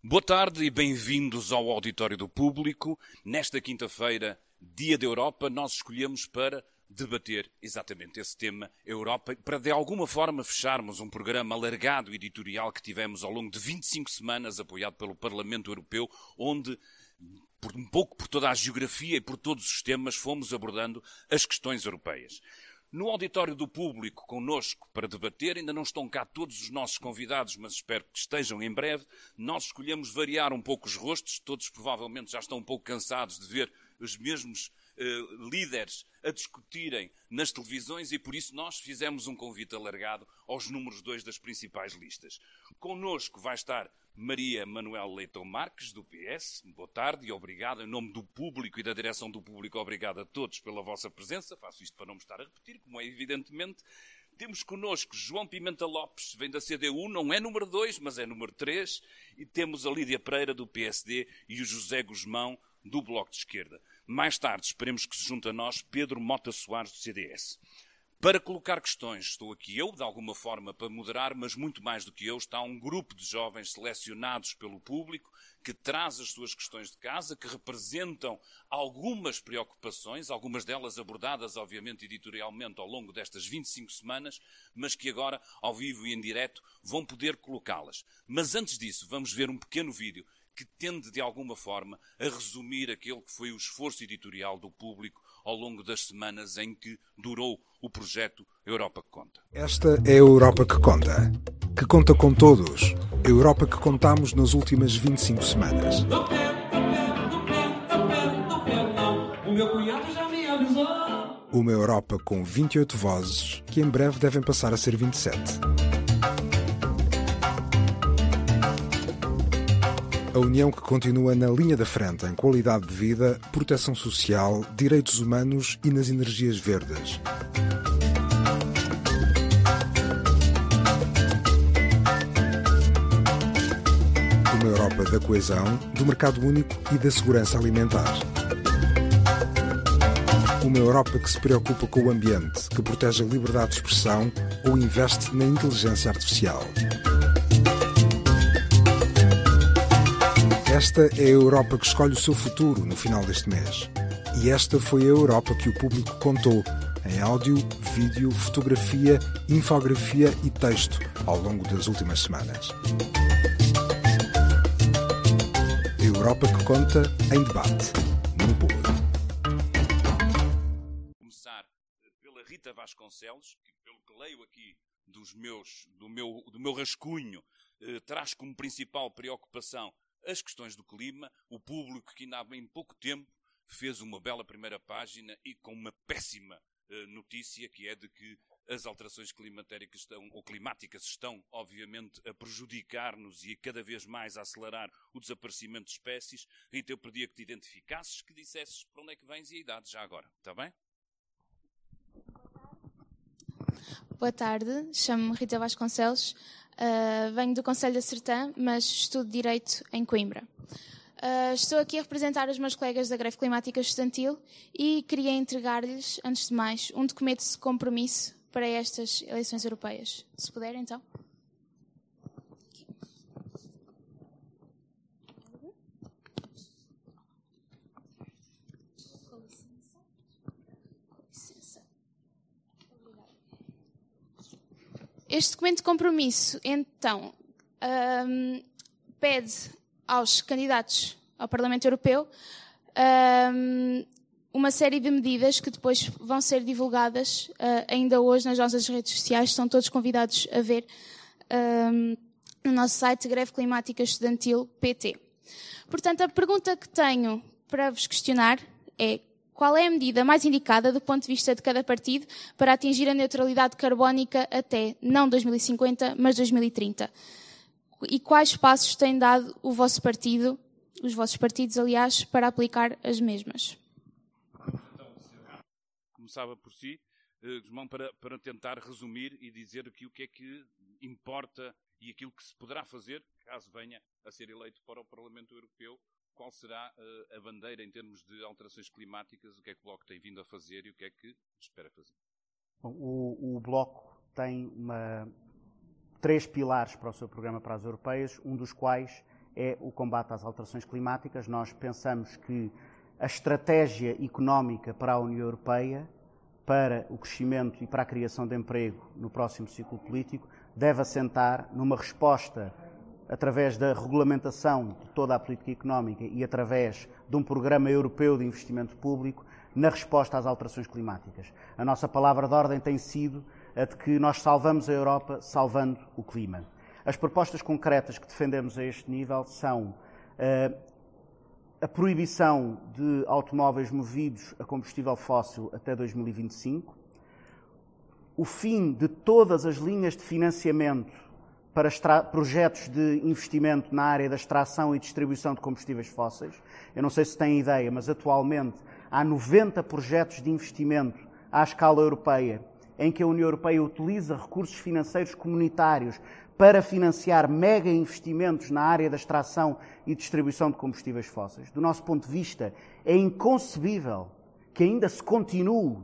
Boa tarde e bem-vindos ao Auditório do Público. Nesta quinta-feira, Dia da Europa, nós escolhemos para debater exatamente esse tema, Europa, para de alguma forma fecharmos um programa alargado editorial que tivemos ao longo de 25 semanas, apoiado pelo Parlamento Europeu, onde por um pouco por toda a geografia e por todos os temas, fomos abordando as questões europeias. No auditório do público, connosco para debater, ainda não estão cá todos os nossos convidados, mas espero que estejam em breve. Nós escolhemos variar um pouco os rostos, todos provavelmente já estão um pouco cansados de ver os mesmos uh, líderes a discutirem nas televisões e por isso nós fizemos um convite alargado aos números dois das principais listas. Connosco vai estar Maria Manuel Leitão Marques, do PS. Boa tarde e obrigado. Em nome do público e da direção do público, obrigado a todos pela vossa presença. Faço isto para não me estar a repetir, como é evidentemente. Temos connosco João Pimenta Lopes, vem da CDU, não é número 2, mas é número 3. E temos a Lídia Pereira, do PSD, e o José Guzmão, do Bloco de Esquerda. Mais tarde, esperemos que se junte a nós Pedro Mota Soares, do CDS. Para colocar questões, estou aqui eu, de alguma forma, para moderar, mas muito mais do que eu, está um grupo de jovens selecionados pelo público que traz as suas questões de casa, que representam algumas preocupações, algumas delas abordadas, obviamente, editorialmente ao longo destas 25 semanas, mas que agora, ao vivo e em direto, vão poder colocá-las. Mas antes disso, vamos ver um pequeno vídeo que tende, de alguma forma, a resumir aquele que foi o esforço editorial do público ao longo das semanas em que durou o projeto Europa que Conta. Esta é a Europa que Conta, que conta com todos. A Europa que contamos nas últimas 25 semanas. Uma Europa com 28 vozes que em breve devem passar a ser 27. A União que continua na linha da frente em qualidade de vida, proteção social, direitos humanos e nas energias verdes. Uma Europa da coesão, do mercado único e da segurança alimentar. Uma Europa que se preocupa com o ambiente, que protege a liberdade de expressão ou investe na inteligência artificial. Esta é a Europa que escolhe o seu futuro no final deste mês. E esta foi a Europa que o público contou em áudio, vídeo, fotografia, infografia e texto ao longo das últimas semanas. A Europa que conta em debate, no público. Começar pela Rita Vasconcelos, que pelo que leio aqui dos meus, do, meu, do meu rascunho, eh, traz como principal preocupação as questões do clima, o público que ainda há bem pouco tempo fez uma bela primeira página e com uma péssima uh, notícia, que é de que as alterações climatéricas estão, ou climáticas estão, obviamente, a prejudicar-nos e a cada vez mais a acelerar o desaparecimento de espécies. Rita, eu pedia que te identificasses, que dissesses para onde é que vens e a idade já agora. Está bem? Boa tarde, chamo-me Rita Vasconcelos, Uh, venho do Conselho da Sertã, mas estudo Direito em Coimbra. Uh, estou aqui a representar os meus colegas da Greve Climática Estudantil e queria entregar-lhes, antes de mais, um documento de compromisso para estas eleições europeias. Se puder, então. Este documento de compromisso, então, um, pede aos candidatos ao Parlamento Europeu um, uma série de medidas que depois vão ser divulgadas uh, ainda hoje nas nossas redes sociais. Estão todos convidados a ver um, no nosso site Greve Climática Estudantil PT. Portanto, a pergunta que tenho para vos questionar é qual é a medida mais indicada do ponto de vista de cada partido para atingir a neutralidade carbónica até não 2050, mas 2030? E quais passos tem dado o vosso partido, os vossos partidos, aliás, para aplicar as mesmas? Começava por si, Guzmão, eh, para, para tentar resumir e dizer aqui o que é que importa e aquilo que se poderá fazer, caso venha a ser eleito para o Parlamento Europeu, qual será uh, a bandeira em termos de alterações climáticas, o que é que o Bloco tem vindo a fazer e o que é que espera fazer? Bom, o, o, Bloco tem uma, três pilares para o seu programa para as europeias, um dos quais é o combate às alterações climáticas. Nós pensamos que a estratégia económica para a União Europeia, para o crescimento e para a criação de emprego no próximo ciclo político, deve assentar numa resposta através da regulamentação de toda a política económica e através de um programa europeu de investimento público na resposta às alterações climáticas. A nossa palavra de ordem tem sido a de que nós salvamos a Europa salvando o clima. As propostas concretas que defendemos a este nível são uh, a proibição de automóveis movidos a combustível fóssil até 2025, o fim de todas as linhas de financiamento para projetos de investimento na área da extração e distribuição de combustíveis fósseis. Eu não sei se têm ideia, mas atualmente há 90 projetos de investimento à escala europeia em que a União Europeia utiliza recursos financeiros comunitários para financiar mega investimentos na área da extração e distribuição de combustíveis fósseis. Do nosso ponto de vista, é inconcebível que ainda se continue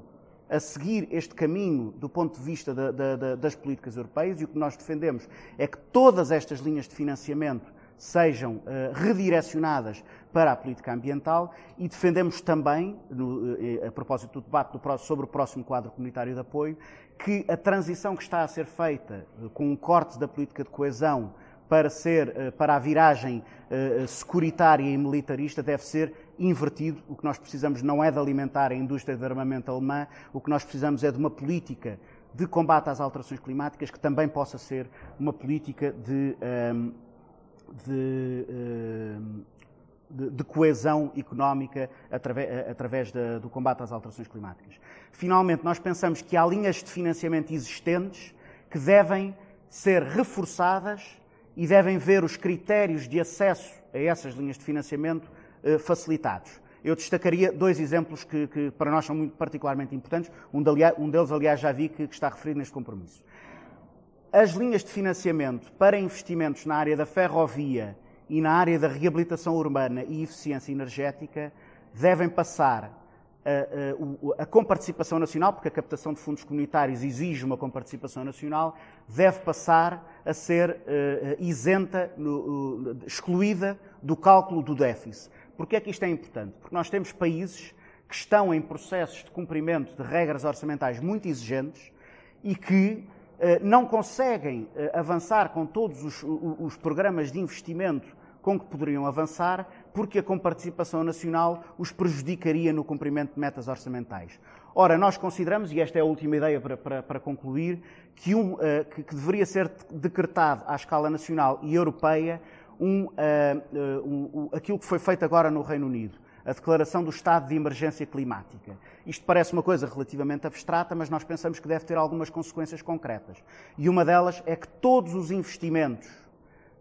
a seguir este caminho do ponto de vista da, da, das políticas europeias e o que nós defendemos é que todas estas linhas de financiamento sejam uh, redirecionadas para a política ambiental e defendemos também, no, uh, a propósito do debate do, sobre o próximo quadro comunitário de apoio, que a transição que está a ser feita uh, com um corte da política de coesão para, ser, para a viragem securitária e militarista deve ser invertido. O que nós precisamos não é de alimentar a indústria de armamento alemã, o que nós precisamos é de uma política de combate às alterações climáticas que também possa ser uma política de um, de, eh, de, de coesão económica através, eh, através de, do combate às alterações climáticas. Finalmente, nós pensamos que há linhas de financiamento existentes que devem ser reforçadas e devem ver os critérios de acesso a essas linhas de financiamento facilitados. Eu destacaria dois exemplos que, que, para nós são muito particularmente importantes. Um, deles, aliás, já vi que, que está referido neste compromisso. As linhas de financiamento para investimentos na área da ferrovia e na área da reabilitação urbana e eficiência energética devem passar a, a, a comparticipação nacional, porque a captação de fundos comunitários exige uma comparticipação nacional, deve passar a ser uh, isenta, no, uh, excluída do cálculo do déficit. Porquê é que isto é importante? Porque nós temos países que estão em processos de cumprimento de regras orçamentais muito exigentes e que eh, não conseguem eh, avançar com todos os, os, programas de investimento com que poderiam avançar, porque a comparticipação nacional os prejudicaria no cumprimento de metas orçamentais. Ora, nós consideramos, e esta é a última ideia para, para, para concluir, que, um, uh, que, que, deveria ser decretado à escala nacional e europeia um, uh, uh, um, aquilo que foi feito agora no Reino Unido a declaração do estado de emergência climática. Isto parece uma coisa relativamente abstrata, mas nós pensamos que deve ter algumas consequências concretas. E uma delas é que todos os investimentos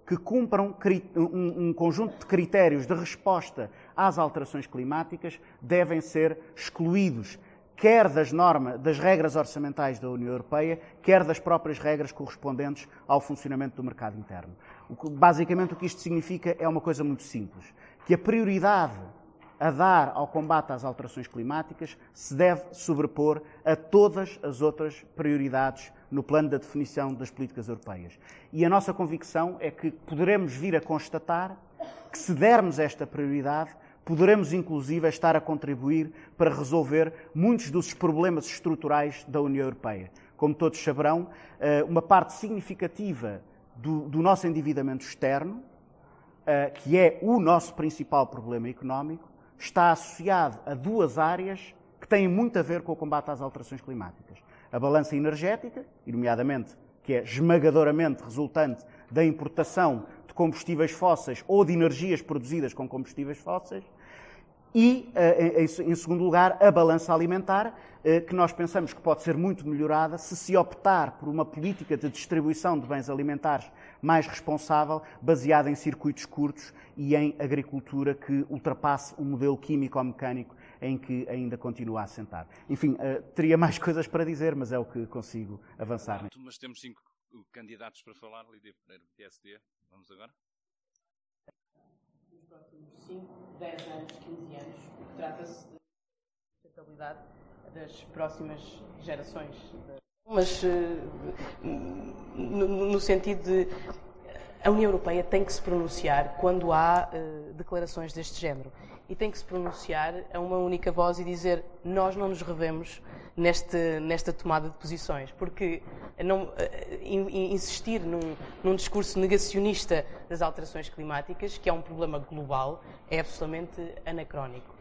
que cumpram um conjunto de critérios de resposta às alterações climáticas devem ser excluídos, quer das normas, das regras orçamentais da União Europeia, quer das próprias regras correspondentes ao funcionamento do mercado interno. Basicamente, o que isto significa é uma coisa muito simples: que a prioridade a dar ao combate às alterações climáticas se deve sobrepor a todas as outras prioridades no plano da definição das políticas europeias. E a nossa convicção é que poderemos vir a constatar que, se dermos esta prioridade, poderemos inclusive estar a contribuir para resolver muitos dos problemas estruturais da União Europeia. Como todos saberão, eh, uma parte significativa do, do nosso endividamento externo, eh, que é o nosso principal problema económico, está associado a duas áreas que têm muito a ver com o combate às alterações climáticas. A balança energética, nomeadamente, que é esmagadoramente resultante da importação de combustíveis fósseis ou de energias produzidas com combustíveis fósseis, e, eh, em segundo lugar, a balança alimentar, eh, que nós pensamos que pode ser muito melhorada se se optar por uma política de distribuição de bens alimentares mais responsável, baseada em circuitos curtos e em agricultura que ultrapasse o modelo químico ou mecânico em que ainda continua a assentar. Enfim, eh, teria mais coisas para dizer, mas é o que consigo avançar. Mas temos cinco candidatos para falar, Lídia Pereira, PSD. Vamos agora? Próximos 5, 10 anos, 15 anos, trata-se de sustentabilidade das próximas gerações. Mas eh, no, sentido de a União Europeia tem que se pronunciar quando há uh, declarações deste género. E tem que se pronunciar a uma única voz e dizer nós não nos revemos neste, nesta tomada de posições. Porque não, uh, insistir num, num, discurso negacionista das alterações climáticas, que é um problema global, é absolutamente anacrónico.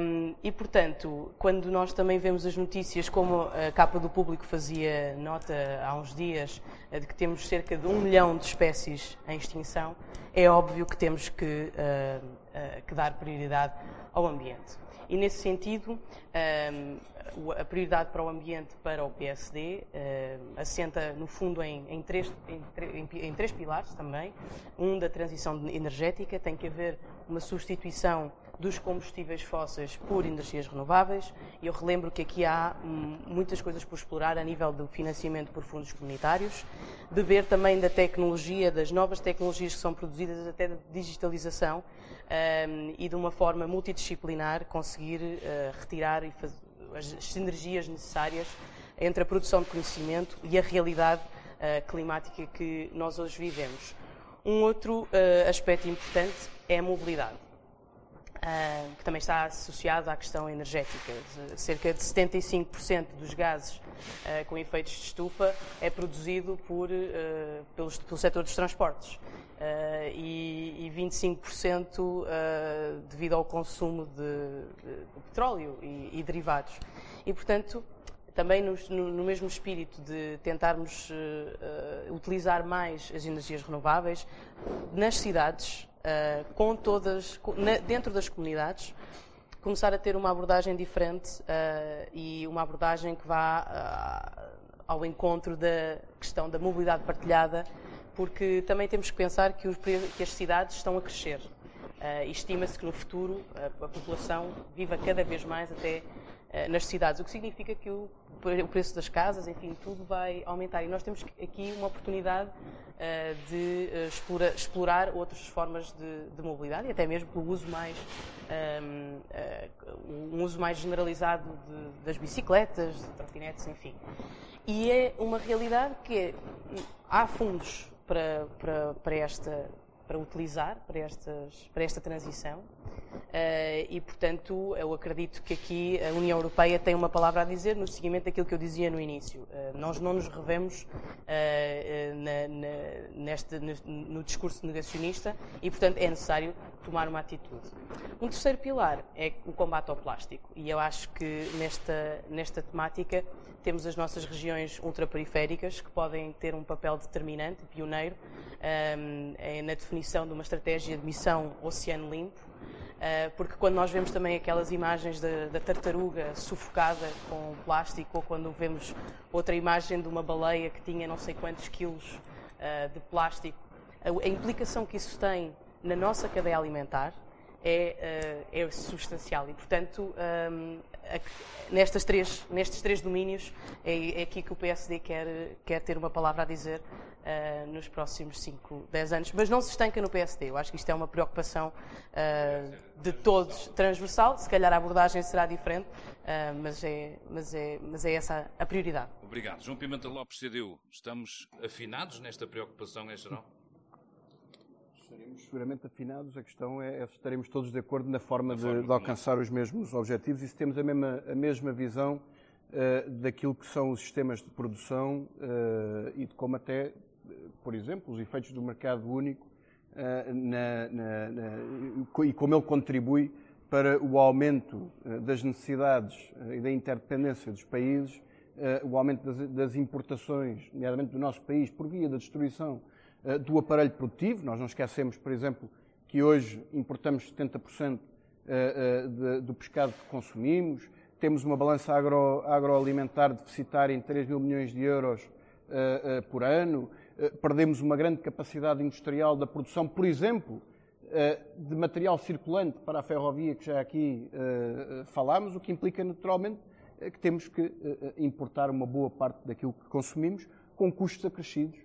Um, e, portanto, quando nós também vemos as notícias, como a capa do público fazia nota há uns dias, eh, de que temos cerca de um milhão de espécies em extinção, é óbvio que temos que, uh, que dar prioridade ao ambiente. E, nesse sentido, um, a prioridade para o ambiente para o PSD uh, assenta, no fundo, em, três, em três pilares também. Um da transição energética, tem que haver uma substituição dos combustíveis fósseis por energias renováveis. Eu relembro que aqui há hum, muitas coisas por explorar a nível do financiamento por fundos comunitários, de ver também da tecnologia, das novas tecnologias que são produzidas, até da digitalização, um, e de uma forma multidisciplinar conseguir uh, retirar as sinergias necessárias entre a produção de conhecimento e a realidade uh, climática que nós hoje vivemos. Um outro uh, aspecto importante é a mobilidade. Uh, que também está associado à questão energética. Cerca de 75% dos gases uh, com efeitos de estufa é produzido por, uh, pelos, pelo setor dos transportes e, e, 25% devido ao consumo de, de, petróleo e, e, derivados. E, portanto, também no, no, mesmo espírito de tentarmos utilizar mais as energias renováveis, nas cidades uh, com todas, na, dentro das comunidades, começar a ter uma abordagem diferente uh, e uma abordagem que vá uh, ao encontro da questão da mobilidade partilhada, porque também temos que pensar que, os, que as cidades estão a crescer. Uh, Estima-se que no futuro a, a, população viva cada vez mais até nas cidades, o que significa que o, preço das casas, enfim, tudo vai aumentar. E nós temos aqui uma oportunidade uh, de explora, explorar outras formas de, de, mobilidade e até mesmo o uso mais ehm, um uso mais generalizado das bicicletas, de trotinetes, enfim. E é uma realidade que é, há fundos para, para, para esta para utilizar para, estas, para esta transição. Uh, e, portanto, eu acredito que aqui a União Europeia tem uma palavra a dizer no seguimento daquilo que eu dizia no início. Uh, nós não nos revemos uh, na, na, neste, no discurso negacionista e, portanto, é necessário tomar uma atitude. Um terceiro pilar é o combate ao plástico. E eu acho que nesta, nesta temática temos as nossas regiões ultraperiféricas que podem ter um papel determinante, pioneiro, um, é na definição de uma estratégia de missão Oceano Limpo, uh, porque quando nós vemos também aquelas imagens da, tartaruga sufocada com plástico, ou quando vemos outra imagem de uma baleia que tinha não sei quantos quilos uh, de plástico, a, implicação que isso tem na nossa cadeia alimentar é, é substancial. E, portanto, um, nestas três, nestes três domínios é, é, aqui que o PSD quer, quer ter uma palavra a dizer uh, nos próximos 5, 10 anos. Mas não se estanca no PSD. Eu acho que isto é uma preocupação uh, de todos, transversal. Se calhar a abordagem será diferente, uh, mas, é, mas, é, mas é essa a prioridade. Obrigado. João Pimenta Lopes, CDU, estamos afinados nesta preocupação em geral? Estaremos seguramente afinados, a questão é, é se estaremos todos de acordo na forma de, de alcançar os mesmos objetivos e se temos a mesma, a mesma visão uh, daquilo que são os sistemas de produção uh, e de como até, por exemplo, os efeitos do mercado único uh, na, na, na, e como ele contribui para o aumento das necessidades e da interdependência dos países, o aumento das, das importações, nomeadamente do nosso país, por via da destruição eh, do aparelho produtivo. Nós não esquecemos, por exemplo, que hoje importamos 70% eh, eh, do pescado que consumimos, temos uma balança agro, agroalimentar deficitária em 3 mil milhões de euros por ano, perdemos uma grande capacidade industrial da produção, por exemplo, de material circulante para a ferrovia, que já aqui falámos, o que implica naturalmente que temos que importar uma boa parte daquilo que consumimos com custos acrescidos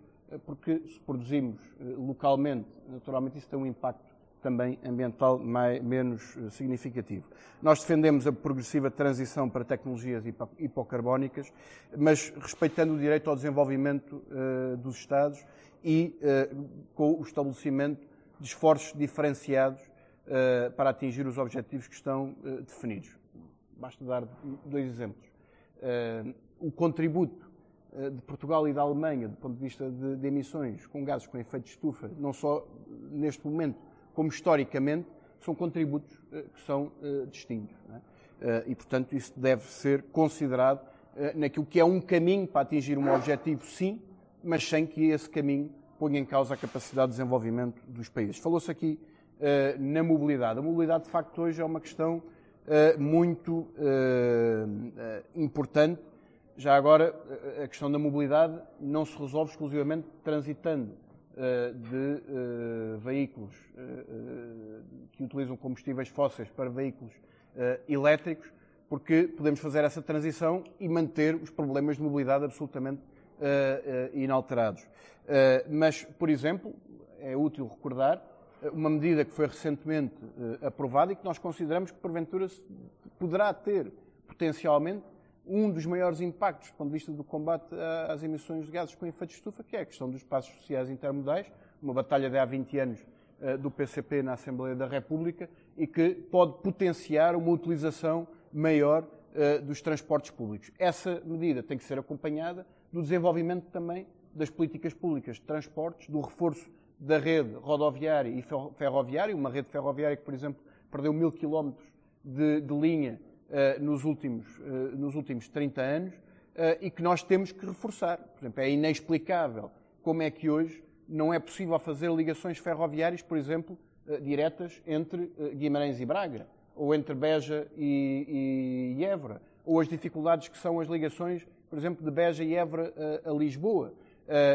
porque se produzimos eh, localmente, naturalmente isso tem um impacto também ambiental mais, menos significativo. Nós defendemos a progressiva transição para tecnologias hipocarbónicas, mas respeitando o direito ao desenvolvimento uh, dos Estados e uh, com o estabelecimento de esforços diferenciados uh, para atingir os objetivos que estão definidos. Basta dar dois exemplos. o contributo de Portugal e da Alemanha, do ponto de vista de, de emissões com gases com efeito de estufa, não só neste momento, como historicamente, são contributos uh, que são uh, distintos. É? E, portanto, isso deve ser considerado naquilo que é um caminho para atingir um objetivo, sim, mas sem que esse caminho ponha em causa a capacidade de desenvolvimento dos países. Falou-se aqui na mobilidade. A mobilidade, de facto, hoje é uma questão muito importante. Já agora, a questão da mobilidade não se resolve exclusivamente transitando eh, de eh, veículos eh, que utilizam combustíveis fósseis para veículos elétricos, porque podemos fazer essa transição e manter os problemas de mobilidade absolutamente inalterados. Mas, por exemplo, é útil recordar uma medida que foi recentemente aprovada e que nós consideramos que, porventura, poderá ter potencialmente um dos maiores impactos do ponto de vista do combate às emissões de gases com efeito de estufa, que é a questão dos passos sociais intermodais, uma batalha de há 20 anos uh, do PCP na Assembleia da República e que pode potenciar uma utilização maior uh, dos transportes públicos. Essa medida tem que ser acompanhada do desenvolvimento também das políticas públicas de transportes, do reforço da rede rodoviária e ferroviária, uma rede ferroviária que, por exemplo, perdeu mil quilómetros de, de linha eh, nos, últimos, eh, nos últimos 30 anos eh, e que nós temos que reforçar. Por exemplo, é inexplicável como é que hoje não é possível fazer ligações ferroviárias, por exemplo, diretas entre Guimarães e Braga, ou entre Beja e, e, Évora, ou as dificuldades que são as ligações, por exemplo, de Beja e Évora a, a Lisboa.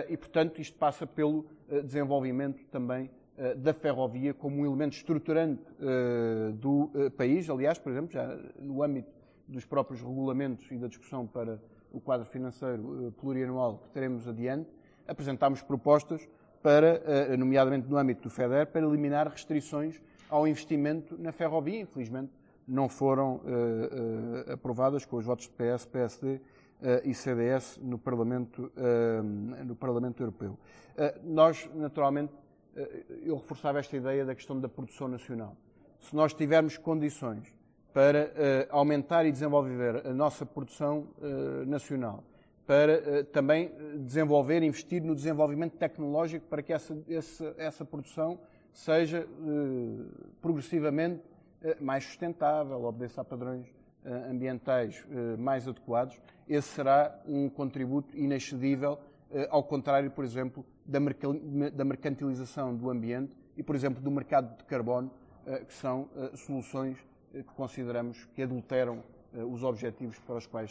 E, portanto, isto passa pelo desenvolvimento também eh, da ferrovia como um elemento estruturante uh, do uh, país. Aliás, por exemplo, já no âmbito dos próprios regulamentos e da discussão para o quadro financeiro plurianual que teremos adiante, apresentámos propostas para, nomeadamente no âmbito do FEDER, para eliminar restrições ao investimento na ferrovia. Infelizmente, não foram aprovadas com os votos de PS, PSD e CDS no Parlamento, no Parlamento Europeu. Nós, naturalmente, eh, eu reforçava esta ideia da questão da produção nacional. Se nós tivermos condições para uh, aumentar e desenvolver a nossa produção uh, nacional, para uh, também desenvolver, investir no desenvolvimento tecnológico para que essa, essa, essa produção seja progressivamente mais sustentável, obedeça a padrões ambientais mais adequados, esse será um contributo inexcedível, ao contrário, por exemplo, da mercantilização do ambiente e, por exemplo, do mercado de carbono, eh, que são eh, soluções eh, que consideramos que adulteram os objetivos para os quais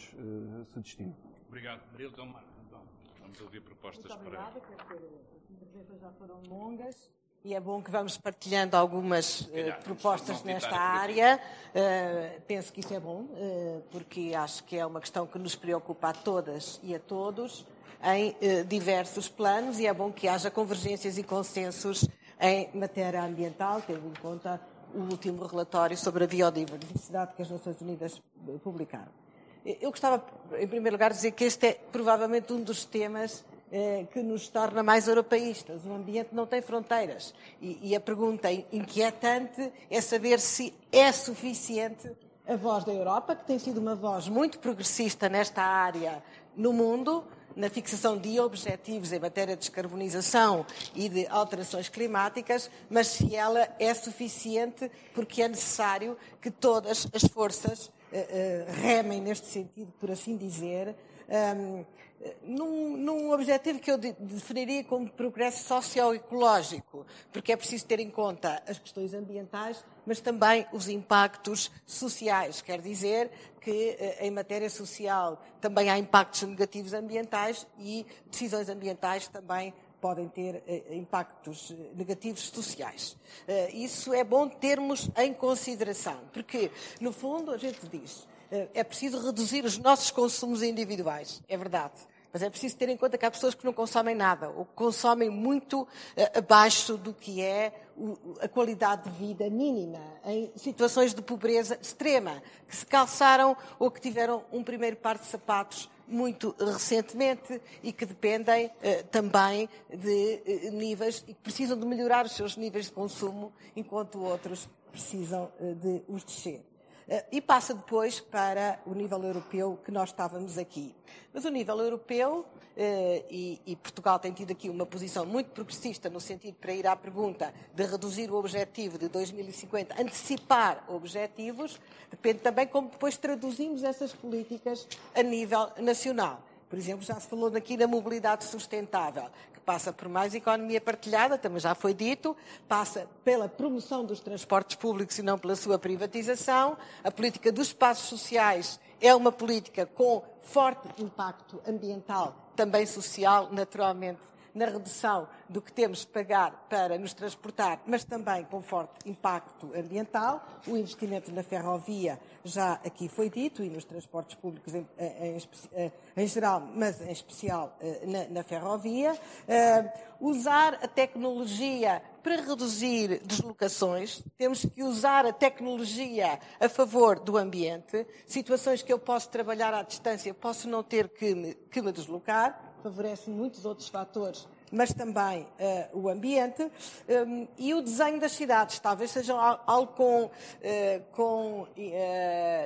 se destinam. Obrigado. Maria Del Mar, então, vamos ouvir propostas Muito obrigada, para... as intervenções já foram longas. E é bom que vamos partilhando algumas uh, propostas nesta área. Uh, penso que isso é bom, uh, porque acho que é uma questão que nos preocupa a todas e a todos em eh, diversos planos e é bom que haja convergências e consensos em matéria ambiental, tendo em conta o último relatório sobre a biodiversidade que as Nações Unidas eh, publicaram. Eu gostava, em primeiro lugar, de dizer que este é provavelmente um dos temas eh, que nos torna mais europeístas. O ambiente não tem fronteiras. E, e a pergunta inquietante é saber se é suficiente a voz da Europa, que tem sido uma voz muito progressista nesta área no mundo, na fixação de objetivos em matéria de descarbonização e de alterações climáticas, mas se ela é suficiente porque é necessário que todas as forças uh, uh, remem neste sentido, por assim dizer, um, num, num, objetivo que eu definiria como progresso socioecológico, porque é preciso ter em conta as questões ambientais, mas também os impactos sociais. Quer dizer que, eh, em matéria social, também há impactos negativos ambientais e decisões ambientais também podem ter eh, impactos eh, negativos sociais. Isso é bom termos em consideração, porque, no fundo, a gente diz é preciso reduzir os nossos consumos individuais. É verdade. Mas é preciso ter em conta que há pessoas que não consomem nada, ou que consomem muito uh, abaixo do que é a qualidade de vida mínima, em situações de pobreza extrema, que se calçaram ou que tiveram um primeiro par de sapatos muito recentemente e que dependem eh, também de eh, níveis e que precisam de melhorar os seus níveis de consumo, enquanto outros precisam eh, de os descer. Eh, e passa depois para o nível europeu que nós estávamos aqui. Mas o nível europeu, eh, e, e, Portugal tem tido aqui uma posição muito progressista no sentido para ir à pergunta de reduzir o objetivo de 2050, antecipar objetivos, depende também como depois traduzimos essas políticas a nível nacional. Por exemplo, já se falou aqui da mobilidade sustentável, passa por mais economia partilhada, também já foi dito, passa pela promoção dos transportes públicos e não pela sua privatização. A política dos espaços sociais é uma política com forte impacto ambiental, também social, naturalmente na redução do que temos de pagar para nos transportar, mas também com forte impacto ambiental. O investimento na ferrovia já aqui foi dito e nos transportes públicos em, em, em geral, mas em especial eh, na, na ferrovia. Uh, usar a tecnologia para reduzir deslocações, temos que usar a tecnologia a favor do ambiente. Situações que eu posso trabalhar à distância, posso não ter que me, que me deslocar favorece muitos outros fatores, mas também uh, o ambiente um, e o desenho das cidades. Talvez seja algo com, uh, com, uh,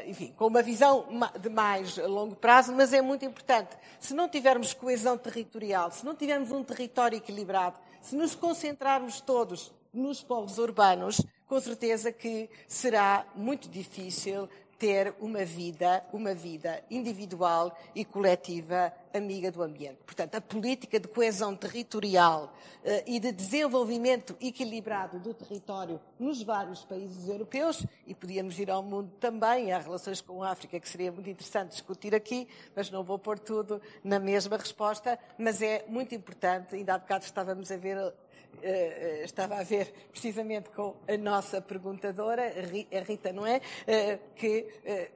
enfim, com uma visão de mais longo prazo, mas é muito importante. Se não tivermos coesão territorial, se não tivermos um território equilibrado, se nos concentrarmos todos nos polos urbanos, com certeza que será muito difícil ter uma vida, uma vida individual e coletiva amiga do ambiente. Portanto, a política de coesão territorial uh, e de desenvolvimento equilibrado do território nos vários países europeus, e podíamos ir ao mundo também, há relações com a África que seria muito interessante discutir aqui, mas não vou pôr tudo na mesma resposta, mas é muito importante, ainda há bocado estávamos a ver Uh, estava a ver precisamente com a nossa perguntadora, a Rita, não é? Uh, que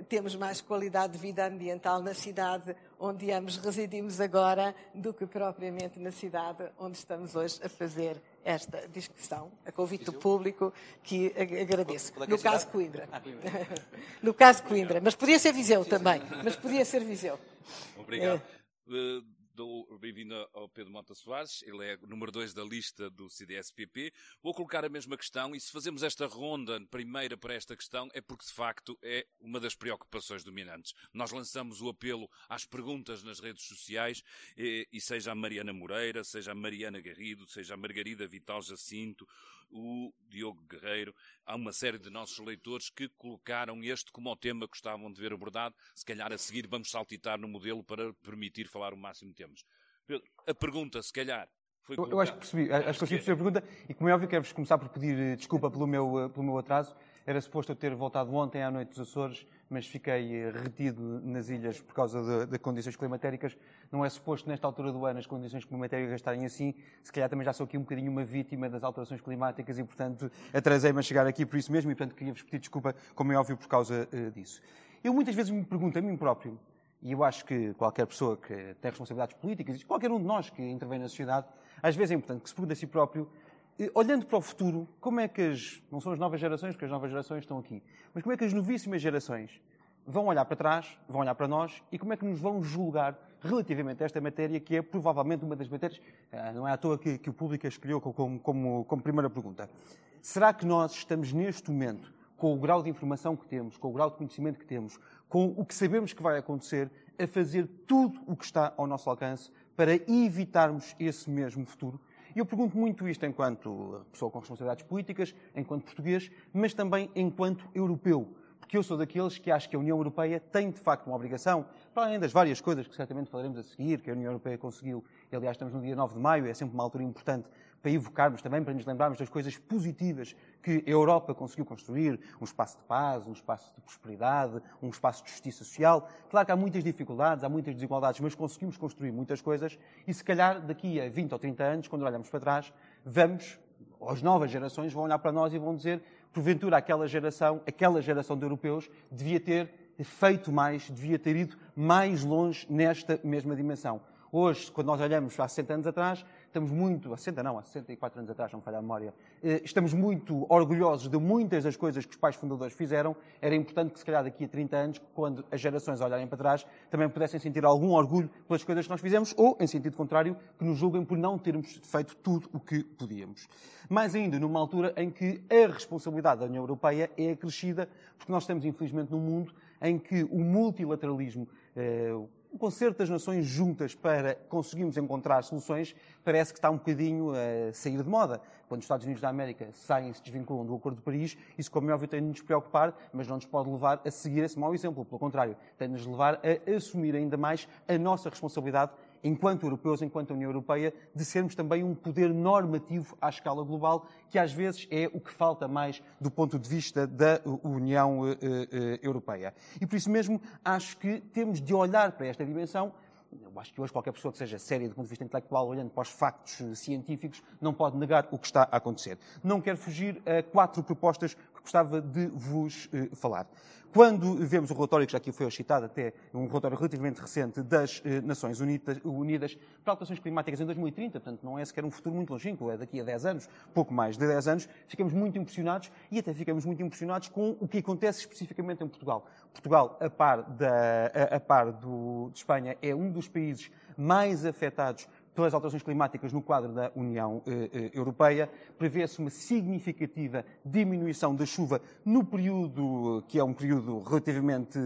temos mais qualidade de vida ambiental na cidade onde ambos residimos agora do que propriamente na cidade onde estamos hoje a fazer esta discussão, a convite do público, que agradeço. No caso Coimbra. Ah, no caso Coimbra. Mas podia ser Viseu também. Mas podia ser Viseu. Obrigado dou bem-vindo ao Pedro Mota Soares, ele é o número 2 da lista do CDS-PP. Vou colocar a mesma questão e se fazemos esta ronda primeira para esta questão é porque de facto é uma das preocupações dominantes. Nós lançamos o apelo às perguntas nas redes sociais e, e seja a Mariana Moreira, seja a Mariana Garrido, seja a Margarida Vital Jacinto, o Diogo Guerreiro, há uma série de nossos leitores que colocaram este como o tema que gostavam de ver abordado. Se calhar a seguir vamos saltitar no modelo para permitir falar o máximo de temas. A pergunta, se calhar, eu, eu, acho que percebi, acho que perceber a pergunta e como é óbvio quero-vos começar por pedir eh, desculpa pelo meu, eh, pelo meu atraso. Era suposto eu ter voltado ontem à noite dos Açores, mas fiquei eh, retido nas ilhas por causa de, de, condições climatéricas. Não é suposto nesta altura do ano as condições climatéricas estarem assim. Se calhar também já sou aqui um bocadinho uma vítima das alterações climáticas e, portanto, atrasei-me a chegar aqui por isso mesmo e, portanto, queria-vos pedir desculpa, como é óbvio, por causa uh, disso. Eu muitas vezes me pergunto a mim próprio, e eu acho que qualquer pessoa que tem responsabilidades políticas, qualquer um de nós que intervém na sociedade, às vezes é importante que se pergunte a si próprio, olhando para o futuro, como é que as, não são as novas gerações, porque as novas gerações estão aqui, mas como é que as novíssimas gerações vão olhar para trás, vão olhar para nós e como é que nos vão julgar relativamente a esta matéria, que é provavelmente uma das matérias, eh, não é à toa que, que o público a escolheu como, como, como primeira pergunta. Será que nós estamos neste momento, com o grau de informação que temos, com o grau de conhecimento que temos, com o que sabemos que vai acontecer, a fazer tudo o que está ao nosso alcance para evitarmos esse mesmo futuro? E eu pergunto muito isto enquanto pessoa com responsabilidades políticas, enquanto português, mas também enquanto europeu. Porque eu sou daqueles que acho que a União Europeia tem, de facto, uma obrigação, para além das várias coisas que certamente falaremos a seguir, que a União Europeia conseguiu, e aliás estamos no dia 9 de maio, é sempre uma altura importante para evocarmos também, para nos lembrarmos das coisas positivas que a Europa conseguiu construir, um espaço de paz, um espaço de prosperidade, um espaço de justiça social. Claro que há muitas dificuldades, há muitas desigualdades, mas conseguimos construir muitas coisas e se calhar daqui a 20 ou 30 anos, quando olhamos para trás, vamos, as novas gerações vão olhar para nós e vão dizer, porventura aquela geração, aquela geração de europeus devia ter feito mais, devia ter ido mais longe nesta mesma dimensão. Hoje, quando nós olhamos há 60 anos atrás, estamos muito, há 60 não, há 64 anos atrás, não me falha a memória, eh, estamos muito orgulhosos de muitas das coisas que os pais fundadores fizeram. Era importante que, se calhar, daqui a 30 anos, quando as gerações olharem para trás, também pudessem sentir algum orgulho pelas coisas que nós fizemos, ou, em sentido contrário, que nos julguem por não termos feito tudo o que podíamos. Mais ainda, numa altura em que a responsabilidade da União Europeia é acrescida, porque nós estamos, infelizmente, num mundo em que o multilateralismo, eh, o concerto das nações juntas para conseguirmos encontrar soluções parece que está um bocadinho a sair de moda. Quando os Estados Unidos da América saem e se desvinculam do Acordo de Paris, isso, como é óbvio, tem de nos preocupar, mas não nos pode levar a seguir esse mau exemplo. Pelo contrário, tem de nos levar a assumir ainda mais a nossa responsabilidade enquanto europeus, enquanto União Europeia, de sermos também um poder normativo à escala global, que às vezes é o que falta mais do ponto de vista da União eh, eh, Europeia. E por isso mesmo acho que temos de olhar para esta dimensão eu acho que hoje qualquer pessoa que seja séria do ponto de vista intelectual, olhando para os factos científicos, não pode negar o que está a acontecer. Não quero fugir a quatro propostas que gostava de vos eh, falar. Quando vemos o relatório, que já aqui foi citado, até um relatório relativamente recente das eh, Nações Unidas, Unidas para alterações climáticas em 2030, portanto não é sequer um futuro muito longínquo, é daqui a 10 anos, pouco mais de 10 anos, ficamos muito impressionados e até ficamos muito impressionados com o que acontece especificamente em Portugal. Portugal, a par, da, a, a par do, de Espanha, é um dos países mais afetados pelas alterações climáticas no quadro da União eh, eh, Europeia. Prevê-se uma significativa diminuição da chuva no período, que é um período relativamente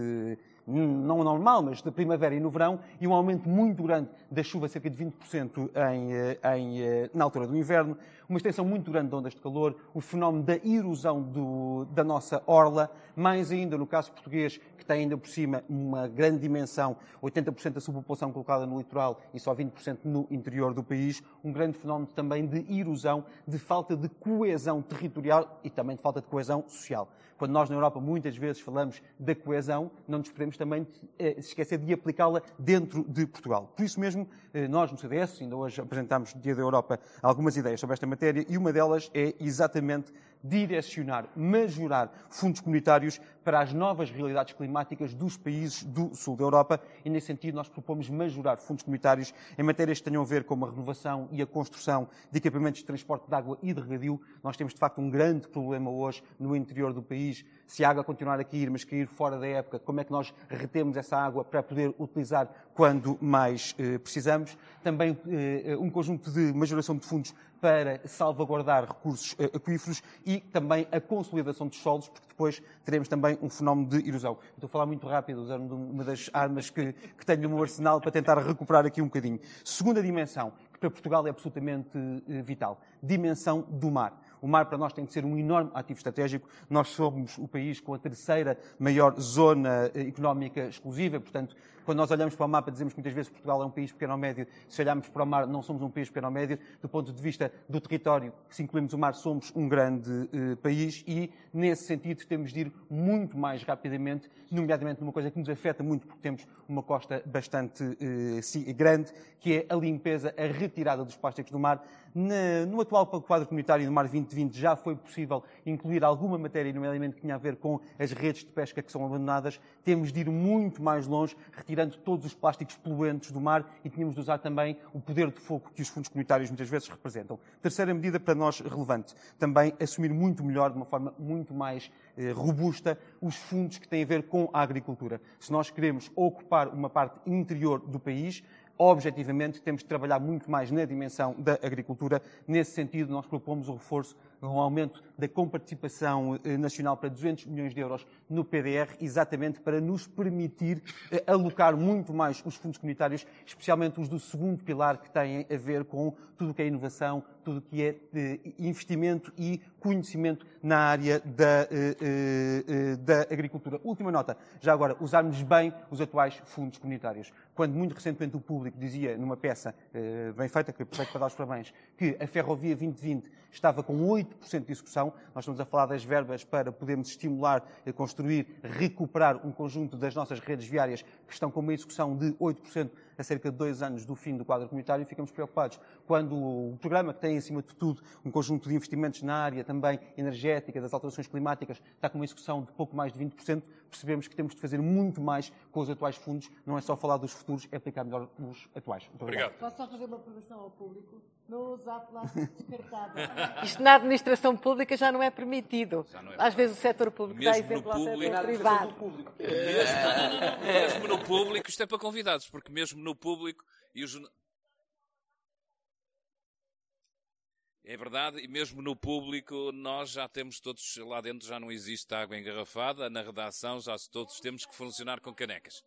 não normal, mas da primavera e no verão, e um aumento muito grande da chuva, cerca de 20% em, eh, em, eh, na altura do inverno, uma extensão muito grande de ondas de calor, o fenómeno da erosão do, da nossa orla, mais ainda no caso português, que tem ainda por cima uma grande dimensão, 80% da sua população colocada no litoral e só 20% no interior do país, um grande fenómeno também de erosão, de falta de coesão territorial e também de falta de coesão social. Quando nós na Europa muitas vezes falamos da coesão, não nos podemos também eh, esquecer de aplicá-la dentro de Portugal. Por isso mesmo, eh, nós no CDS, ainda hoje apresentámos no Dia da Europa algumas ideias sobre esta matéria e uma delas é exatamente direcionar, majorar fundos comunitários para as novas realidades climáticas dos países do sul da Europa e, nesse sentido, nós propomos majorar fundos comunitários em matérias que tenham a ver com a renovação e a construção de equipamentos de transporte de água e de regadio. Nós temos, de facto, um grande problema hoje no interior do país. Se a água continuar a cair, mas cair fora da época, como é que nós retemos essa água para poder utilizar quando mais eh, precisamos? Também eh, um conjunto de majoração de fundos para salvaguardar recursos eh, aquíferos e também a consolidação dos solos, porque depois teremos também um fenómeno de erosão. Estou a falar muito rápido, usando uma das armas que, que tenho no meu arsenal para tentar recuperar aqui um bocadinho. Segunda dimensão, que para Portugal é absolutamente eh, vital, dimensão do mar. O mar para nós tem de ser um enorme ativo estratégico. Nós somos o país com a terceira maior zona eh, económica exclusiva, portanto, quando nós olhamos para o mapa, dizemos que muitas vezes Portugal é um país pequeno ou médio. Se olharmos para o mar, não somos um país pequeno ou médio. Do ponto de vista do território, se incluímos o mar, somos um grande uh, país e, nesse sentido, temos de ir muito mais rapidamente, nomeadamente numa coisa que nos afeta muito, porque temos uma costa bastante uh, grande, que é a limpeza, a retirada dos plásticos do mar. Na, no atual quadro comunitário do Mar 2020 já foi possível incluir alguma matéria, nomeadamente que tinha a ver com as redes de pesca que são abandonadas. Temos de ir muito mais longe, retirando todos os plásticos poluentes do mar e tínhamos de usar também o poder de fogo que os fundos comunitários muitas vezes representam. Terceira medida para nós relevante, também assumir muito melhor, de uma forma muito mais eh, robusta, os fundos que têm a ver com a agricultura. Se nós queremos ocupar uma parte interior do país, objetivamente, temos de trabalhar muito mais na dimensão da agricultura. Nesse sentido, nós propomos o reforço, um aumento da comparticipação eh, nacional para 200 milhões de euros no PDR, exatamente para nos permitir eh, alocar muito mais os fundos comunitários, especialmente os do segundo pilar, que têm a ver com tudo o que é inovação, tudo o que é investimento e conhecimento na área da, eh, da agricultura. Última nota, já agora, usarmos bem os atuais fundos comunitários. Quando muito recentemente o público dizia, numa peça bem feita, que aproveito para dar os parabéns, que a Ferrovia 2020 estava com 8% de execução, nós estamos a falar das verbas para podermos estimular, construir, recuperar um conjunto das nossas redes viárias que estão com uma execução de 8%. a cerca de dois anos do fim do quadro comunitário, ficamos preocupados. Quando o programa, que tem, acima de tudo, um conjunto de investimentos na área também energética, das alterações climáticas, está com uma execução de pouco mais de 20%, percebemos que temos de fazer muito mais com os atuais fundos, não é só falar dos futuros, é aplicar melhor os atuais. Muito obrigado. Posso só fazer uma observação ao público? Não usar plástico descartável. Isto na administração pública já não é permitido. Não é Às vezes o setor público dá Mesmo no exemplo ao público- setor privado. Mesmo, mesmo no público, isto é para convidados, porque mesmo no público e os É verdade, e mesmo no público nós já temos todos, lá dentro já não existe água engarrafada, na redação já todos temos que funcionar com canecas.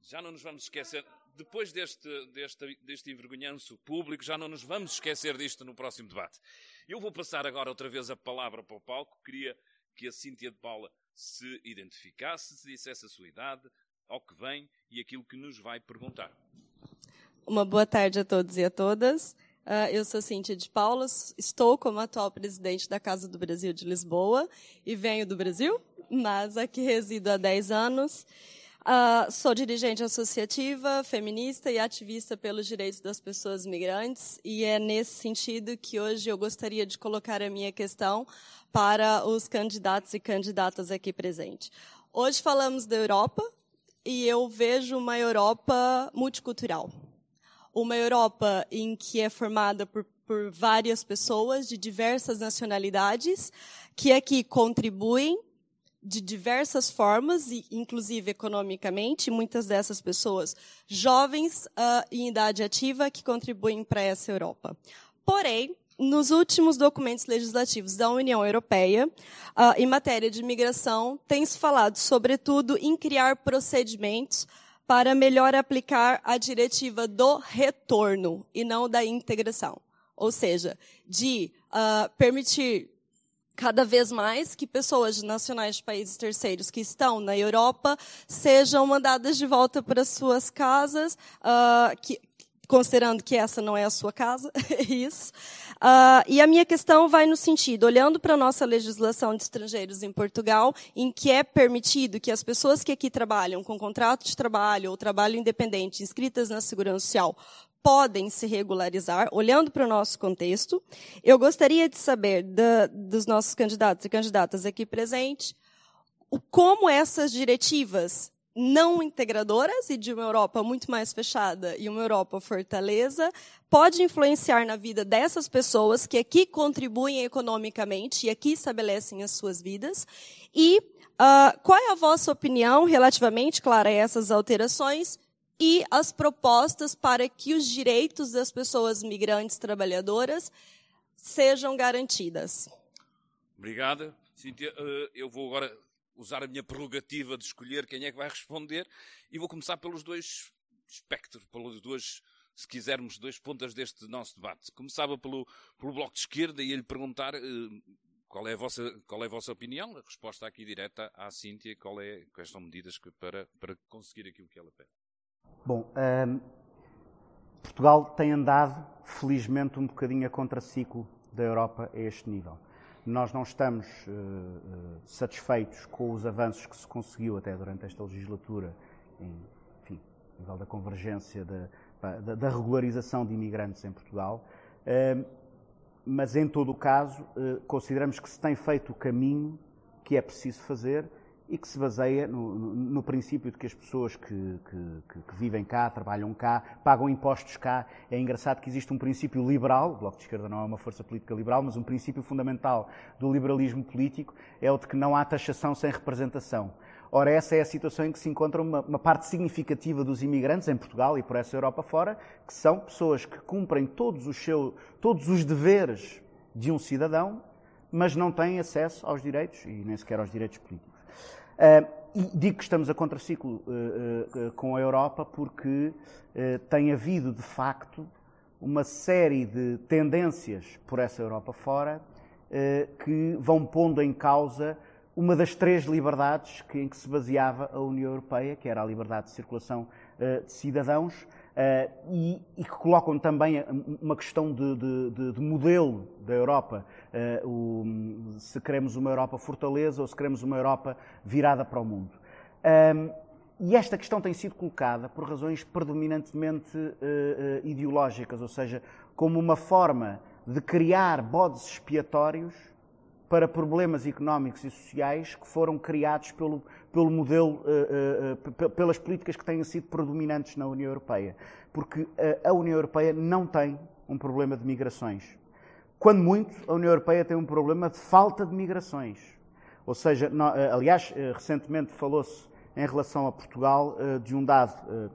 Já não nos vamos esquecer, depois deste, deste, deste envergonhanço público, já não nos vamos esquecer disto no próximo debate. Eu vou passar agora outra vez a palavra para o palco. Queria que a Cíntia de Paula se identificasse, se dissesse a sua idade, ao que vem e aquilo que nos vai perguntar. Uma boa tarde a todos e a todas. Ah, eu sou Cíntia de Paula, estou como atual presidente da Casa do Brasil de Lisboa e venho do Brasil, mas aqui resido há 10 anos. Ah, sou dirigente associativa, feminista e ativista pelos direitos das pessoas migrantes e é nesse sentido que hoje eu gostaria de colocar a minha questão para os candidatos e candidatas aqui presentes. Hoje falamos da Europa e eu vejo uma Europa multicultural uma Europa em que é formada por, por várias pessoas de diversas nacionalidades, que aqui contribuem de diversas formas, inclusive economicamente, muitas dessas pessoas jovens uh, em idade ativa que contribuem para essa Europa. Porém, nos últimos documentos legislativos da União Europeia, uh, em matéria de imigração, tem se falado, sobretudo, em criar procedimentos para melhor aplicar a diretiva do retorno e não da integração. Ou seja, de uh, permitir cada vez mais que pessoas de nacionais de países terceiros que estão na Europa sejam mandadas de volta para suas casas, uh, que, considerando que essa não é a sua casa, isso. Uh, e a minha questão vai no sentido, olhando para a nossa legislação de estrangeiros em Portugal, em que é permitido que as pessoas que aqui trabalham com contrato de trabalho ou trabalho independente, inscritas na Segurança Social, podem se regularizar, olhando para o nosso contexto. Eu gostaria de saber da, dos nossos candidatos e candidatas aqui presentes, como essas diretivas não integradoras e de uma Europa muito mais fechada e uma Europa fortaleza pode influenciar na vida dessas pessoas que aqui contribuem economicamente e aqui estabelecem as suas vidas e uh, qual é a vossa opinião relativamente, claro, a essas alterações e as propostas para que os direitos das pessoas migrantes trabalhadoras sejam garantidas. Obrigada. Cíntia, uh, eu vou agora usar a minha prerrogativa de escolher quem é que vai responder e vou começar pelos dois espectros, pelos dois, se quisermos, dois pontas deste nosso debate. Começava pelo, pelo Bloco de Esquerda e ia lhe perguntar uh, qual, é a vossa, qual é a vossa opinião. A resposta aqui direta à Cíntia, qual é, quais são medidas que, para, para conseguir aquilo que ela pede. Bom, um, Portugal tem andado, felizmente, um bocadinho a contraciclo da Europa a este nível. Nós não estamos uh, uh, satisfeitos com os avanços que se conseguiu até durante esta legislatura, em, enfim, nível da convergência, da, da, da regularização de imigrantes em Portugal. Uh, mas, em todo o caso, consideramos que se tem feito o caminho que é preciso fazer e que se baseia no, no, no, princípio de que as pessoas que, que, que, vivem cá, trabalham cá, pagam impostos cá. É engraçado que existe um princípio liberal, o Bloco de Esquerda não é uma força política liberal, mas um princípio fundamental do liberalismo político é o de que não há taxação sem representação. Ora, essa é a situação em que se encontra uma, uma parte significativa dos imigrantes em Portugal e por essa Europa fora, que são pessoas que cumprem todos os, seus, todos os deveres de um cidadão, mas não têm acesso aos direitos e nem sequer aos direitos políticos. Uh, e digo que estamos a contraciclo uh, uh, com a Europa porque tem havido, de facto, uma série de tendências por essa Europa fora que vão pondo em causa uma das três liberdades em que se baseava a União Europeia, que era a liberdade de circulação de cidadãos, e, e, que colocam também uma questão de, de, de modelo da Europa, o, se queremos uma Europa fortaleza ou se queremos uma Europa virada para o mundo. E esta questão tem sido colocada por razões predominantemente uh, ideológicas, ou seja, como uma forma de criar bodes expiatórios para problemas económicos e sociais que foram criados pelo, pelo modelo, uh, pelas políticas que têm sido predominantes na União Europeia. Porque a União Europeia não tem um problema de migrações. Quando muito, a União Europeia tem um problema de falta de migrações. Ou seja, aliás, recentemente falou-se em relação a Portugal eh, de um dado eh,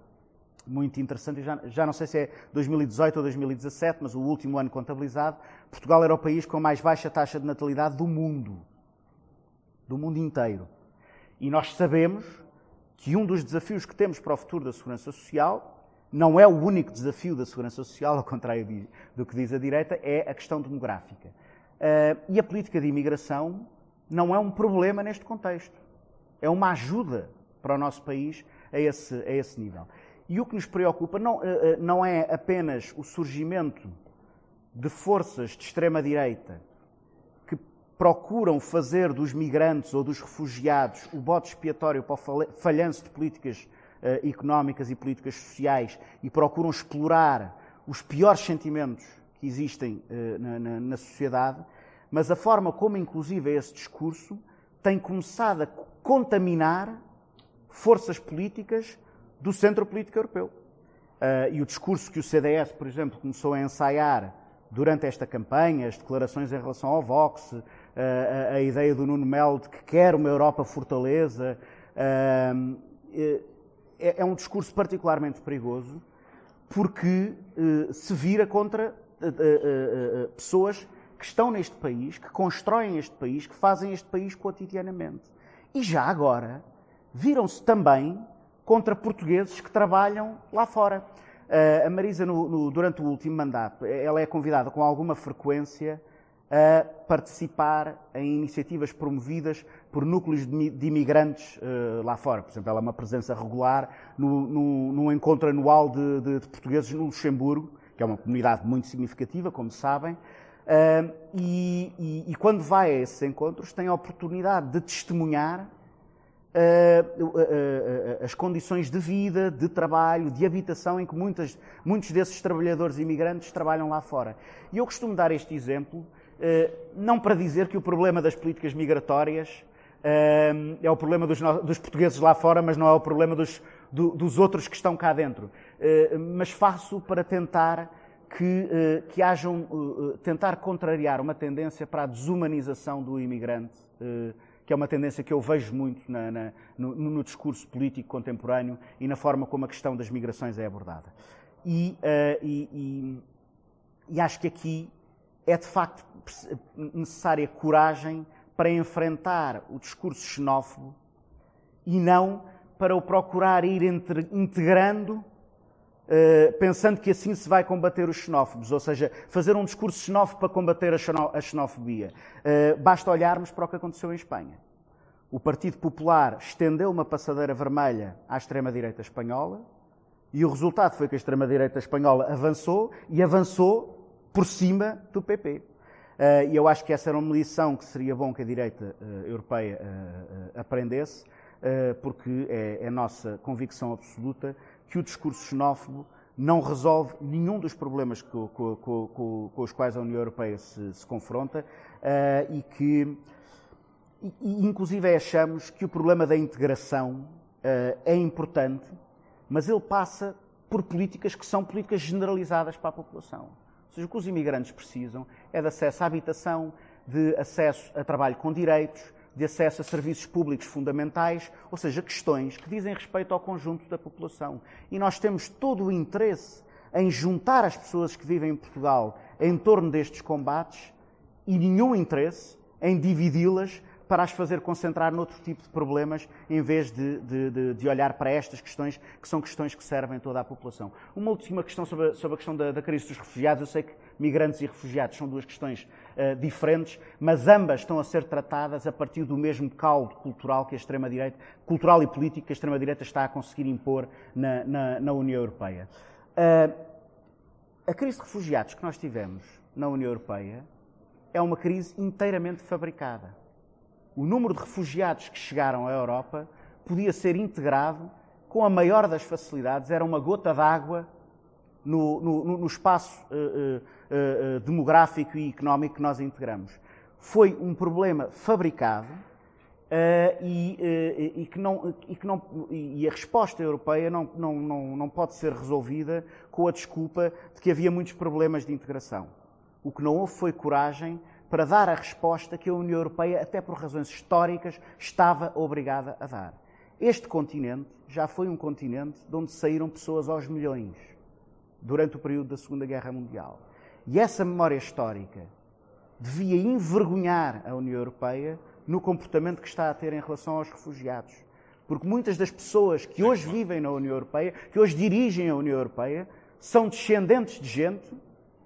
muito interessante, já, já não sei se é 2018 ou 2017, mas o último ano contabilizado, Portugal era o país com a mais baixa taxa de natalidade do mundo. Do mundo inteiro. E nós sabemos que um dos desafios que temos para o futuro da segurança social não é o único desafio da segurança social, ao contrário do que diz a direita, é a questão demográfica. Uh, e a política de imigração não é um problema neste contexto. É uma ajuda para o nosso país a esse, a esse nível. E o que nos preocupa não, eh, eh, não é apenas o surgimento de forças de extrema-direita que procuram fazer dos migrantes ou dos refugiados o bote expiatório para o falhanço de políticas uh, económicas e políticas sociais e procuram explorar os piores sentimentos que existem uh, na, na, na sociedade, mas a forma como, inclusive, esse discurso tem começado a contaminar forças políticas do centro político europeu. Uh, e o discurso que o CDS, por exemplo, começou a ensaiar durante esta campanha, as declarações em relação ao Vox, uh, a, a, ideia do Nuno Melo de que quer uma Europa fortaleza, uh, é, é, um discurso particularmente perigoso porque se vira contra pessoas que estão neste país, que constroem este país, que fazem este país cotidianamente. E já agora, viram-se também contra portugueses que trabalham lá fora. Uh, a Marisa, no, no, durante o último mandato, ela é convidada com alguma frequência a participar em iniciativas promovidas por núcleos de, imigrantes uh, lá fora. Por exemplo, ela é uma presença regular no, encontro anual de, de, de, portugueses no Luxemburgo, que é uma comunidade muito significativa, como sabem, uh, e, e, e quando vai a esses encontros tem a oportunidade de testemunhar as condições de vida, de trabalho, de habitação em que muitas, muitos desses trabalhadores imigrantes trabalham lá fora. E eu costumo dar este exemplo, não para dizer que o problema das políticas migratórias é o problema dos, dos, portugueses lá fora, mas não é o problema dos, do, dos outros que estão cá dentro. Mas faço para tentar que, que hajam, tentar contrariar uma tendência para a desumanização do imigrante que é uma tendência que eu vejo muito na, na, no, no, discurso político contemporâneo e na forma como a questão das migrações é abordada. E, uh, e, e, e acho que aqui é de facto necessária coragem para enfrentar o discurso xenófobo e não para o procurar ir integrando pensando que assim se vai combater os xenófobos, ou seja, fazer um discurso xenófobo para combater a xenofobia. Uh, basta olharmos para o que aconteceu em Espanha. O Partido Popular estendeu uma passadeira vermelha à extrema-direita espanhola e o resultado foi que a extrema-direita espanhola avançou e avançou por cima do PP. Uh, e eu acho que essa era uma lição que seria bom que a direita europeia aprendesse, porque é, é nossa convicção absoluta que o discurso xenófobo não resolve nenhum dos problemas com, com, com, com os quais a União Europeia se, se confronta uh, e que, e, inclusive, achamos que o problema da integração uh, é importante, mas ele passa por políticas que são políticas generalizadas para a população. Ou seja, o que os imigrantes precisam é de acesso à habitação, de acesso a trabalho com direitos, de acesso a serviços públicos fundamentais, ou seja, questões que dizem respeito ao conjunto da população. E nós temos todo o interesse em juntar as pessoas que vivem em Portugal em torno destes combates e nenhum interesse em dividi-las para as fazer concentrar noutro tipo de problemas, em vez de, de, de, olhar para estas questões, que são questões que servem toda a população. Uma última questão sobre a, sobre a questão da, da crise dos refugiados. Eu sei que migrantes e refugiados são duas questões uh, diferentes, mas ambas estão a ser tratadas a partir do mesmo caldo cultural que a extrema-direita, cultural e político que a extrema-direita está a conseguir impor na, na, na União Europeia. a crise de refugiados que nós tivemos na União Europeia é uma crise inteiramente fabricada. O número de refugiados que chegaram à Europa podia ser integrado com a maior das facilidades, era uma gota d'água no, no, no, espaço uh, uh, uh, demográfico e económico que nós integramos. Foi um problema fabricado e, e, que não, e, que não, e a resposta europeia não, não, não, não pode ser resolvida com a desculpa de que havia muitos problemas de integração. O que não houve foi coragem para dar a resposta que a União Europeia, até por razões históricas, estava obrigada a dar. Este continente já foi um continente de onde saíram pessoas aos milhões durante o período da Segunda Guerra Mundial. E essa memória histórica devia envergonhar a União Europeia no comportamento que está a ter em relação aos refugiados. Porque muitas das pessoas que hoje vivem na União Europeia, que hoje dirigem a União Europeia, são descendentes de gente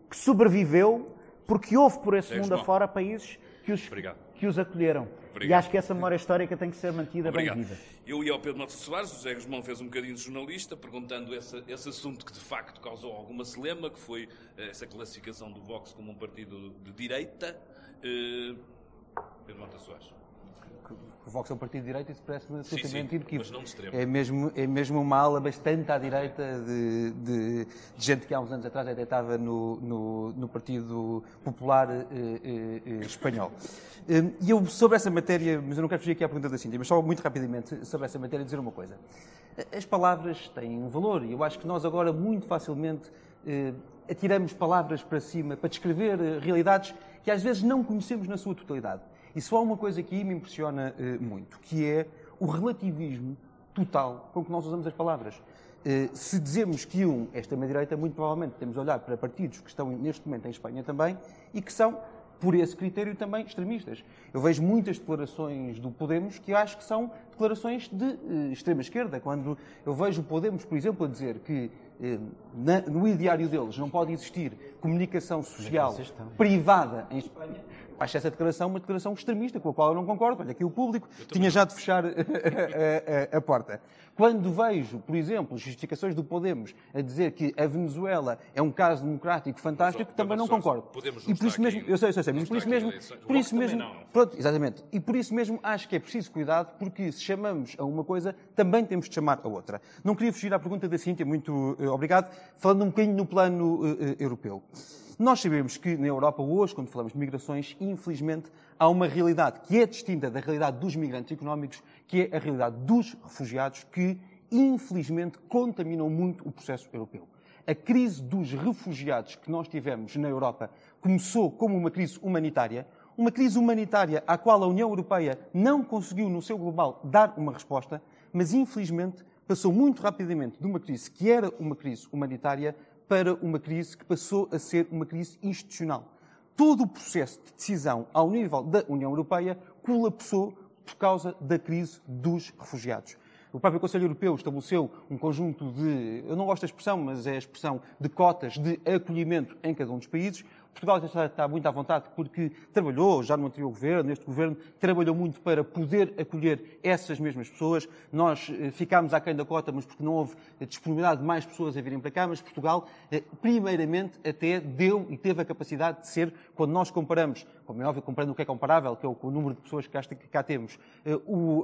que sobreviveu porque houve por esse mundo afora países que os, que os acolheram. Obrigado. E acho que essa memória histórica tem que ser mantida Obrigado. bem viva. Eu ia ao Pedro Mota Soares, o José Guzmão fez um bocadinho de jornalista, perguntando esse, esse assunto que de facto causou alguma celema, que foi eh, essa classificação do Vox como um partido de direita. Uh, Pedro Mota Soares o Vox é um partido de direita, isso parece-me absolutamente inequívoco. É mesmo, é mesmo uma ala bastante à direita de, de, de, gente que há uns anos atrás até estava no, no, no Partido Popular eh, eh, eh Espanhol. Eh, e eu, sobre essa matéria, mas eu não quero fugir aqui à pergunta da Cíntia, mas só muito rapidamente sobre essa matéria dizer uma coisa. As palavras têm um valor e eu acho que nós agora muito facilmente eh, atiramos palavras para cima para descrever eh, realidades que às vezes não conhecemos na sua totalidade. E só há uma coisa que me impressiona uh, muito, que é o relativismo total com que nós usamos as palavras. Uh, se dizemos que um é extrema-direita, muito provavelmente temos de olhar para partidos que estão neste momento em Espanha também e que são, por esse critério, também extremistas. Eu vejo muitas declarações do Podemos que acho que são declarações de uh, extrema-esquerda. Quando eu vejo o Podemos, por exemplo, a dizer que na, no ideário deles não pode existir comunicação social privada em Espanha, acho essa declaração uma declaração extremista, com a qual eu não concordo. Olha, aqui o público tinha já de fechar a, a, a, a, porta. Quando vejo, por exemplo, justificações do Podemos a dizer que a Venezuela é um caso democrático fantástico, Mas, também não concordo. Podemos e por isso mesmo, eu sei, eu sei, sei mas por isso mesmo, por isso mesmo, pronto, exatamente. E por isso mesmo acho que é preciso cuidado, porque se chamamos a uma coisa, também temos de chamar a outra. Não queria fugir à pergunta da Cíntia, muito uh, obrigado, falando um bocadinho no plano uh, uh, europeu. Nós sabemos que na Europa hoje, quando falamos de migrações, infelizmente há uma realidade que é distinta da realidade dos migrantes económicos, que é a realidade dos refugiados, que infelizmente contaminam muito o processo europeu. A crise dos refugiados que nós tivemos na Europa começou como uma crise humanitária, uma crise humanitária à qual a União Europeia não conseguiu, no seu global, dar uma resposta, mas infelizmente passou muito rapidamente de uma crise que era uma crise humanitária para uma crise que passou a ser uma crise institucional. Todo o processo de decisão ao nível da União Europeia colapsou por causa da crise dos refugiados. O próprio Conselho Europeu estabeleceu um conjunto de, eu não gosto da expressão, mas é a expressão de cotas de acolhimento em cada um dos países, Portugal está muito à vontade porque trabalhou, já no anterior governo, neste governo, trabalhou muito para poder acolher essas mesmas pessoas. Nós eh, ficámos aquém da cota, mas porque não houve disponibilidade de mais pessoas a virem para cá, mas Portugal, eh, primeiramente, até deu e teve a capacidade de ser, quando nós comparamos, como é óbvio, comparando o que é comparável, que é o, número de pessoas que cá, temos, eh,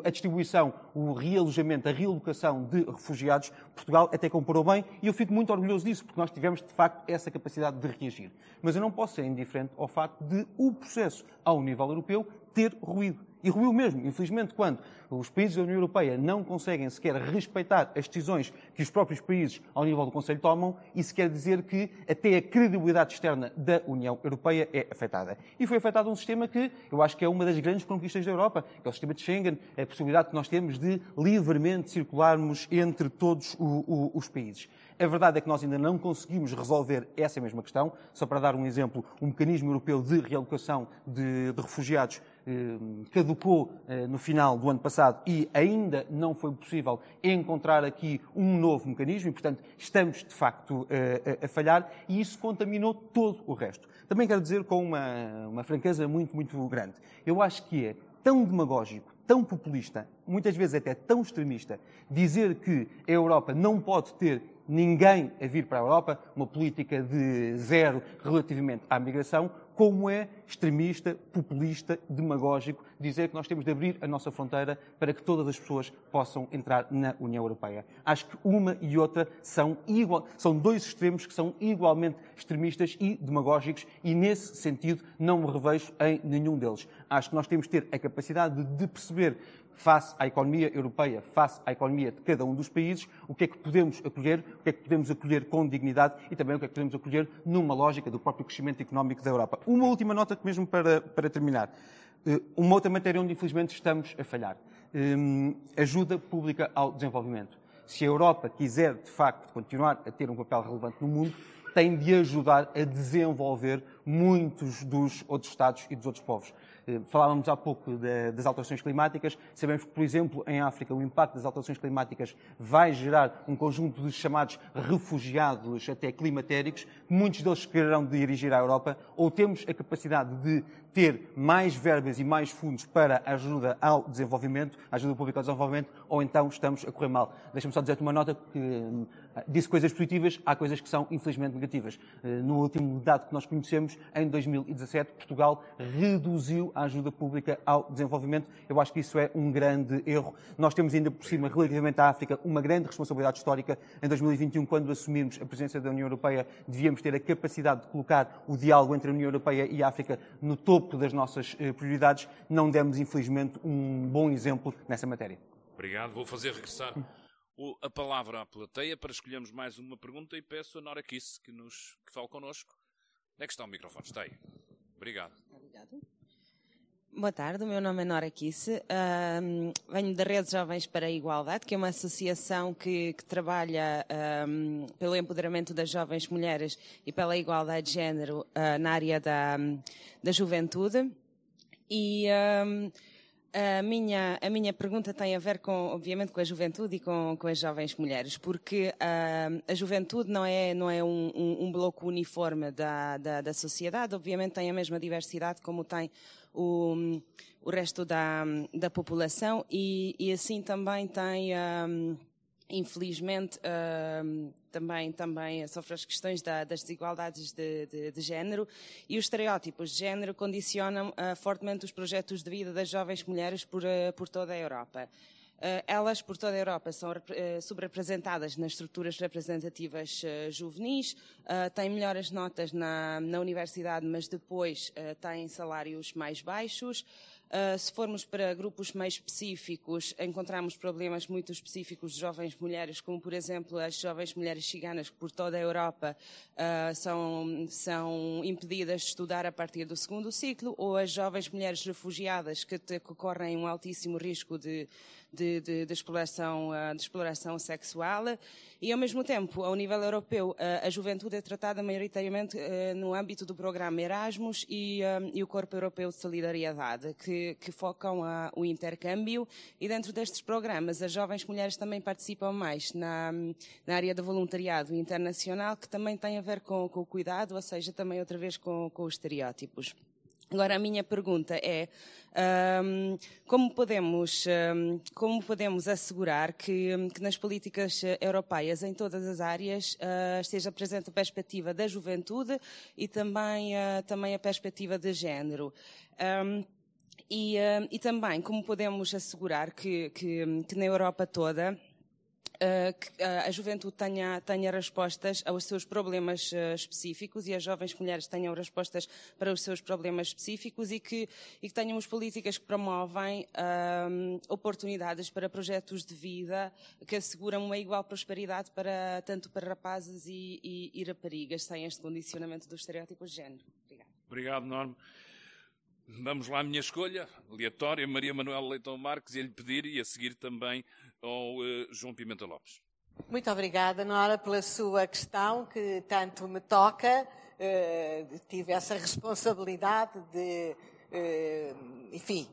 a distribuição, o realojamento, a realocação de refugiados, Portugal até comparou bem e eu fico muito orgulhoso disso, porque nós tivemos, de facto, essa capacidade de reagir. Mas eu não posso ser indiferente ao facto de o processo, ao nível europeu, ter ruído. E ruiu mesmo, infelizmente, quando os países da União Europeia não conseguem sequer respeitar as decisões que os próprios países, ao nível do Conselho, tomam, isso quer dizer que até a credibilidade externa da União Europeia é afetada. E foi afetado um sistema que eu acho que é uma das grandes conquistas da Europa, que é o sistema de Schengen, a possibilidade que nós temos de livremente circularmos entre todos os países. A verdade é que nós ainda não conseguimos resolver essa mesma questão. Só para dar um exemplo, o mecanismo europeu de realocação de, de refugiados eh, caducou eh, no final do ano passado e ainda não foi possível encontrar aqui um novo mecanismo e, portanto, estamos de facto eh, a, a falhar e isso contaminou todo o resto. Também quero dizer com uma, uma franqueza muito, muito grande. Eu acho que é tão demagógico, tão populista, muitas vezes até tão extremista, dizer que a Europa não pode ter ninguém a vir para a Europa, uma política de zero relativamente à migração, como é extremista, populista, demagógico dizer que nós temos de abrir a nossa fronteira para que todas as pessoas possam entrar na União Europeia. Acho que uma e outra são, igual, são dois extremos que são igualmente extremistas e demagógicos e, nesse sentido, não me revejo em nenhum deles. Acho que nós temos de ter a capacidade de perceber face à economia europeia, face à economia de cada um dos países, o que é que podemos acolher, o que é que podemos acolher com dignidade e também o que é que podemos acolher numa lógica do próprio crescimento económico da Europa. Uma última nota, mesmo para, para terminar. Eh, uma outra matéria onde, infelizmente, estamos a falhar. Hum, ajuda pública ao desenvolvimento. Se a Europa quiser, de facto, continuar a ter um papel relevante no mundo, tem de ajudar a desenvolver muitos dos outros Estados e dos outros povos. Eh, falávamos há pouco das alterações climáticas. Sabemos que, por exemplo, em África, o impacto das alterações climáticas vai gerar um conjunto de chamados refugiados até climatéricos. Muitos deles quererão dirigir à Europa. Ou temos a capacidade de ter mais verbas e mais fundos para a ajuda ao desenvolvimento, a ajuda pública ao desenvolvimento, ou então estamos a correr mal. Deixa-me só dizer-te uma nota que hum, disse coisas positivas, há coisas que são infelizmente negativas. Eh, no último dado que nós conhecemos, em 2017, Portugal reduziu a ajuda pública ao desenvolvimento. Eu acho que isso é um grande erro. Nós temos ainda por cima, relativamente à África, uma grande responsabilidade histórica. Em 2021, quando assumirmos a presença da União Europeia, devíamos ter a capacidade de colocar o diálogo entre a União Europeia e a África no topo das nossas eh, prioridades. Não demos, infelizmente, um bom exemplo nessa matéria. Obrigado. Vou fazer regressar a palavra à plateia para escolhermos mais uma pergunta e peço a Nora Kiss que, nos, que fale connosco. Onde é que está o microfone? Está aí. Obrigado. Obrigado. Boa tarde, o meu nome é Nora Kisse, venho da Rede Jovens para a Igualdade, que é uma associação que, que trabalha pelo empoderamento das jovens mulheres e pela igualdade de género uh, na área da, da juventude. E a minha, a minha pergunta tem a ver com, obviamente, com a juventude e com, com as jovens mulheres, porque uh, a juventude não é, não é um, um, um bloco uniforme da, da, da, sociedade, obviamente tem a mesma diversidade como tem o, o resto da, da população e, e assim também tem. Um, infelizmente uh, também também sofre as questões da, das desigualdades de, de, de, género e os estereótipos de género condicionam uh, fortemente os projetos de vida das jovens mulheres por, uh, por toda a Europa. Uh, elas, por toda a Europa, são subrepresentadas nas estruturas representativas juvenis, têm melhores notas na, na universidade, mas depois têm salários mais baixos. Se formos para grupos mais específicos, encontramos problemas muito específicos de jovens mulheres, como por exemplo as jovens mulheres ciganas que por toda a Europa são, são impedidas de estudar a partir do segundo ciclo, ou as jovens mulheres refugiadas que, te, que correm um altíssimo risco de, de, de, de, exploração, uh, de exploração sexual e, ao mesmo tempo, ao nível europeu, uh, a juventude é tratada maioritariamente uh, no âmbito do programa Erasmus e, e, o Corpo Europeu de Solidariedade, que, que focam a, o intercâmbio e dentro destes programas as jovens mulheres também participam mais na, na área do voluntariado internacional, que também tem a ver com, com o cuidado, ou seja, também outra vez com, com os estereótipos. Agora, a minha pergunta é um, como, podemos, um, como podemos assegurar que, que, nas políticas europeias, em todas as áreas, uh, esteja presente a perspectiva da juventude e também, uh, também a perspectiva de género? Um, e, e, também como podemos assegurar que, que, que na Europa toda uh, que uh, a juventude tenha, tenha respostas aos seus problemas uh, específicos e as jovens mulheres tenham respostas para os seus problemas específicos e que, e que tenhamos políticas que promovem oportunidades para projetos de vida que asseguram uma igual prosperidade para, tanto para rapazes e, e, e raparigas, sem este condicionamento dos estereótipos de género. Obrigado. Obrigado, Norma. Vamos lá minha escolha, aleatória, Maria Manuela Leitão Marques, e lhe pedir, e a seguir também ao uh, João Pimenta Lopes. Muito obrigada, Nora, pela sua questão, que tanto me toca. Uh, tive essa responsabilidade de, uh, enfim,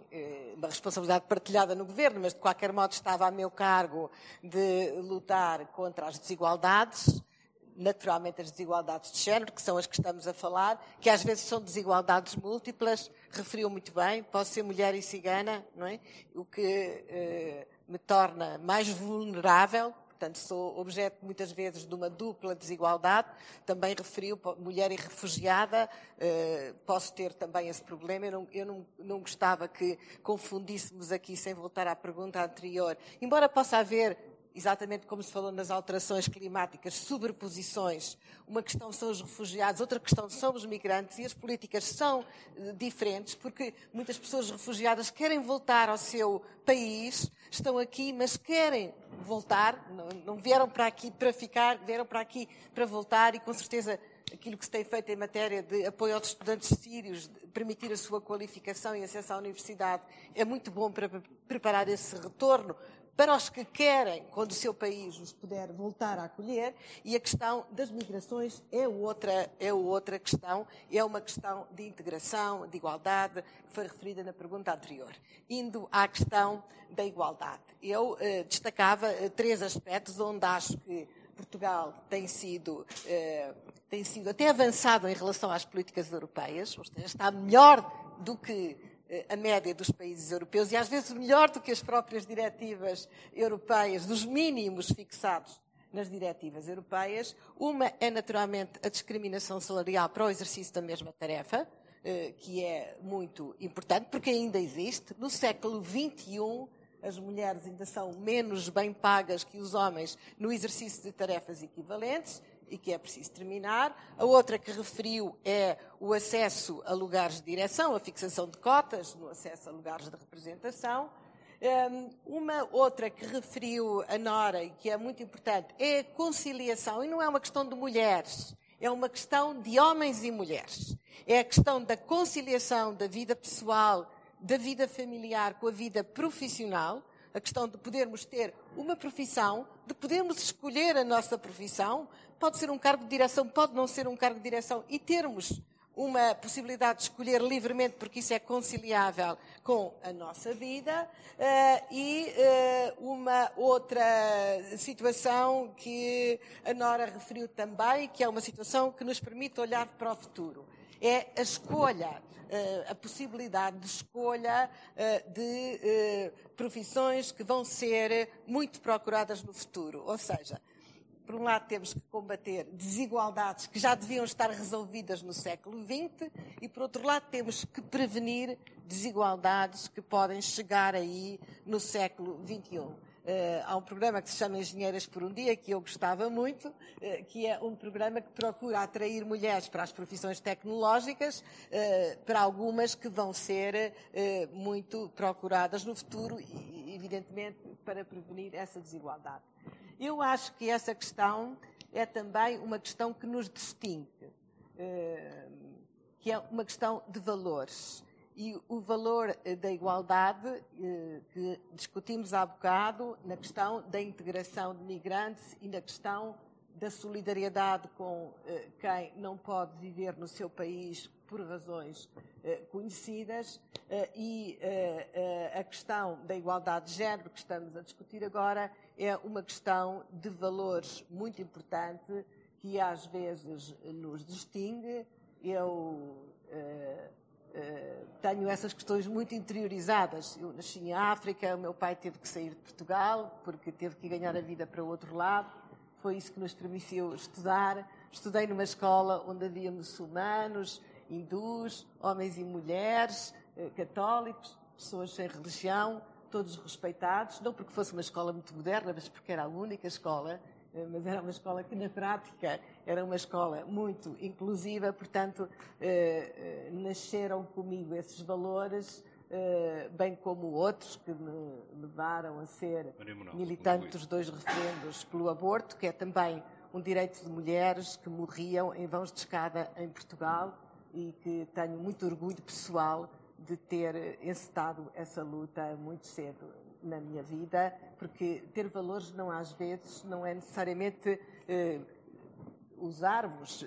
uma responsabilidade partilhada no governo, mas de qualquer modo estava a meu cargo de lutar contra as desigualdades naturalmente as desigualdades de género, que são as que estamos a falar, que às vezes são desigualdades múltiplas, referiu muito bem, posso ser mulher e cigana, não é? O que eh, me torna mais vulnerável, portanto sou objeto muitas vezes de uma dupla desigualdade. Também referiu mulher e refugiada, uh, posso ter também esse problema. Eu, não, eu não, não gostava que confundíssemos aqui, sem voltar à pergunta anterior, embora possa haver exatamente como se falou nas alterações climáticas, sobreposições. Uma questão são os refugiados, outra questão são os migrantes, e as políticas são eh, diferentes, porque muitas pessoas refugiadas querem voltar ao seu país, estão aqui, mas querem voltar, não, não vieram para aqui para ficar, vieram para aqui para voltar, e com certeza aquilo que se tem feito em matéria de apoio aos estudantes sírios, permitir a sua qualificação e acesso à universidade, é muito bom para preparar esse retorno, para os que querem, quando o seu país os puder voltar a acolher, e a questão das migrações é outra, é outra questão, é uma questão de integração, de igualdade, que foi referida na pergunta anterior. Indo à questão da igualdade, eu eh, destacava eh, três aspectos onde acho que Portugal tem sido, eh, tem sido até avançado em relação às políticas europeias, ou seja, está melhor do que a média dos países europeus e às vezes melhor do que as próprias diretivas europeias, dos mínimos fixados nas diretivas europeias. Uma é naturalmente a discriminação salarial para o exercício da mesma tarefa, eh, que é muito importante, porque ainda existe. No século XXI, as mulheres ainda são menos bem pagas que os homens no exercício de tarefas equivalentes e que é preciso terminar. A outra que referiu é o acesso a lugares de direção, a fixação de cotas no acesso a lugares de representação. Hum, uma outra que referiu a Nora e que é muito importante é a conciliação, e não é uma questão de mulheres, é uma questão de homens e mulheres. É a questão da conciliação da vida pessoal, da vida familiar com a vida profissional, a questão de podermos ter uma profissão, de podermos escolher a nossa profissão, pode ser um cargo de direção, pode não ser um cargo de direção, e termos uma possibilidade de escolher livremente, porque isso é conciliável com a nossa vida, uh, e uh, uma outra situação que a Nora referiu também, que é uma situação que nos permite olhar para o futuro. É a escolha, a possibilidade de escolha de profissões que vão ser muito procuradas no futuro. Ou seja, por um lado, temos que combater desigualdades que já deviam estar resolvidas no século XX e, por outro lado, temos que prevenir desigualdades que podem chegar aí no século XXI. Eh, há um programa que se chama Engenheiras por um Dia, que eu gostava muito, uh, que é um programa que procura atrair mulheres para as profissões tecnológicas, uh, para algumas que vão ser muito procuradas no futuro evidentemente, para prevenir essa desigualdade. Eu acho que essa questão é também uma questão que nos distingue, eh, que é uma questão de valores. E o valor eh, da igualdade, eh, que discutimos há bocado, na questão da integração de migrantes e na questão da solidariedade com quem não pode viver no seu país por razões conhecidas e a questão da igualdade de género que estamos a discutir agora é uma questão de valores muito importante que às vezes nos distingue. Eu tenho essas questões muito interiorizadas. Eu nasci em África, o meu pai teve que sair de Portugal porque teve que ganhar a vida para o outro lado. Foi isso que nos permitiu estudar. Estudei numa escola onde havia muçulmanos, hindus, homens e mulheres, uh, católicos, pessoas sem religião todos respeitados, não porque fosse uma escola muito moderna, mas porque era a única escola, eh, mas era uma escola que na prática era uma escola muito inclusiva, portanto eh, eh, nasceram comigo esses valores, bem como outros que me levaram a ser militante dos dois referendos pelo aborto, que é também um direito de mulheres que morriam em vãos de escada em Portugal e que tenho muito orgulho pessoal de ter encetado essa luta muito cedo na minha vida, porque ter valores não às vezes não é necessariamente eh, usarmos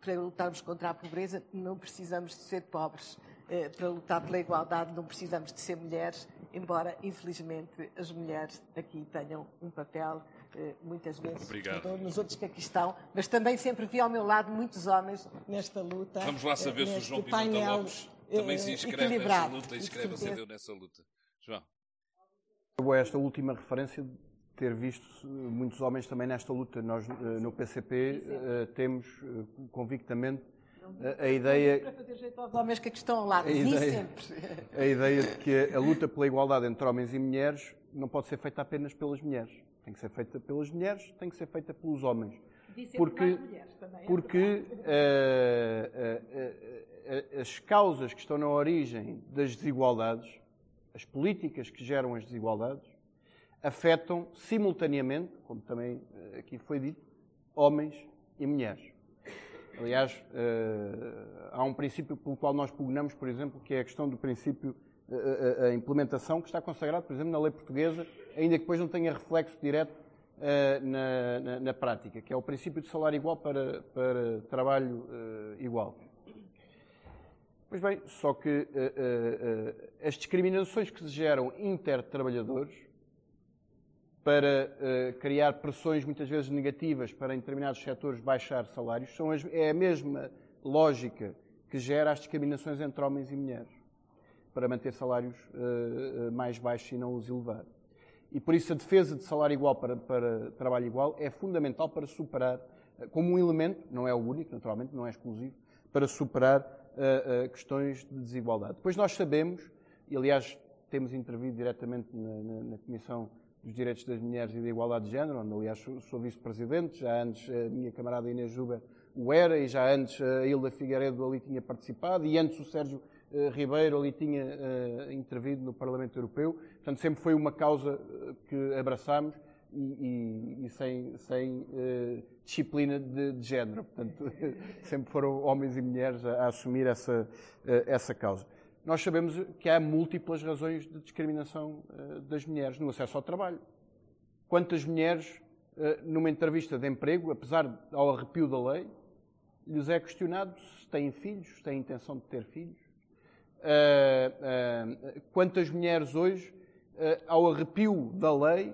para lutarmos contra a pobreza, não precisamos de ser pobres. Eh, para lutar pela igualdade não precisamos de ser mulheres, embora infelizmente as mulheres aqui tenham um papel eh, muitas vezes Obrigado. nos outros que aqui estão, mas também sempre vi ao meu lado muitos homens nesta luta. Vamos lá saber eh, se o João Pimenta Lopes também se inscreve nessa luta, inscreve-se a Deus nessa luta. João. Esta última referência ter visto muitos homens também nesta luta. Nós, no PCP, temos convictamente a, ideia. Para fazer jeito aos homens que estão ao lado, a ideia, sempre. A ideia de que a luta pela igualdade entre homens e mulheres não pode ser feita apenas pelas mulheres. Tem que ser feita pelas mulheres, tem que ser feita pelos homens. Porque, é porque uh, uh, uh, as causas que estão na origem das desigualdades, as políticas que geram as desigualdades, afetam simultaneamente, como também aqui foi dito, homens e mulheres. Aliás, uh, há um princípio pelo qual nós pugnamos, por exemplo, que é a questão do princípio, uh, a implementação, que está consagrado, por exemplo, na lei portuguesa, ainda que depois não tenha reflexo direto na, na, na, prática, que é o princípio de salário igual para, para trabalho igual. Pois bem, só que as discriminações que se geram inter-trabalhadores para uh, criar pressões muitas vezes negativas para em determinados setores baixar salários, são as, é a mesma lógica que gera as discriminações entre homens e mulheres, para manter salários uh, mais baixos e não os elevar. E por isso a defesa de salário igual para, para trabalho igual é fundamental para superar, como um elemento, não é o único, naturalmente, não é exclusivo, para superar uh, questões de desigualdade. Depois nós sabemos, e aliás temos intervido diretamente na, na, na Comissão dos Direitos das Mulheres e da Igualdade de Género, onde, aliás, sou vice-presidente, já antes a minha camarada Inês Juba o era, e já antes a Hilda Figueiredo ali tinha participado, e antes o Sérgio uh, Ribeiro ali tinha uh, intervido no Parlamento Europeu. Portanto, sempre foi uma causa eh, que abraçámos e, e, e sem, sem uh, disciplina de, de, género. Portanto, sempre foram homens e mulheres a, a assumir essa, essa causa nós sabemos que há múltiplas razões de discriminação uh, das mulheres no acesso ao trabalho. Quantas mulheres, uh, numa entrevista de emprego, apesar ao arrepio da lei, lhes é questionado se têm filhos, se têm intenção de ter filhos? Uh, quantas mulheres hoje, ao arrepio da lei,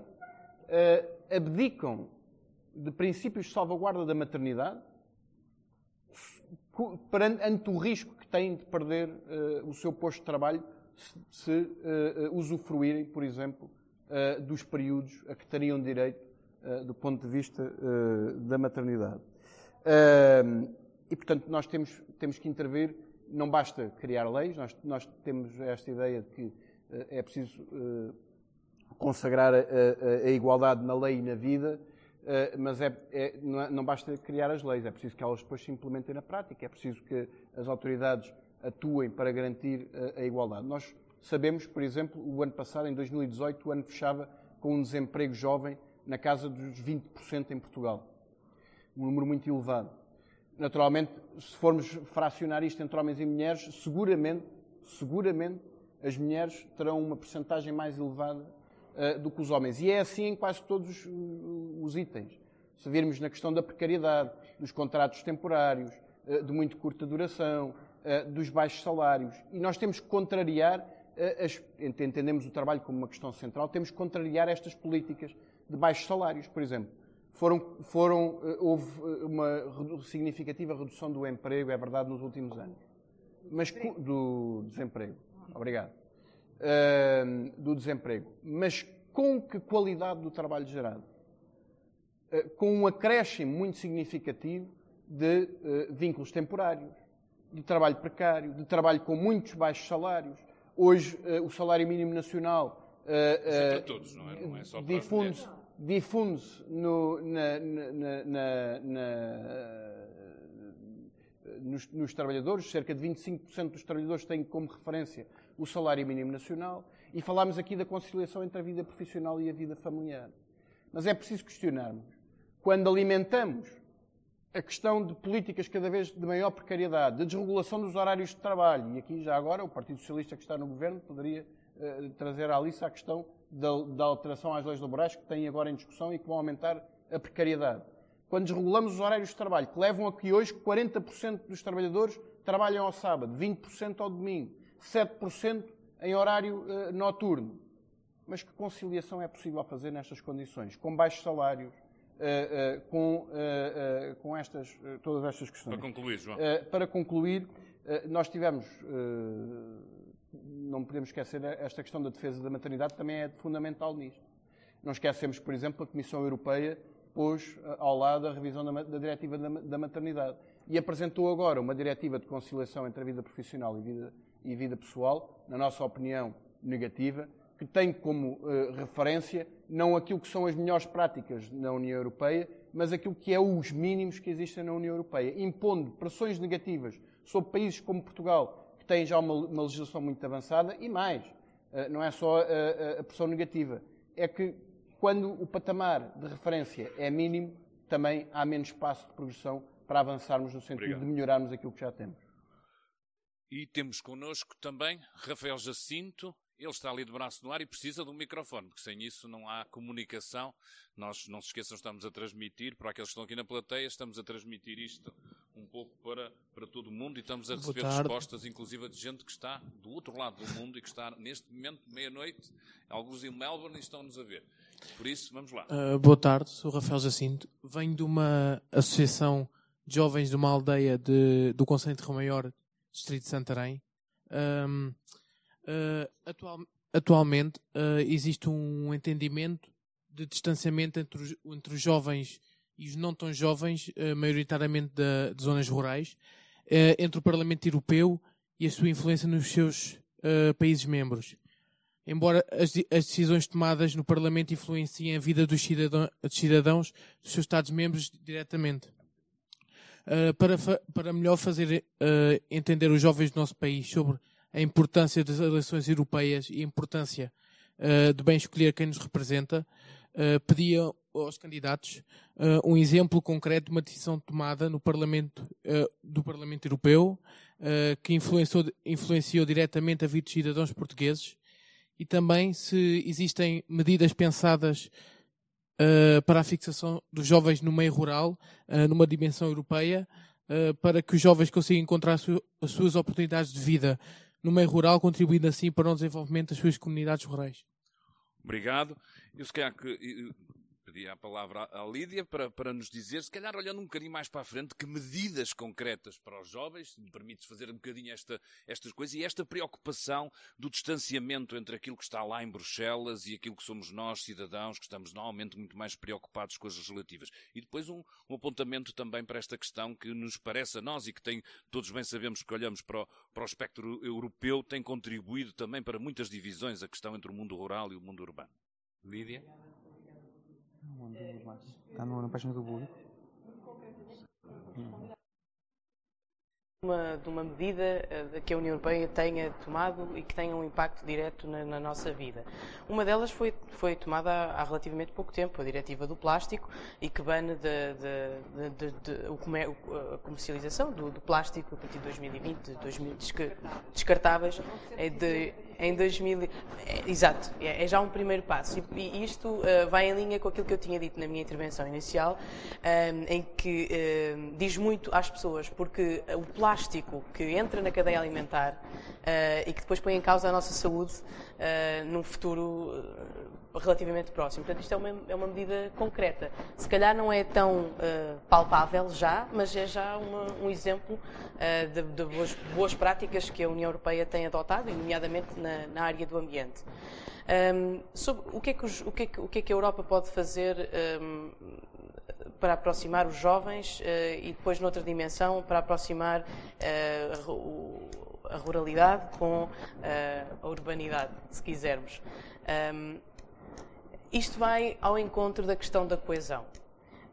abdicam de princípios de salvaguarda da maternidade ante o risco têm de perder uh, o seu posto de trabalho se, se uh, usufruírem, por exemplo, uh, dos períodos a que teriam direito do ponto de vista da maternidade. e, portanto, nós temos, temos que intervir, não basta criar leis, nós, nós temos esta ideia de que é preciso consagrar a, a, a igualdade na lei e na vida, Uh, mas é, é, não, é, não, basta criar as leis, é preciso que elas depois se implementem na prática, é preciso que as autoridades atuem para garantir a, a igualdade. Nós sabemos, por exemplo, o ano passado, em 2018, o ano fechava com um desemprego jovem na casa dos 20% em Portugal. Um número muito elevado. Naturalmente, se formos fracionar isto entre homens e mulheres, seguramente, seguramente, as mulheres terão uma percentagem mais elevada uh, do que os homens. E é assim em quase todos os, itens. Se virmos na questão da precariedade, dos contratos temporários, uh, de muito curta duração, uh, dos baixos salários. E nós temos que contrariar, as, entendemos o trabalho como uma questão central, temos que contrariar estas políticas de baixos salários, por exemplo. Foram, foram, houve uma significativa redução do emprego, é verdade, nos últimos anos. Mas do desemprego. Obrigado uh, do desemprego. Mas com que qualidade do trabalho gerado? Uh, com um acréscimo muito significativo de uh, vínculos temporários, de trabalho precário, de trabalho com muitos baixos salários. Hoje, o salário mínimo nacional. Uh, uh, todos, não é? Não é só para difunde-se difunde na, na, na, na nos, nos, trabalhadores, cerca de 25% dos trabalhadores têm como referência o salário mínimo nacional, e falámos aqui da conciliação entre a vida profissional e a vida familiar. Mas é preciso questionarmos. Quando alimentamos a questão de políticas cada vez de maior precariedade, de desregulação dos horários de trabalho, e aqui já agora o Partido Socialista que está no governo poderia uh, trazer à lista a questão da, da alteração às leis laborais que têm agora em discussão e que vão aumentar a precariedade. Quando desregulamos os horários de trabalho, que levam a que hoje 40% dos trabalhadores trabalham ao sábado, 20% ao domingo, 7% em horário uh, noturno. Mas que conciliação é possível fazer nestas condições? Com baixos salários, uh, com, com estas, todas estas questões. Para concluir, João. para concluir, nós tivemos, não podemos esquecer, esta questão da defesa da maternidade também é fundamental nisto. Não esquecemos, por exemplo, a Comissão Europeia pôs ao lado a revisão da, da diretiva da, da, maternidade e apresentou agora uma diretiva de conciliação entre a vida profissional e vida, e vida pessoal, na nossa opinião, negativa, que tem como uh, referência não aquilo que são as melhores práticas na União Europeia, mas aquilo que é os mínimos que existem na União Europeia, impondo pressões negativas sobre países como Portugal, que têm já uma, uma legislação muito avançada, e mais, uh, não é só a, a pressão negativa, é que quando o patamar de referência é mínimo, também há menos espaço de progressão para avançarmos no sentido Obrigado. de melhorarmos aquilo que já temos. E temos connosco também Rafael Jacinto, ele está ali de braço no ar e precisa de um microfone, porque sem isso não há comunicação. Nós, não se esqueçam, estamos a transmitir, para aqueles que estão aqui na plateia, estamos a transmitir isto um pouco para, para todo o mundo e estamos a receber respostas, inclusive de gente que está do outro lado do mundo e que está neste momento, meia-noite, alguns em Melbourne e estão-nos a ver. Por isso, vamos lá. Uh, boa tarde, sou Rafael Jacinto. Venho de uma associação de jovens de uma aldeia de, do Conselho de Rio Maior, Distrito de Santarém. Um, uh, ah, atual, atualmente uh, existe um entendimento de distanciamento entre os, entre os jovens e os não tão jovens, maioritariamente da, de zonas rurais, entre o Parlamento Europeu e a sua influência nos seus países membros embora as, as, decisões tomadas no Parlamento influenciem a vida dos, cidadão, dos cidadãos dos seus Estados-membros diretamente. Uh, para, para melhor fazer uh, entender os jovens do nosso país sobre a importância das eleições europeias e a importância uh, de bem escolher quem nos representa, pedia aos candidatos um exemplo concreto de uma decisão tomada no Parlamento, do Parlamento Europeu que influenciou, influenciou diretamente a vida dos cidadãos portugueses e também se existem medidas pensadas uh, para a fixação dos jovens no meio rural, uh, numa dimensão europeia, uh, para que os jovens consigam encontrar su as suas oportunidades de vida no meio rural, contribuindo assim para o desenvolvimento das suas comunidades rurais. Obrigado. Eu se calhar que pedi a palavra à Lídia para, para nos dizer, se calhar olhando um bocadinho mais para a frente, que medidas concretas para os jovens, se me permites fazer um bocadinho esta, estas coisas, e esta preocupação do distanciamento entre aquilo que está lá em Bruxelas e aquilo que somos nós, cidadãos, que estamos normalmente muito mais preocupados com as legislativas. E depois um, um apontamento também para esta questão que nos parece a nós e que tem, todos bem sabemos que olhamos para o, para o espectro europeu, tem contribuído também para muitas divisões a questão entre o mundo rural e o mundo urbano. Lídia? Está na página do Google. Uma, de uma medida uh, que a União Europeia tenha tomado e que tenha um impacto direto na, na nossa vida. Uma delas foi, foi tomada há, há, relativamente pouco tempo, a diretiva do plástico, e que bane de, de, de, a comercialização do, do, plástico a partir de 2020, 2000, descartáveis, é de em 2000. É, exato, é, é, já um primeiro passo. E, e isto uh, vai em linha com aquilo que eu tinha dito na minha intervenção inicial, um, ehm, em que uh, diz muito às pessoas, porque o plástico que entra na cadeia alimentar uh, e que depois põe em causa a nossa saúde num futuro relativamente próximo. Portanto, isto é uma, é uma medida concreta. Se calhar não é tão uh, palpável já, mas é já uma, um exemplo uh, de, de boas, boas, práticas que a União Europeia tem adotado, nomeadamente na, na área do ambiente. Um, sobre o que, é que os, o, que é que, o que, é que a Europa pode fazer um, para aproximar os jovens uh, e depois, noutra dimensão, para aproximar a ruralidade com a urbanidade, se quisermos. Um, isto vai ao encontro da questão da coesão.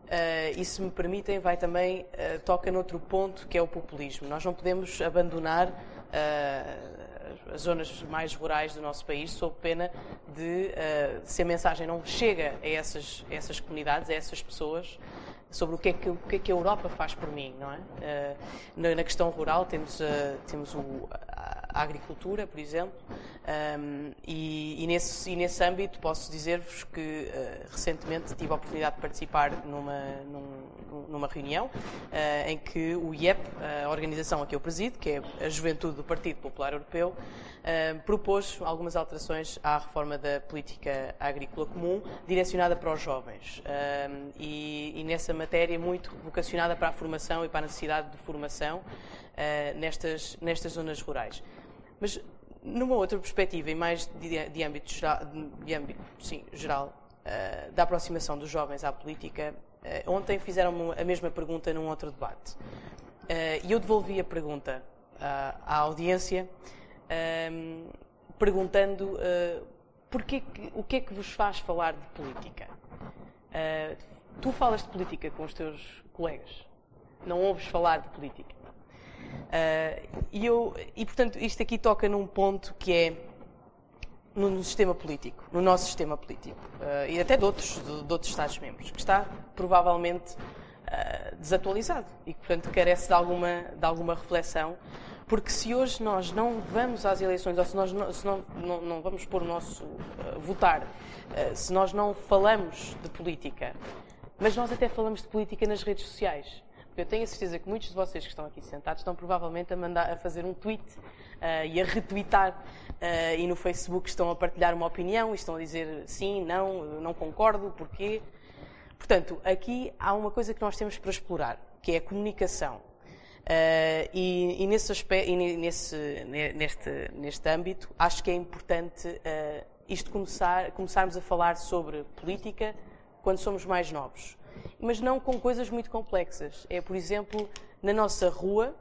Uh, e se me permitem, vai também, uh, toca noutro ponto que é o populismo. Nós não podemos abandonar uh, as zonas mais rurais do nosso país sob pena de, se a mensagem não chega a essas, a essas comunidades, a essas pessoas, sobre o que, é que, o que é que a Europa faz por mim, não é? na, na, questão rural temos, temos o, a agricultura, por exemplo, um, e, e, nesse, e, nesse, âmbito posso dizer-vos que uh, recentemente tive a oportunidade de participar numa, num, numa reunião uh, em que o IEP, a organização a que eu presido, que é a Juventude do Partido Popular Europeu, uh, propôs algumas alterações à reforma da política agrícola comum direcionada para os jovens e, e, nessa matéria muito vocacionada para a formação e para a necessidade de formação nestas, nestas zonas rurais. Mas numa outra perspectiva e mais de, de âmbito geral, de âmbito, sim, geral uh, da aproximação dos jovens à política, uh, ontem fizeram a mesma pergunta num outro debate. E eu devolvi a pergunta à audiência, um, perguntando porquê que, o que é que vos faz falar de política? Tu falas de política com os teus colegas, não ouves falar de política. Uh, e, eu, e, portanto, isto aqui toca num ponto que é no, no sistema político, no nosso sistema político, uh, e até de outros, de, de outros Estados-membros, que está provavelmente uh, desatualizado e que, portanto, carece de alguma, de alguma reflexão, porque se hoje nós não vamos às eleições, ou se nós não, se não, não, não vamos pôr o nosso votar, se nós não falamos de política, mas nós até falamos de política nas redes sociais. Eu tenho a certeza que muitos de vocês que estão aqui sentados estão provavelmente a, mandar, a fazer um tweet uh, e a retweetar uh, e no Facebook estão a partilhar uma opinião e estão a dizer sim, não, não concordo, porquê. Portanto, aqui há uma coisa que nós temos para explorar, que é a comunicação. Uh, e, e, nesse aspecto, e nesse, neste, neste âmbito, acho que é importante uh, isto começar, começarmos a falar sobre política quando somos mais novos mas não com coisas muito complexas. É, por exemplo, na nossa rua,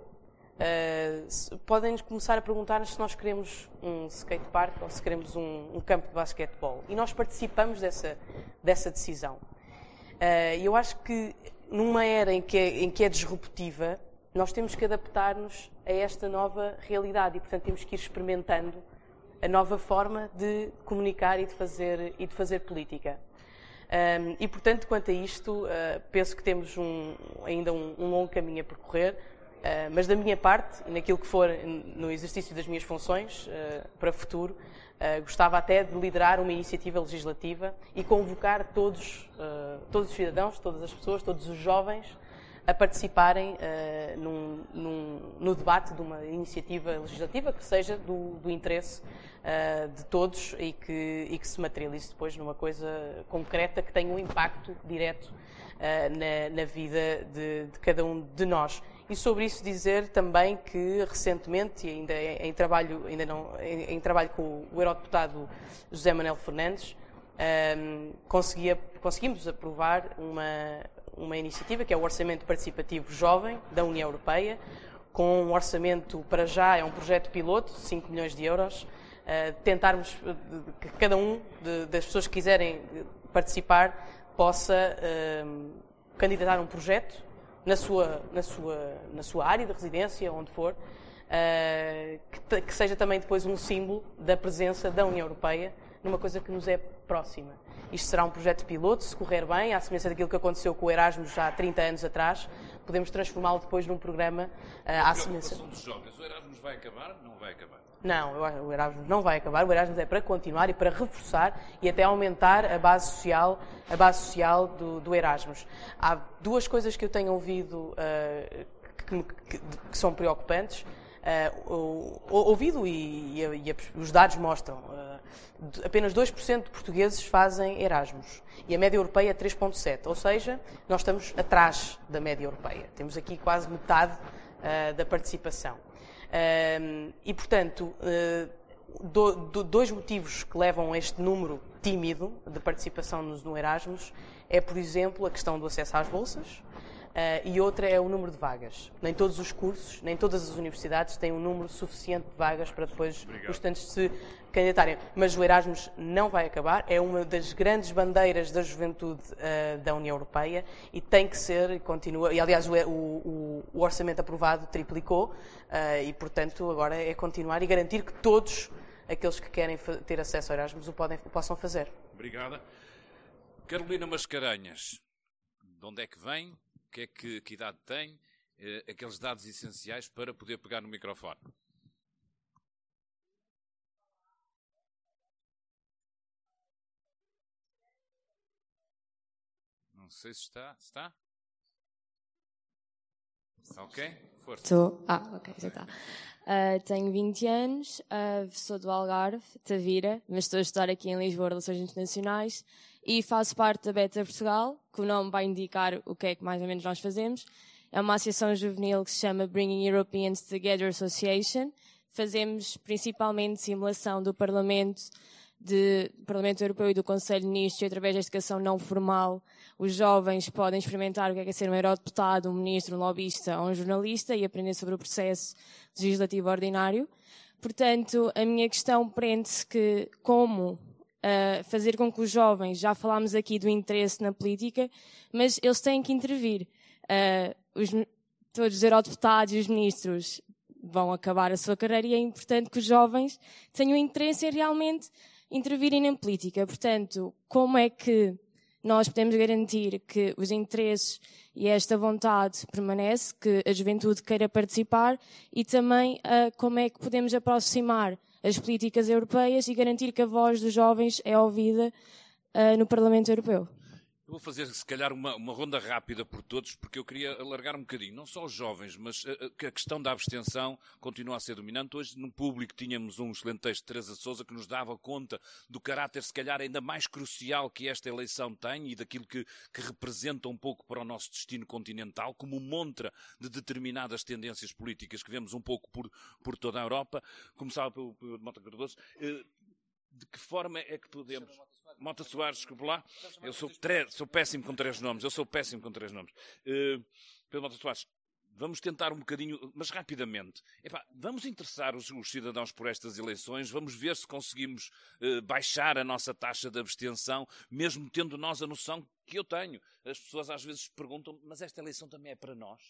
uh, podem-nos começar a perguntar-nos se nós queremos um skatepark ou se queremos um, um, campo de basquetebol. E nós participamos dessa, dessa decisão. Uh, eu acho que numa era em que, é, em que é disruptiva, nós temos que adaptar-nos a esta nova realidade e, portanto, temos que ir experimentando a nova forma de comunicar e de fazer, e de fazer política. Um, e, portanto, quanto a isto, uh, penso que temos um, ainda um, um, longo caminho a percorrer, uh, mas da minha parte, e naquilo que for no exercício das minhas funções uh, para o futuro, gostava até de liderar uma iniciativa legislativa e convocar todos, todos os cidadãos, todas as pessoas, todos os jovens a participarem num, num, no debate de uma iniciativa legislativa que seja do, do interesse uh, de todos e que, e que se materialize depois numa coisa concreta que tenha um impacto direto uh, na, na, vida de, de, cada um de nós. E sobre isso dizer também que recentemente, ainda em, trabalho, ainda não, em, em, trabalho com o eurodeputado José Manuel Fernandes, um, conseguia, conseguimos aprovar uma, uma iniciativa que é o Orçamento Participativo Jovem da União Europeia, com um orçamento para já, é um projeto piloto, 5 milhões de euros, uh, tentarmos eh, que cada um de, das pessoas que quiserem participar possa uh, candidatar um projeto na sua, na, sua, na sua área de residência, onde for, uh, que, que, seja também depois um símbolo da presença da União Europeia numa coisa que nos é próxima. Isto será um projeto piloto, se correr bem, à semelhança daquilo que aconteceu com o Erasmus já há 30 anos atrás, podemos transformá-lo depois num programa uh, à semelhança. dos jovens, o Erasmus vai acabar? Não vai acabar? Não, o Erasmus não vai acabar. O Erasmus é para continuar e para reforçar e até aumentar a base social, a base social do, do Erasmus. Há duas coisas que eu tenho ouvido uh, que, que, que, são preocupantes. Uh, ouvido e, e, e, os dados mostram. Uh, apenas 2% de portugueses fazem Erasmus e a média europeia é 3,7%. Ou seja, nós estamos atrás da média europeia. Temos aqui quase metade da participação e, portanto, uh, do, do, dois motivos que levam a este número tímido de participação no, no Erasmus é, por exemplo, a questão do acesso às bolsas, Uh, e outra é o número de vagas. Nem todos os cursos, nem todas as universidades têm um número suficiente de vagas para depois Obrigado. os estudantes se candidatarem. Mas o Erasmus não vai acabar, é uma das grandes bandeiras da juventude uh, da União Europeia e tem que ser e continua. E aliás, o, o, o orçamento aprovado triplicou uh, e, portanto, agora é continuar e garantir que todos aqueles que querem ter acesso ao Erasmus o, podem, o possam fazer. Obrigada. Carolina Mascarenhas, de onde é que vem? Que é que, que idade tem, eh, aqueles dados essenciais para poder pegar no microfone. Não sei se está. Está? Está ok? Força. Estou. Ah, ok, já está. Uh, tenho 20 anos, uh, sou do Algarve, Tavira, mas estou a estudar aqui em Lisboa Relações Internacionais e faço parte da Beta Portugal, que o nome vai indicar o que é que mais ou menos nós fazemos. É uma associação juvenil que se chama Bringing Europeans Together Association. Fazemos principalmente simulação do Parlamento do Parlamento Europeu e do Conselho de Ministros, e através da educação não formal, os jovens podem experimentar o que é, que é ser um eurodeputado, um ministro, um lobista ou um jornalista e aprender sobre o processo legislativo ordinário. Portanto, a minha questão prende-se que como uh, fazer com que os jovens, já falámos aqui do interesse na política, mas eles têm que intervir. Uh, os, todos os eurodeputados e os ministros vão acabar a sua carreira e é importante que os jovens tenham interesse em realmente intervirem na política. Portanto, como é que nós podemos garantir que os interesses e esta vontade permanece, que a juventude queira participar e também uh, como é que podemos aproximar as políticas europeias e garantir que a voz dos jovens é ouvida uh, no Parlamento Europeu. Eu vou fazer, se calhar, uma, uma, ronda rápida por todos, porque eu queria alargar um bocadinho, não só os jovens, mas a, eh, eh, a, questão da abstenção continua a ser dominante. Hoje, no público, tínhamos um excelente texto de Teresa Souza que nos dava conta do caráter, se calhar, ainda mais crucial que esta eleição tem e daquilo que, que representa um pouco para o nosso destino continental, como montra de determinadas tendências políticas que vemos um pouco por, por toda a Europa. Começava pelo, pelo Mota Cardoso. Eh, de que forma é que podemos. Mota Soares, desculpe lá. Eu sou, sou, péssimo com três nomes. Eu sou péssimo com três nomes. Uh, Pedro Mota Soares, vamos tentar um bocadinho, mas rapidamente. Epá, vamos interessar os, os, cidadãos por estas eleições, vamos ver se conseguimos uh, baixar a nossa taxa de abstenção, mesmo tendo nós a noção que eu tenho. As pessoas às vezes perguntam, mas esta eleição também é para nós?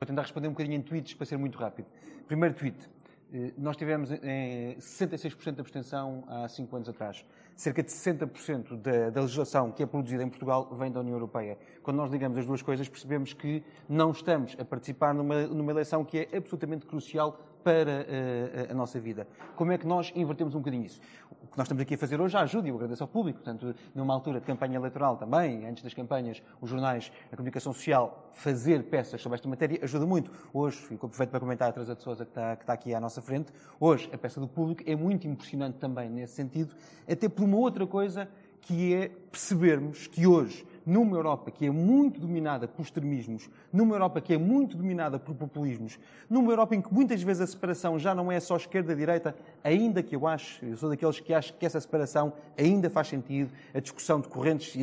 Vou tentar responder um bocadinho em tweets para ser muito rápido. Primeiro tweet. Eh, nós tivemos em 66% de abstenção há 5 anos atrás. Cerca de 60% da, da, legislação que é produzida em Portugal vem da União Europeia. Quando nós ligamos as duas coisas, percebemos que não estamos a participar numa, numa eleição que é absolutamente crucial para uh, a nossa vida. Como é que nós invertemos um bocadinho isso? O que nós estamos aqui a fazer hoje ajuda e eu agradeço ao público. Portanto, numa altura de campanha eleitoral também, antes das campanhas, os jornais, a comunicação social, fazer peças sobre esta matéria ajuda muito. Hoje, e aproveito para comentar a Teresa de Souza que está, que está aqui à nossa frente, hoje a peça do público é muito impressionante também nesse sentido, até por uma outra coisa que é percebermos que hoje numa Europa que é muito dominada por extremismos, numa Europa que é muito dominada por populismos, numa Europa em que muitas vezes a separação já não é só esquerda-direita, ainda que eu acho, eu sou daqueles que acham que essa separação ainda faz sentido, a discussão de correntes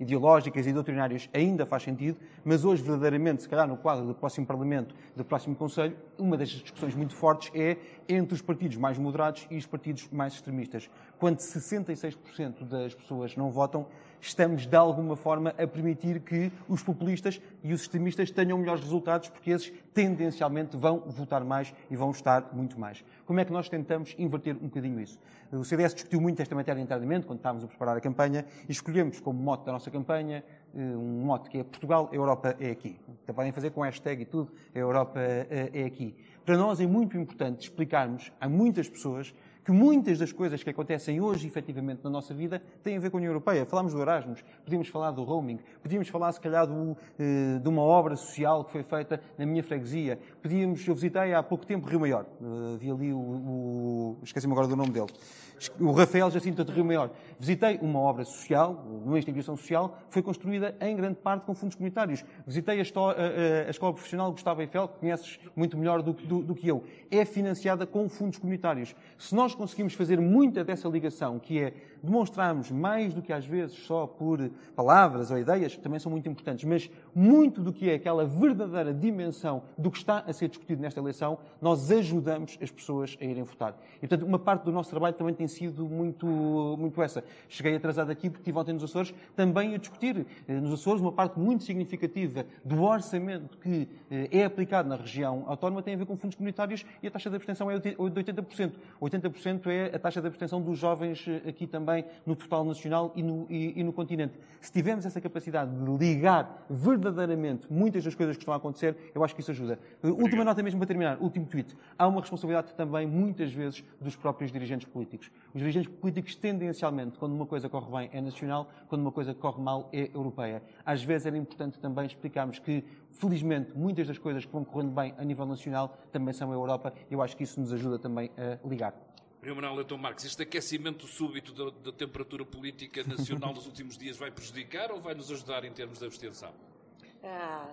ideológicas e doutrinárias ainda faz sentido, mas hoje, verdadeiramente, se calhar no quadro do próximo Parlamento, do próximo Conselho, uma das discussões muito fortes é entre os partidos mais moderados e os partidos mais extremistas. Quando 66% das pessoas não votam, estamos de alguma forma a permitir que os populistas e os extremistas tenham melhores resultados, porque esses tendencialmente vão votar mais e vão estar muito mais. Como é que nós tentamos inverter um bocadinho isso? O CDS discutiu muito esta matéria internamente, quando estávamos a preparar a campanha, e escolhemos como mote da nossa campanha eh, um mote que é Portugal, a Europa é aqui. Até podem fazer com hashtag e tudo, a Europa eh, é aqui. Para nós é muito importante explicarmos a muitas pessoas que muitas das coisas que acontecem hoje, efetivamente, na nossa vida, têm a ver com a União Europeia. Falámos do Erasmus, podíamos falar do roaming, podíamos falar, se calhar, do, eh, de uma obra social que foi feita na minha freguesia. Podíamos, eu visitei há pouco tempo Rio Maior, uh, vi ali o, o esqueci-me agora do nome dele, o Rafael Jacinto de Rio Maior. Visitei uma obra social, uma instituição social, que foi construída em grande parte com fundos comunitários. Visitei a, a, a Escola Profissional Gustavo Eiffel, que conheces muito melhor do, do, do, que eu. É financiada com fundos comunitários. Se nós conseguimos fazer muita dessa ligação, que é demonstrarmos mais do que às vezes só por palavras ou ideias, que também são muito importantes, mas muito do que é aquela verdadeira dimensão do que está a ser discutido nesta eleição, nós ajudamos as pessoas a irem votar. E, portanto, uma parte do nosso trabalho também tem sido muito, muito essa. Cheguei atrasado aqui porque estive ontem nos Açores também a discutir eh, nos Açores uma parte muito significativa do orçamento que eh, é aplicado na região autónoma tem a ver com fundos comunitários e a taxa de abstenção é de 80%. 80% é a taxa de abstenção dos jovens eh, aqui também no total nacional e no, e, e no continente. Se tivermos essa capacidade de ligar verdadeiramente muitas das coisas que estão a acontecer, eu acho que isso ajuda. Última nota mesmo para terminar, último tweet. Há uma responsabilidade também, muitas vezes, dos próprios dirigentes políticos. Os dirigentes políticos, tendencialmente, quando uma coisa corre bem, é nacional, quando uma coisa corre mal, é europeia. Às vezes era importante também explicarmos que, felizmente, muitas das coisas que vão correndo bem a nível nacional também são a Europa. Eu acho que isso nos ajuda também a ligar. Primeiro Manuel Leitão Marques, este aquecimento súbito da, da, temperatura política nacional dos últimos dias vai prejudicar ou vai nos ajudar em termos de abstenção? Ah,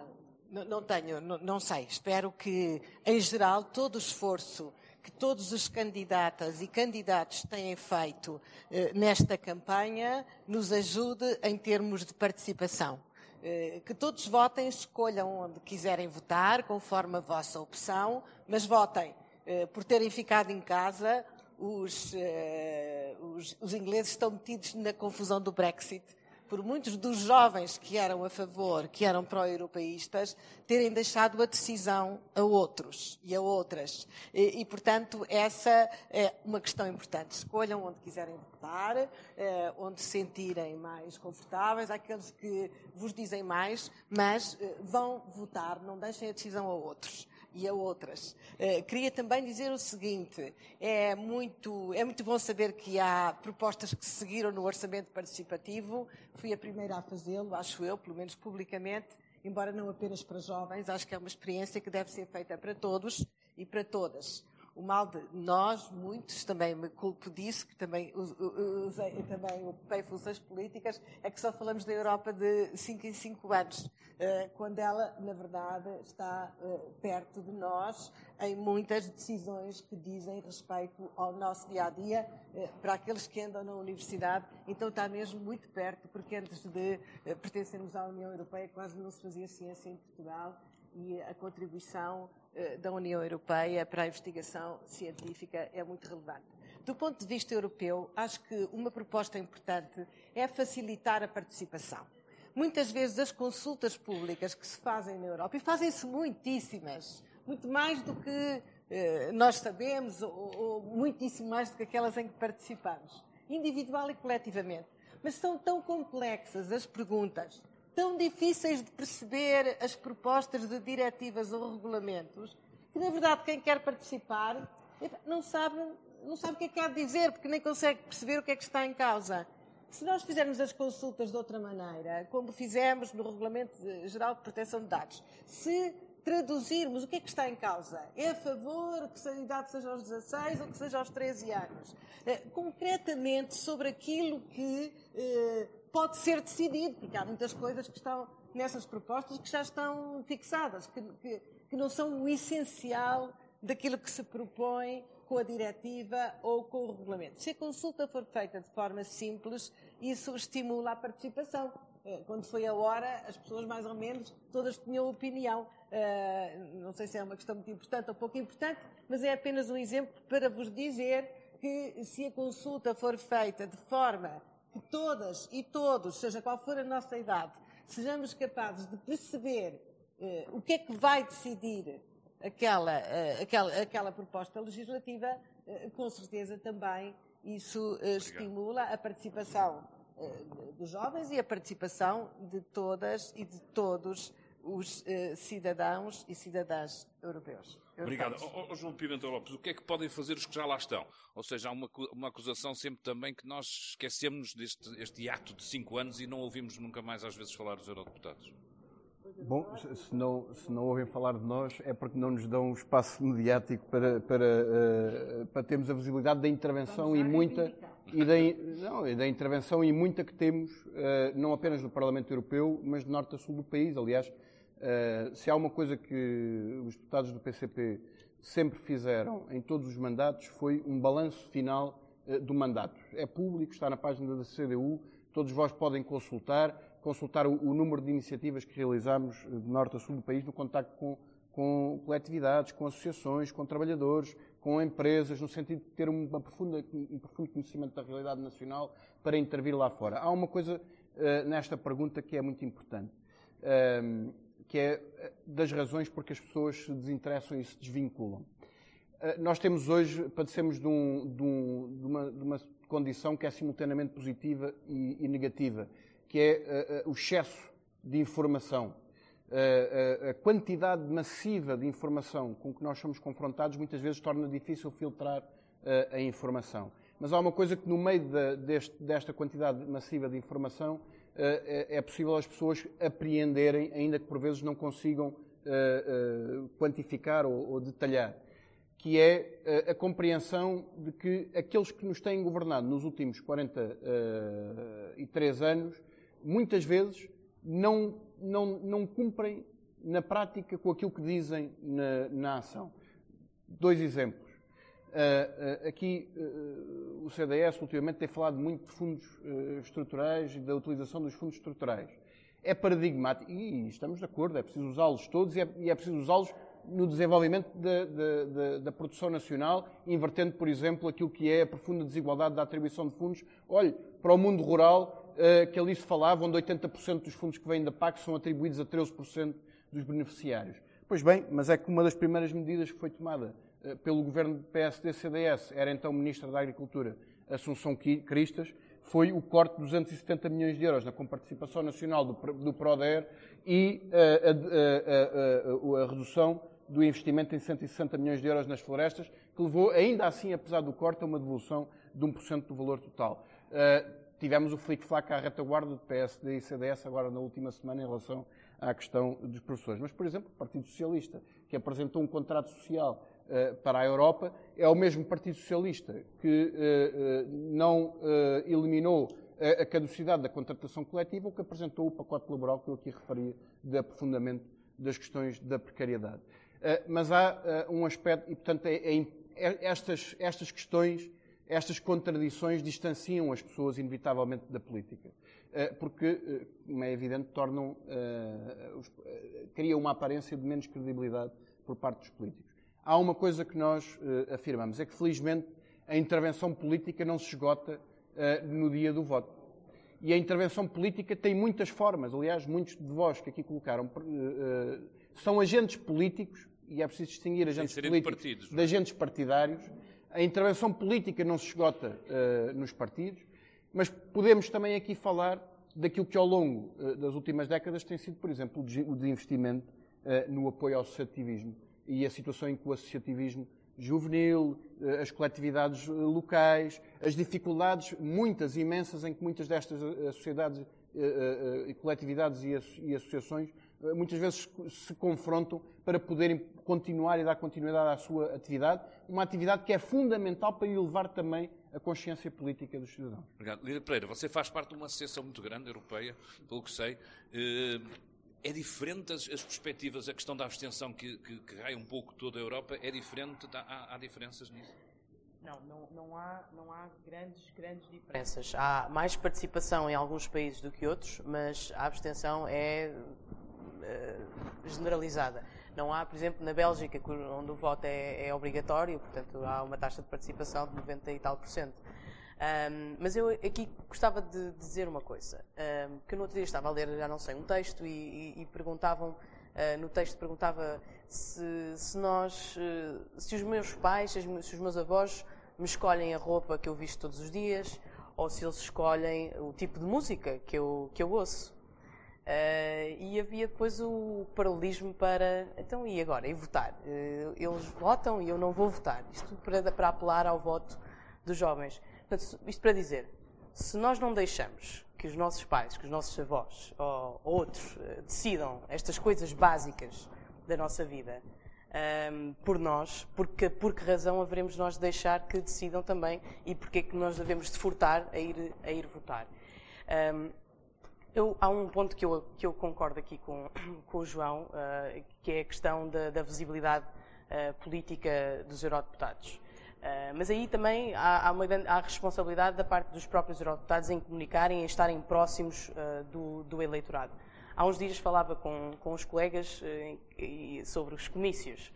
não, não tenho, não, não sei. Espero que, em geral, todo o esforço que todos os candidatas e candidatos têm feito eh, nesta campanha nos ajude em termos de participação. Eh, que todos votem, escolham onde quiserem votar, conforme a vossa opção, mas votem eh, por terem ficado em casa. Os, eh, os, os ingleses estão metidos na confusão do Brexit por muitos dos jovens que eram a favor, que eram pró-europeístas, terem deixado a decisão a outros e a outras. E, e, portanto, essa é uma questão importante. Escolham onde quiserem votar, eh, onde se sentirem mais confortáveis, aqueles que vos dizem mais, mas eh, vão votar, não deixem a decisão a outros e a outras. Uh, queria também dizer o seguinte: é muito, é muito bom saber que há propostas que se seguiram no orçamento participativo. Fui a primeira a fazê-lo, acho eu, pelo menos publicamente, embora não apenas para jovens. Acho que é uma experiência que deve ser feita para todos e para todas o mal de nós, muitos, também me culpo disso, que também usei, também ocupei funções políticas, é que só falamos da Europa de 5 em 5 anos, eh, quando ela, na verdade, está eh, perto de nós em muitas decisões que dizem respeito ao nosso dia a dia, eh, para aqueles que andam na universidade, então está mesmo muito perto, porque antes de pertencermos à União Europeia quase não se fazia ciência em Portugal e a contribuição da União Europeia para a investigação científica é muito relevante. Do ponto de vista europeu, acho que uma proposta importante é facilitar a participação. Muitas vezes as consultas públicas que se fazem na Europa, e fazem-se muitíssimas, muito mais do que eh, nós sabemos, ou, ou muitíssimo mais do que aquelas em que participamos, individual e coletivamente, mas são tão complexas as perguntas, tão difíceis de perceber as propostas de diretivas ou regulamentos, que na verdade quem quer participar não sabe, não sabe o que é que há de dizer, porque nem consegue perceber o que é que está em causa. Se nós fizermos as consultas de outra maneira, como fizemos no Regulamento Geral de Proteção de Dados, se traduzirmos o que é que está em causa, é a favor que a idade seja aos 16 ou que seja aos 13 anos, eh, concretamente sobre aquilo que eh, pode ser decidido, porque há muitas coisas que estão nessas propostas que já estão fixadas, que, que, que não são o essencial daquilo que se propõe com a diretiva ou com o regulamento. Se a consulta for feita de forma simples, isso estimula a participação. Eh, quando foi a hora, as pessoas mais ou menos todas tinham opinião. Eh, não sei se é uma questão muito importante ou pouco importante, mas é apenas um exemplo para vos dizer que se a consulta for feita de forma que todas e todos, seja qual for a nossa idade, sejamos capazes de perceber eh, o que é que vai decidir aquela, eh, aquela, aquela proposta legislativa, eh, com certeza também isso estimula a participação dos jovens e a participação de todas e de todos os cidadãos e cidadãs europeus. Obrigado. Oh, oh, João Pimentel Lopes, o que é que podem fazer os que já lá estão? Ou seja, há uma, uma acusação sempre também que nós esquecemos deste este ato de cinco anos e não ouvimos nunca mais às vezes falar dos eurodeputados. Bom, se não, se não ouvem falar de nós é porque não nos dão um espaço mediático para, para, uh, para termos a visibilidade da intervenção e muita e da, não, e da intervenção e muita que temos, uh, não apenas do Parlamento Europeu, mas de norte a sul do país. Aliás, se há uma coisa que os deputados do PCP sempre fizeram em todos os mandatos foi um balanço final uh, do mandato. É público, está na página da CDU, todos vós podem consultar, consultar o, número de iniciativas que realizamos eh, de norte a sul do país no contacto com, com coletividades, com associações, com trabalhadores, com empresas, no sentido de ter uma profunda, um profundo conhecimento da realidade nacional para intervir lá fora. Há uma coisa nesta pergunta que é muito importante. Que é eh, das razões porque as pessoas se desinteressam e se desvinculam. Eh, nós temos hoje, padecemos de, um, de, um, de, uma, de, uma, condição que é simultaneamente positiva e, e negativa, que é uh, o excesso de informação. Uh, a quantidade massiva de informação com que nós somos confrontados muitas vezes torna difícil filtrar a informação. Mas há uma coisa que no meio de, deste, desta quantidade massiva de informação é, é possível as pessoas apreenderem, ainda que por vezes não consigam eh, eh, quantificar ou detalhar, que é a compreensão de que aqueles que nos têm governado nos últimos 43 anos, muitas vezes não, não, não cumprem na prática com aquilo que dizem na, na ação. Dois exemplos. Uh, aqui uh, o CDS ultimamente tem falado muito de fundos estruturais e da utilização dos fundos estruturais. É paradigmático e estamos de acordo, é preciso usá-los todos e é, e é preciso usá-los no desenvolvimento da, da, produção nacional, invertendo, por exemplo, aquilo que é a profunda desigualdade da atribuição de fundos. Olhe, para o mundo rural, que ali se falava, onde 80% dos fundos que vêm da PAC são atribuídos a 13% dos beneficiários. Pois bem, mas é que uma das primeiras medidas que foi tomada pelo governo PSD-CDS, era então Ministra da Agricultura, Assunção Cristas, foi o corte de 270 milhões de euros na comparticipação nacional do, PRODER e eh, a, a, a, a, redução do investimento em 160 milhões de euros nas florestas, que levou, ainda assim, apesar do corte, a uma devolução de 1% do valor total. Uh, tivemos o flic-flac à retaguarda do PSD e CDS agora na última semana em relação à questão dos professores. Mas, por exemplo, o Partido Socialista, que apresentou um contrato social eh, para a Europa, é o mesmo Partido Socialista que eh, eh, não eliminou a caducidade da contratação coletiva ou que apresentou o pacote laboral que eu aqui referia de aprofundamento das questões da precariedade. Mas há um aspecto, e portanto é, é, é, estas, estas questões, estas contradições distanciam as pessoas inevitavelmente da política. Porque, como é evidente, tornam, criam uma aparência de menos credibilidade por parte dos políticos há uma coisa que nós uh, afirmamos: é que, felizmente, a intervenção política não se esgota uh, no dia do voto. E a intervenção política tem muitas formas. Aliás, muitos de vós que aqui colocaram uh, são agentes políticos, e é preciso distinguir agentes políticos de, partidos, de é? agentes partidários. A intervenção política não se esgota nos partidos, mas podemos também aqui falar daquilo que ao longo das últimas décadas tem sido, por exemplo, o desinvestimento no apoio ao associativismo e a situação em que o associativismo juvenil, eh, as coletividades eh, locais, as dificuldades muitas, imensas, em que muitas destas eh, sociedades, coletividades e associações muitas vezes se confrontam para poderem continuar e dar continuidade à sua atividade, uma atividade que é fundamental para elevar também a consciência política dos cidadãos. Obrigado. Lira Pereira, você faz parte de uma associação muito grande, europeia, pelo que sei. É diferente as, as, perspectivas, a questão da abstenção que, que, que rai um pouco toda a Europa, é diferente, há, há diferenças nisso? Não, não, não, há, não há grandes, grandes diferenças. Há mais participação em alguns países do que outros, mas a abstenção é uh, generalizada. Não há, por exemplo, na Bélgica, onde o voto é, é, obrigatório, portanto há uma taxa de participação de 90 e tal por cento. Um, mas eu aqui gostava de dizer uma coisa, um, que no outro dia estava a ler, já não sei, um texto e, e, e perguntavam, uh, no texto perguntava se, se nós, uh, se os meus pais, se os meus avós me escolhem a roupa que eu visto todos os dias, ou se eles escolhem o tipo de música que eu, que eu ouço. Uh, e havia depois o paralelismo para, então e agora? E votar? eles votam e eu não vou votar. Isto para, para apelar ao voto dos jovens. Isto para dizer, se nós não deixamos que os nossos pais, que os nossos avós ou outros uh, decidam estas coisas básicas da nossa vida um, ehm, por nós, porque, por que razão haveremos nós de deixar que decidam também e porque é que nós devemos de furtar a ir, a ir votar. Um, ehm, eu, há um ponto que eu, que eu concordo aqui com, com o João, uh, que é a questão da, da visibilidade uh, política dos eurodeputados. Uh, mas aí também há, há, uma, há responsabilidade da parte dos próprios eurodeputados em comunicarem, em estarem próximos uh, do, do, eleitorado. Há uns dias falava com, com os colegas uh, sobre os comícios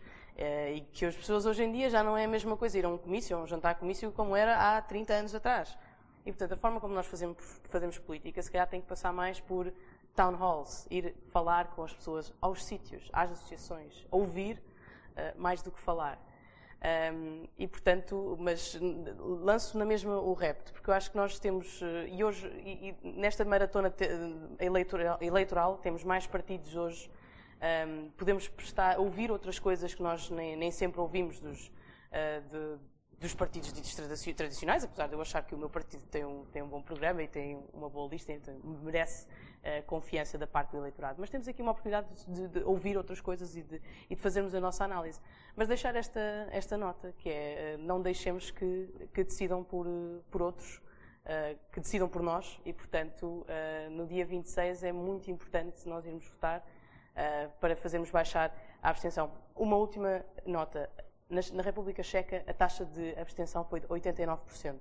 e que as pessoas hoje em dia já não é a mesma coisa ir a um comício, a um jantar comício, como era há 30 anos atrás. E, portanto, a forma como nós fazemos, fazemos política, se calhar tem que passar mais por town halls, ir falar com as pessoas aos sítios, às associações, ouvir mais do que falar. Um, e portanto, mas lanço na mesma o repto, porque eu acho que nós temos, eh, e hoje, e, e nesta maratona eleitoral, eleitoral, temos mais partidos hoje, um, podemos prestar, ouvir outras coisas que nós nem, nem sempre ouvimos dos, uh, de, dos partidos ditos tradicionais, apesar de eu achar que o meu partido tem um, tem um bom programa e tem uma boa lista, então merece uh, confiança da parte do eleitorado. Mas temos aqui uma oportunidade de, de ouvir outras coisas e de, e de, fazermos a nossa análise. Mas deixar esta, esta nota, que é uh, não deixemos que, que decidam por, por outros, que decidam por nós e, portanto, no dia 26 é muito importante nós irmos votar para fazermos baixar a abstenção. Uma última nota na República Checa, a taxa de abstenção foi de 89%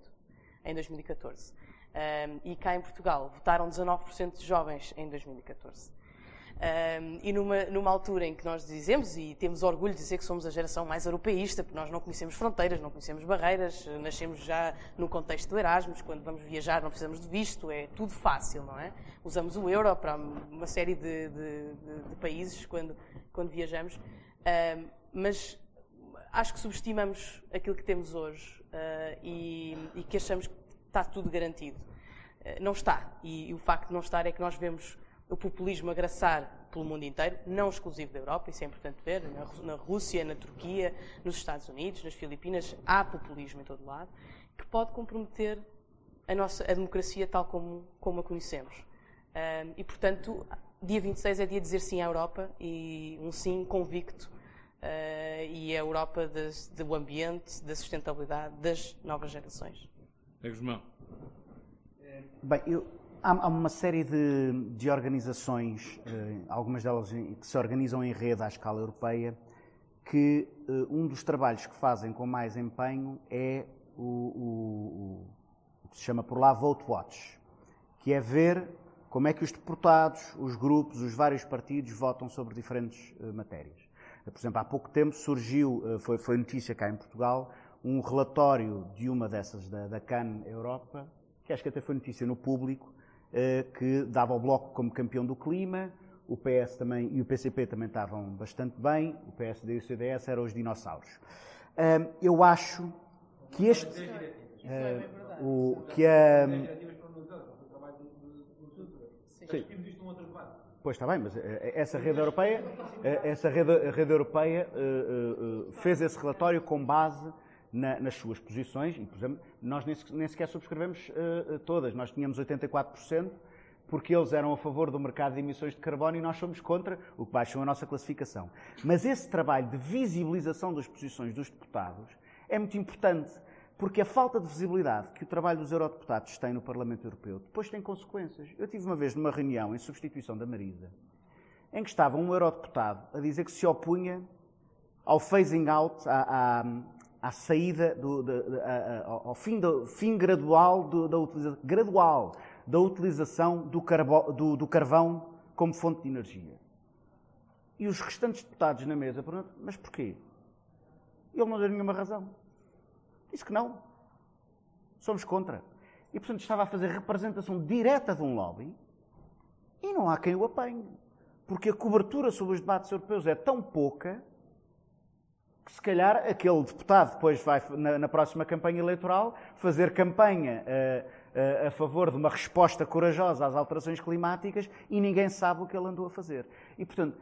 em 2014. Um, e cá em Portugal votaram 19% de jovens em 2014. Um, e numa, numa, altura em que nós dizemos e temos orgulho de dizer que somos a geração mais europeísta, porque nós não conhecemos fronteiras, não conhecemos barreiras, nascemos já no contexto do Erasmus, quando vamos viajar não precisamos de visto, é tudo fácil, não é? Usamos o euro para uma série de, de, de, de países quando, quando viajamos, um, mas acho que subestimamos aquilo que temos hoje uh, e, e, que achamos que está tudo garantido. Uh, não está, e, e o facto de não estar é que nós vemos o populismo agraçar pelo mundo inteiro, não exclusivo da Europa, isso é importante ver, na, na Rússia, na Turquia, nos Estados Unidos, nas Filipinas, há populismo em todo lado, que pode comprometer a nossa a democracia tal como, como a conhecemos. Um, e, portanto, dia 26 é dia de dizer sim à Europa e um sim convicto uh, e a Europa das, do ambiente, da sustentabilidade, das novas gerações. É Guzmão. Bem, eu, Há, uma série de, de organizações, eh, algumas delas que se organizam em rede à escala europeia, que eh, um dos trabalhos que fazem com mais empenho é o, o, o que se chama por lá Vote Watch, que é ver como é que os deputados, os grupos, os vários partidos votam sobre diferentes eh, matérias. Por exemplo, há pouco tempo surgiu, foi, foi notícia cá em Portugal, um relatório de uma dessas da, da CAN Europa, que acho que até foi notícia no público, eh, que dava o Bloco como campeão do clima, o PS também e o PCP também estavam bastante bem, o PSD e o CDS eram os dinossauros. Eu acho que este. Eh, o, que a. Sim. Pois está bem, mas eh, essa rede europeia, essa rede, rede europeia fez esse relatório com base na, nas suas posições, e, por exemplo, nós nem, nem sequer subscrevemos todas. Nós tínhamos 84%, porque eles eram a favor do mercado de emissões de carbono e nós somos contra, o que baixou a nossa classificação. Mas esse trabalho de visibilização das posições dos deputados é muito importante, porque a falta de visibilidade que o trabalho dos eurodeputados tem no Parlamento Europeu depois tem consequências. Eu tive uma vez numa reunião em substituição da Marisa, em que estava um eurodeputado a dizer que se opunha ao phasing out, à, à saída, do, de, de, a, ao fim, do, fim gradual, do, da, utilização, gradual da utilização do, carbo, do, do carvão como fonte de energia. E os restantes deputados na mesa perguntam, mas porquê? Ele não deu nenhuma razão. Disse que não. Somos contra. E, portanto, estava a fazer representação direta de um lobby e não há quem o apanhe. Porque a cobertura sobre os debates europeus é tão pouca que se calhar aquele deputado depois vai, na, na próxima campanha eleitoral, fazer campanha uh, uh, a favor de uma resposta corajosa às alterações climáticas e ninguém sabe o que ele andou a fazer. E, portanto,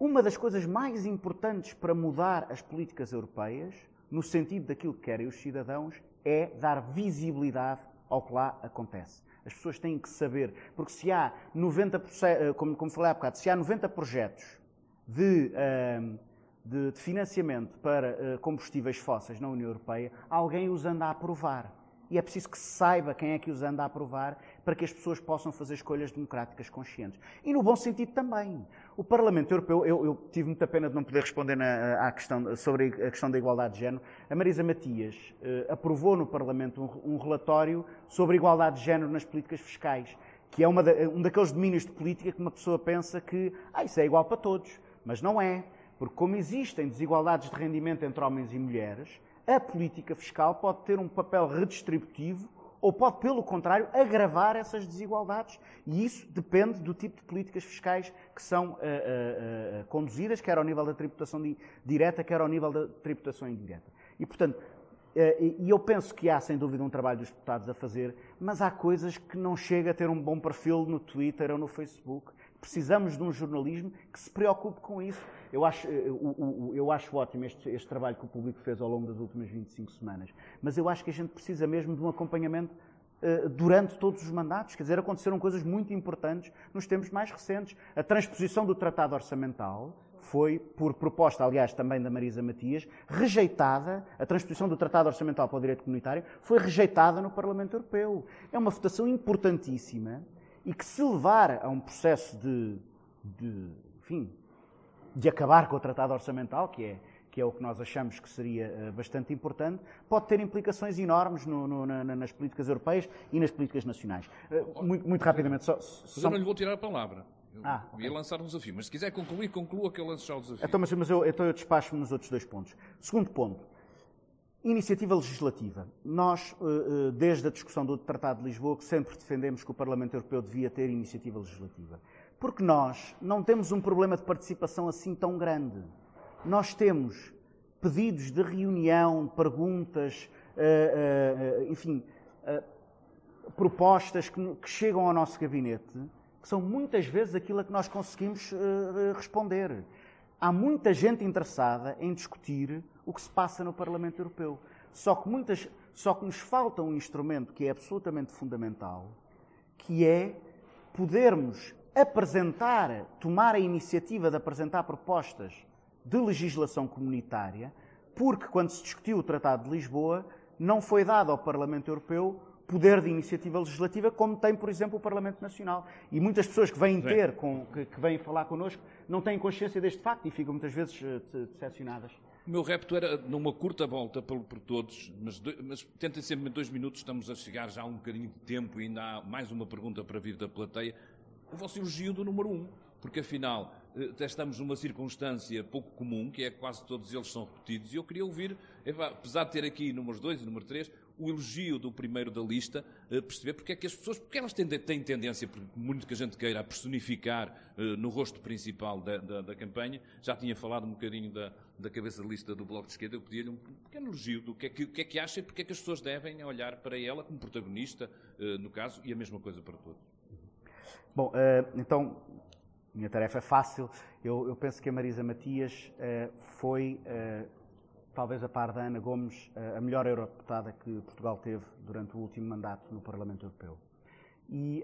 uma das coisas mais importantes para mudar as políticas europeias, no sentido daquilo que querem os cidadãos, é dar visibilidade ao que lá acontece. As pessoas têm que saber, porque se há 90%, eh, como, como falei há bocado, se há 90 projetos de. Uh, de, de financiamento para uh, combustíveis fósseis na União Europeia, alguém os anda a aprovar. E é preciso que se saiba quem é que os anda a aprovar para que as pessoas possam fazer escolhas democráticas conscientes. E no bom sentido também. O Parlamento Europeu, eu, eu tive muita pena de não poder responder na, à questão, sobre a questão da igualdade de género. A Marisa Matias uh, aprovou no Parlamento um, um, relatório sobre igualdade de género nas políticas fiscais, que é da, um daqueles domínios de política que uma pessoa pensa que ah, isso é igual para todos. Mas não é. Porque, como existem desigualdades de rendimento entre homens e mulheres, a política fiscal pode ter um papel redistributivo ou pode, pelo contrário, agravar essas desigualdades. E isso depende do tipo de políticas fiscais que são uh, uh, uh, conduzidas, quer ao nível da tributação direta, quer ao nível da tributação indireta. E, portanto, e eu penso que há, sem dúvida, um trabalho dos deputados a fazer, mas há coisas que não chega a ter um bom perfil no Twitter ou no Facebook. Precisamos de um jornalismo que se preocupe com isso eu acho, eh, eu acho ótimo este, este trabalho que o público fez ao longo das últimas 25 semanas, mas eu acho que a gente precisa mesmo de um acompanhamento eh, durante todos os mandatos. Quer dizer, aconteceram coisas muito importantes nos tempos mais recentes. A transposição do Tratado Orçamental foi, por proposta, aliás, também da Marisa Matias, rejeitada. A transposição do Tratado Orçamental para o Direito Comunitário foi rejeitada no Parlamento Europeu. É uma votação importantíssima e que, se levar a um processo de, de enfim, de acabar com o tratado orçamental, que é, que é o que nós achamos que seria bastante importante, pode ter implicações enormes no, no, na, nas políticas europeias e nas políticas nacionais. Muito, muito rapidamente, só, só... eu não lhe vou tirar a palavra. Eu ah, ia okay. lançar um desafio, mas se quiser concluir, conclua que eu lanço já o desafio. Então, mas, mas eu, então eu despacho-me nos outros dois pontos. Segundo ponto, iniciativa legislativa. Nós, eh, eh, desde a discussão do Tratado de Lisboa, sempre defendemos que o Parlamento Europeu devia ter iniciativa legislativa. Porque nós não temos um problema de participação assim tão grande. Nós temos pedidos de reunião, perguntas, eh, enfim, propostas que chegam ao nosso gabinete que são muitas vezes aquilo a que nós conseguimos responder. Há muita gente interessada em discutir o que se passa no Parlamento Europeu. Só que, muitas, só que nos falta um instrumento que é absolutamente fundamental, que é podermos apresentar, tomar a iniciativa de apresentar propostas de legislação comunitária, porque quando se discutiu o Tratado de Lisboa, não foi dado ao Parlamento Europeu poder de iniciativa legislativa, como tem, por exemplo, o Parlamento Nacional. E muitas pessoas que vêm ter, com, que, que vêm falar connosco, não têm consciência deste facto e ficam muitas vezes uh, decepcionadas. O meu repto era numa curta volta por, por todos, mas, mas tentem sempre em dois minutos, estamos a chegar já a um bocadinho de tempo e ainda há mais uma pergunta para vir da plateia. O vosso elogio do número um, porque afinal eh, estamos numa circunstância pouco comum, que é que quase todos eles são repetidos, e eu queria ouvir, apesar de ter aqui números dois e número três, o elogio do primeiro da lista, eh, perceber porque é que as pessoas, porque elas têm, têm tendência, por muito que a gente queira, a personificar eh, no rosto principal da, da, da, campanha. Já tinha falado um bocadinho da, da cabeça de lista do Bloco de Esquerda, eu pedia-lhe um pequeno elogio do que é que, que, é que acha e porque é que as pessoas devem olhar para ela como protagonista, no caso, e a mesma coisa para todos. Bom, então, minha tarefa é fácil. Eu, eu penso que a Marisa Matias foi talvez a par da Ana Gomes, a melhor eurodeputada que Portugal teve durante o último mandato no Parlamento Europeu. E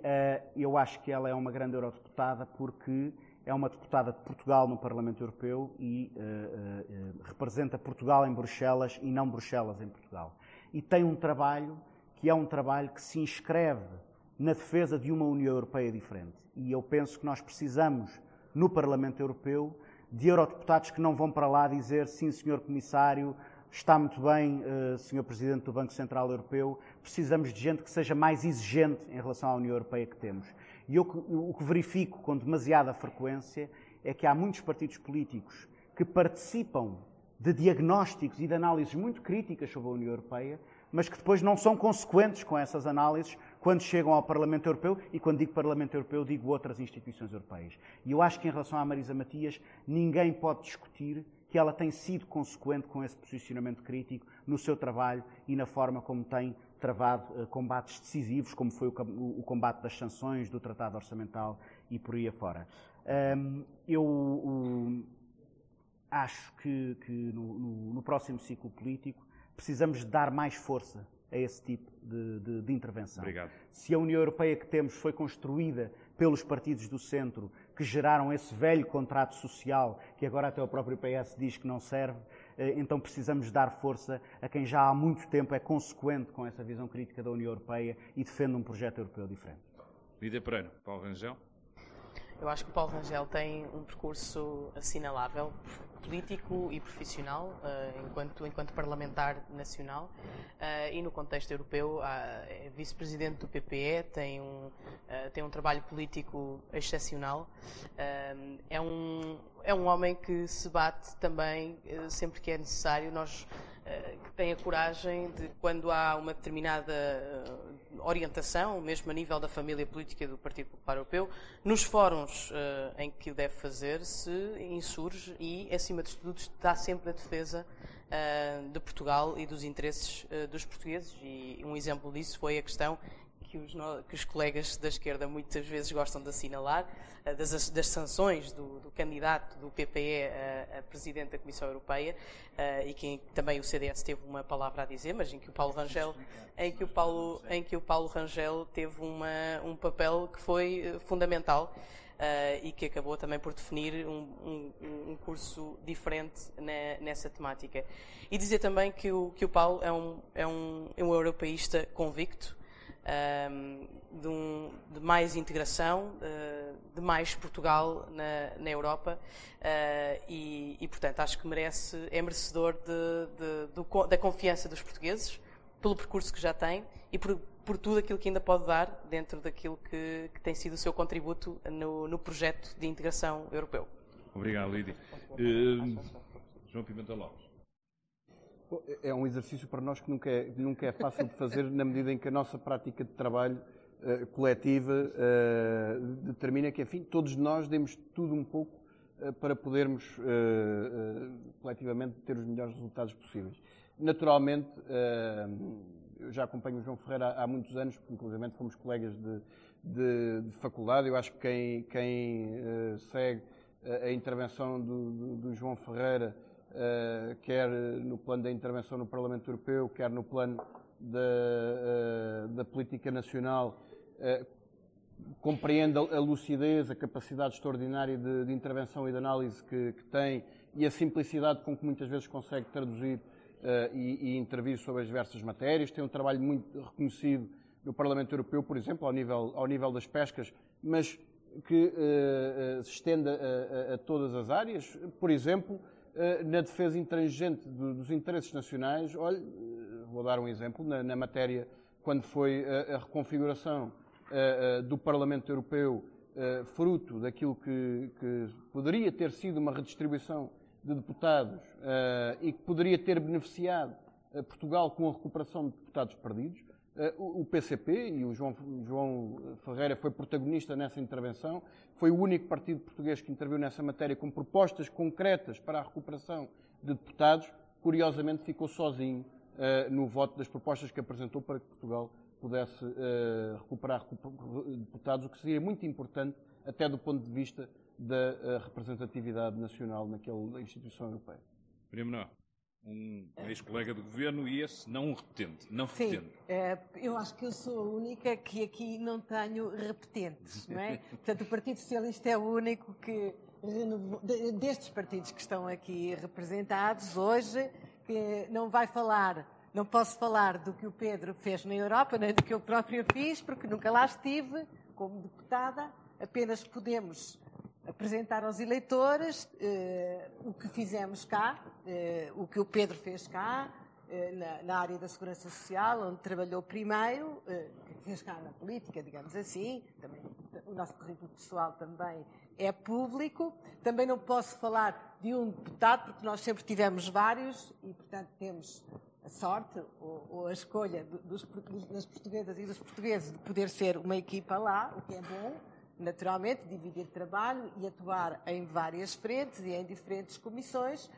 eu acho que ela é uma grande eurodeputada porque é uma deputada de Portugal no Parlamento Europeu e representa Portugal em Bruxelas e não Bruxelas em Portugal. E tem um trabalho que é um trabalho que se inscreve na defesa de uma União Europeia diferente. E eu penso que nós precisamos, no Parlamento Europeu, de eurodeputados que não vão para lá dizer sim, senhor comissário, está muito bem, uh, senhor presidente do Banco Central Europeu, precisamos de gente que seja mais exigente em relação à União Europeia que temos. E eu, o que verifico com demasiada frequência é que há muitos partidos políticos que participam de diagnósticos e de análises muito críticas sobre a União Europeia, mas que depois não são consequentes com essas análises quando chegam ao Parlamento Europeu, e quando digo Parlamento Europeu, digo outras instituições europeias. E eu acho que em relação à Marisa Matias, ninguém pode discutir que ela tem sido consequente com esse posicionamento crítico no seu trabalho e na forma como tem travado uh, combates decisivos, como foi o, combate das sanções, do Tratado Orçamental e por aí afora. Eu acho que, no próximo ciclo político precisamos dar mais força a esse tipo de, de, de, intervenção. Obrigado. Se a União Europeia que temos foi construída pelos partidos do centro que geraram esse velho contrato social que agora até o próprio PS diz que não serve, eh, então precisamos dar força a quem já há muito tempo é consequente com essa visão crítica da União Europeia e defende um projeto europeu diferente. Lídia Pereira, Paulo Rangel. Eu acho que o Paulo Rangel tem um percurso assinalável, político e profissional, uh, enquanto, enquanto parlamentar nacional, uh, e no contexto europeu, é vice-presidente do PPE, tem um, uh, tem um trabalho político excepcional. é, um, é um homem que se bate também sempre que é necessário. Nós que tem a coragem de, quando há uma determinada orientação, mesmo a nível da família política do Partido Popular Europeu, nos fóruns em que o deve fazer, se insurge e, acima de tudo, está sempre a defesa de Portugal e dos interesses dos portugueses. E um exemplo disso foi a questão que os, que os, colegas da esquerda muitas vezes gostam de assinalar, das, das sanções do, do, candidato do PPE a, a, presidente da Comissão Europeia, e que também o CDS teve uma palavra a dizer, mas em que o Paulo Rangel, em que o Paulo, em que o Paulo Rangel teve uma, um papel que foi eh, fundamental. Uh, e que acabou também por definir um, um, um curso diferente na, nessa temática. E dizer também que o, que o Paulo é um, é um, é um europeísta convicto, de, um, de, mais integração, de mais Portugal na, na Europa e, e, portanto, acho que merece, é merecedor de, de, da confiança dos portugueses pelo percurso que já tem e por, por tudo aquilo que ainda pode dar dentro daquilo que, que tem sido o seu contributo no, no projeto de integração europeu. Obrigado, Lídia. Uh, João Pimenta Lopes. É um exercício para nós que nunca é, nunca é fácil de fazer, na medida em que a nossa prática de trabalho uh, coletiva uh, determina que, enfim, todos nós demos tudo um pouco uh, para podermos coletivamente ter os melhores resultados possíveis. Naturalmente, eu já acompanho o João Ferreira há, há muitos anos, porque inclusive fomos colegas de, de, de, faculdade. Eu acho que quem, quem segue a intervenção do, do, do João Ferreira quer no plano da intervenção no Parlamento Europeu, quer no plano da, uh, da política nacional, uh, compreende a, lucidez, a capacidade extraordinária de, de intervenção e de análise que, que, tem e a simplicidade com que muitas vezes consegue traduzir e, e intervir sobre as diversas matérias. Tem um trabalho muito reconhecido no Parlamento Europeu, por exemplo, ao nível, ao nível das pescas, mas que uh, se estenda a, a, a, todas as áreas. Por exemplo, eh, na defesa intransigente dos interesses nacionais, olha, eh, vou dar um exemplo, na, na matéria, quando foi a, a reconfiguração uh, uh, do Parlamento Europeu, fruto daquilo que, que, poderia ter sido uma redistribuição de deputados e que poderia ter beneficiado Portugal com a recuperação de deputados perdidos, o PCP, e o João, João Ferreira foi protagonista nessa intervenção, foi o único partido português que interviu nessa matéria com propostas concretas para a recuperação de deputados. Curiosamente, ficou sozinho uh, no voto das propostas que apresentou para que Portugal pudesse uh, recuperar deputados, o que seria muito importante até do ponto de vista da uh, representatividade nacional naquela instituição europeia. Primo um ex-colega do governo e esse não um repetente, não repetente. Sim, é, eu acho que eu sou a única que aqui não tenho repetentes, não é? Portanto, o Partido Socialista é o único que, destes partidos que estão aqui representados hoje, que não vai falar, não posso falar do que o Pedro fez na Europa, nem do que eu própria fiz, porque nunca lá estive como deputada, apenas podemos apresentar aos eleitores eh, o que fizemos cá, eh, o que o Pedro fez cá, eh, na, na, área da segurança social, onde trabalhou primeiro, fez cá na política, digamos assim. Também, o nosso currículo pessoal também é público. Também não posso falar de um deputado, porque nós sempre tivemos vários e, portanto, temos a sorte ou, ou a escolha dos, das portuguesas e dos portugueses de poder ser uma equipa lá, o que é bom naturalmente, dividir trabalho e atuar em várias frentes e em diferentes comissões.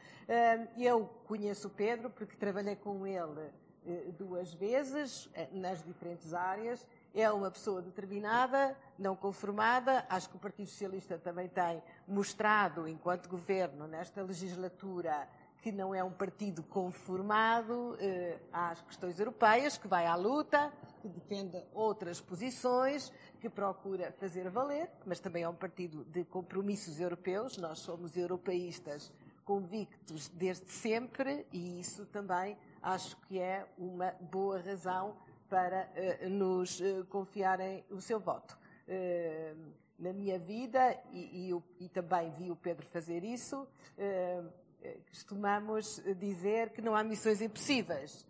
Eu conheço o Pedro porque trabalhei com ele eh, duas vezes eh, nas diferentes áreas. É uma pessoa determinada, não conformada. Acho que o Partido Socialista também tem mostrado, enquanto governo, nesta legislatura, que não é um partido conformado eh, às questões europeias, que vai à luta, que defende outras posições, que procura fazer valer, mas também é um partido de compromissos europeus. Nós somos europeístas convictos desde sempre e isso também acho que é uma boa razão para uh, nos uh, confiarem o seu voto. Uh, na minha vida, e, e, e, também vi o Pedro fazer isso, costumamos dizer que não há missões impossíveis.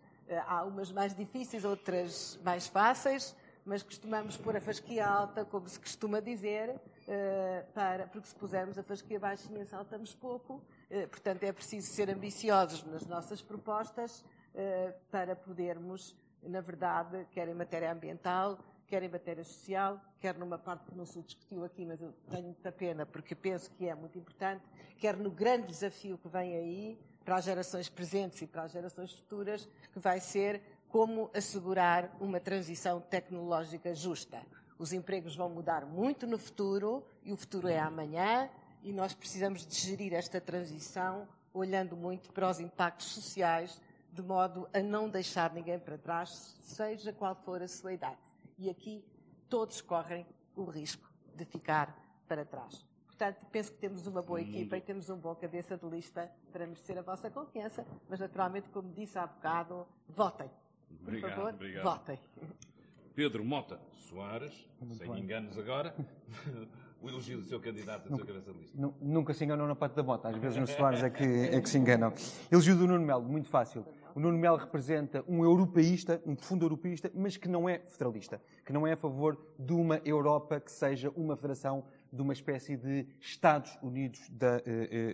há umas mais difíceis, outras mais fáceis, mas costumamos pôr a fasquia alta, como se costuma dizer, eh, para, porque se pusermos a fasquia baixinha saltamos pouco. Eh, portanto, é preciso ser ambiciosos nas nossas propostas eh, para podermos, na verdade, quer em matéria ambiental, quer em matéria social, quer numa parte que não se discutiu aqui, mas eu tenho muita pena porque penso que é muito importante, quer no grande desafio que vem aí para as gerações presentes e para as gerações futuras, que vai ser como assegurar uma transição tecnológica justa. Os empregos vão mudar muito no futuro e o futuro é amanhã e nós precisamos de gerir esta transição olhando muito para os impactos sociais, de modo a não deixar ninguém para trás, seja qual for a sua idade. E aqui todos correm o risco de ficar para trás. Portanto, penso que temos uma boa equipa e temos um bom cabeça de lista para merecer a vossa confiança, mas naturalmente, como disse há bocado, votem. Obrigado, Por favor, obrigado. votem. Pedro Mota Soares, Muito sem bem. enganos agora, o elogio do seu candidato do seu cabeça de lista. Nunca se enganam na parte da bota, às vezes no Soares é que, é que se enganam. Elogio do Nuno Melo, muito fácil. O Nuno Melo representa um europeísta, um profundo europeísta, mas que não é federalista, que não é a favor de uma Europa que seja uma federação de uma espécie de Estados Unidos da uh,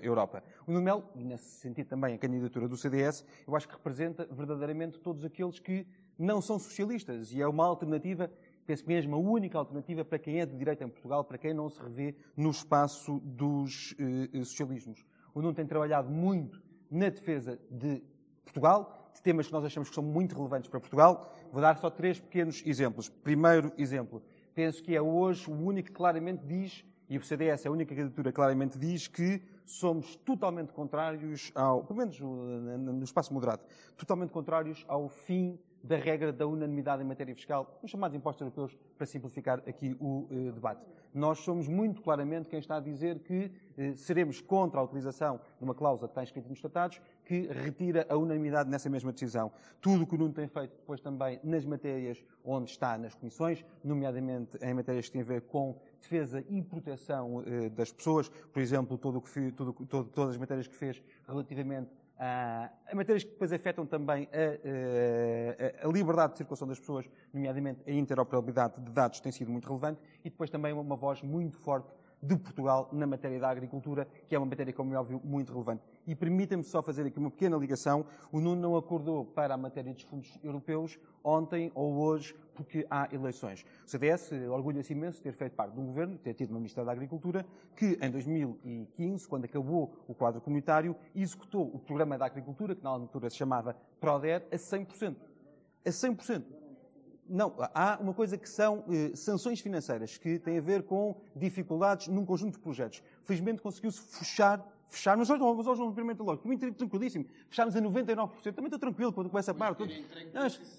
Europa. O Nuno Melo, e nesse sentido também a candidatura do CDS, eu acho que representa verdadeiramente todos aqueles que não são socialistas e é uma alternativa, penso mesmo a única alternativa para quem é de direita em Portugal, para quem não se revê no espaço dos uh, socialismos. O Nuno tem trabalhado muito na defesa de Portugal, de temas que nós achamos que são muito relevantes para Portugal. Vou dar só três pequenos exemplos. Primeiro exemplo, penso que é hoje o único que claramente diz, e o CDS é a única candidatura que claramente diz, que somos totalmente contrários ao, pelo menos no espaço moderado, totalmente contrários ao fim da regra da unanimidade em matéria fiscal, os chamados impostos europeus, para simplificar aqui o eh, debate. Nós somos muito claramente quem está a dizer que eh, seremos contra a utilização de uma cláusula que está escrita nos tratados, que retira a unanimidade nessa mesma decisão. Tudo o que o Nuno tem feito depois também nas matérias onde está nas comissões, nomeadamente em matérias que têm a ver com defesa e proteção eh, das pessoas, por exemplo, todo o que, todo, todas as matérias que fez relativamente a matérias que depois afetam também a, a, a, liberdade de circulação das pessoas, nomeadamente a interoperabilidade de dados, tem sido muito relevante, e depois também uma voz muito forte de Portugal na matéria da agricultura, que é uma matéria, como é óbvio, muito relevante. E permita-me só fazer aqui uma pequena ligação. O Nuno não acordou para a matéria dos fundos europeus ontem ou hoje, porque há eleições. O CDS orgulha-se imenso de ter feito parte de um governo, de ter tido uma Ministra da Agricultura, que em 2015, quando acabou o quadro comunitário, executou o programa da agricultura, que na altura se chamava PRODER, a 100%. A 100%. Não, há uma coisa que são eh, sanções financeiras, que têm a ver com dificuldades num conjunto de projetos. Felizmente conseguiu-se fechar, fechar, mas hoje, hoje não experimenta logo, mim tranquilíssimo. Fechámos a 99%, também estou tranquilo quando começa a parte.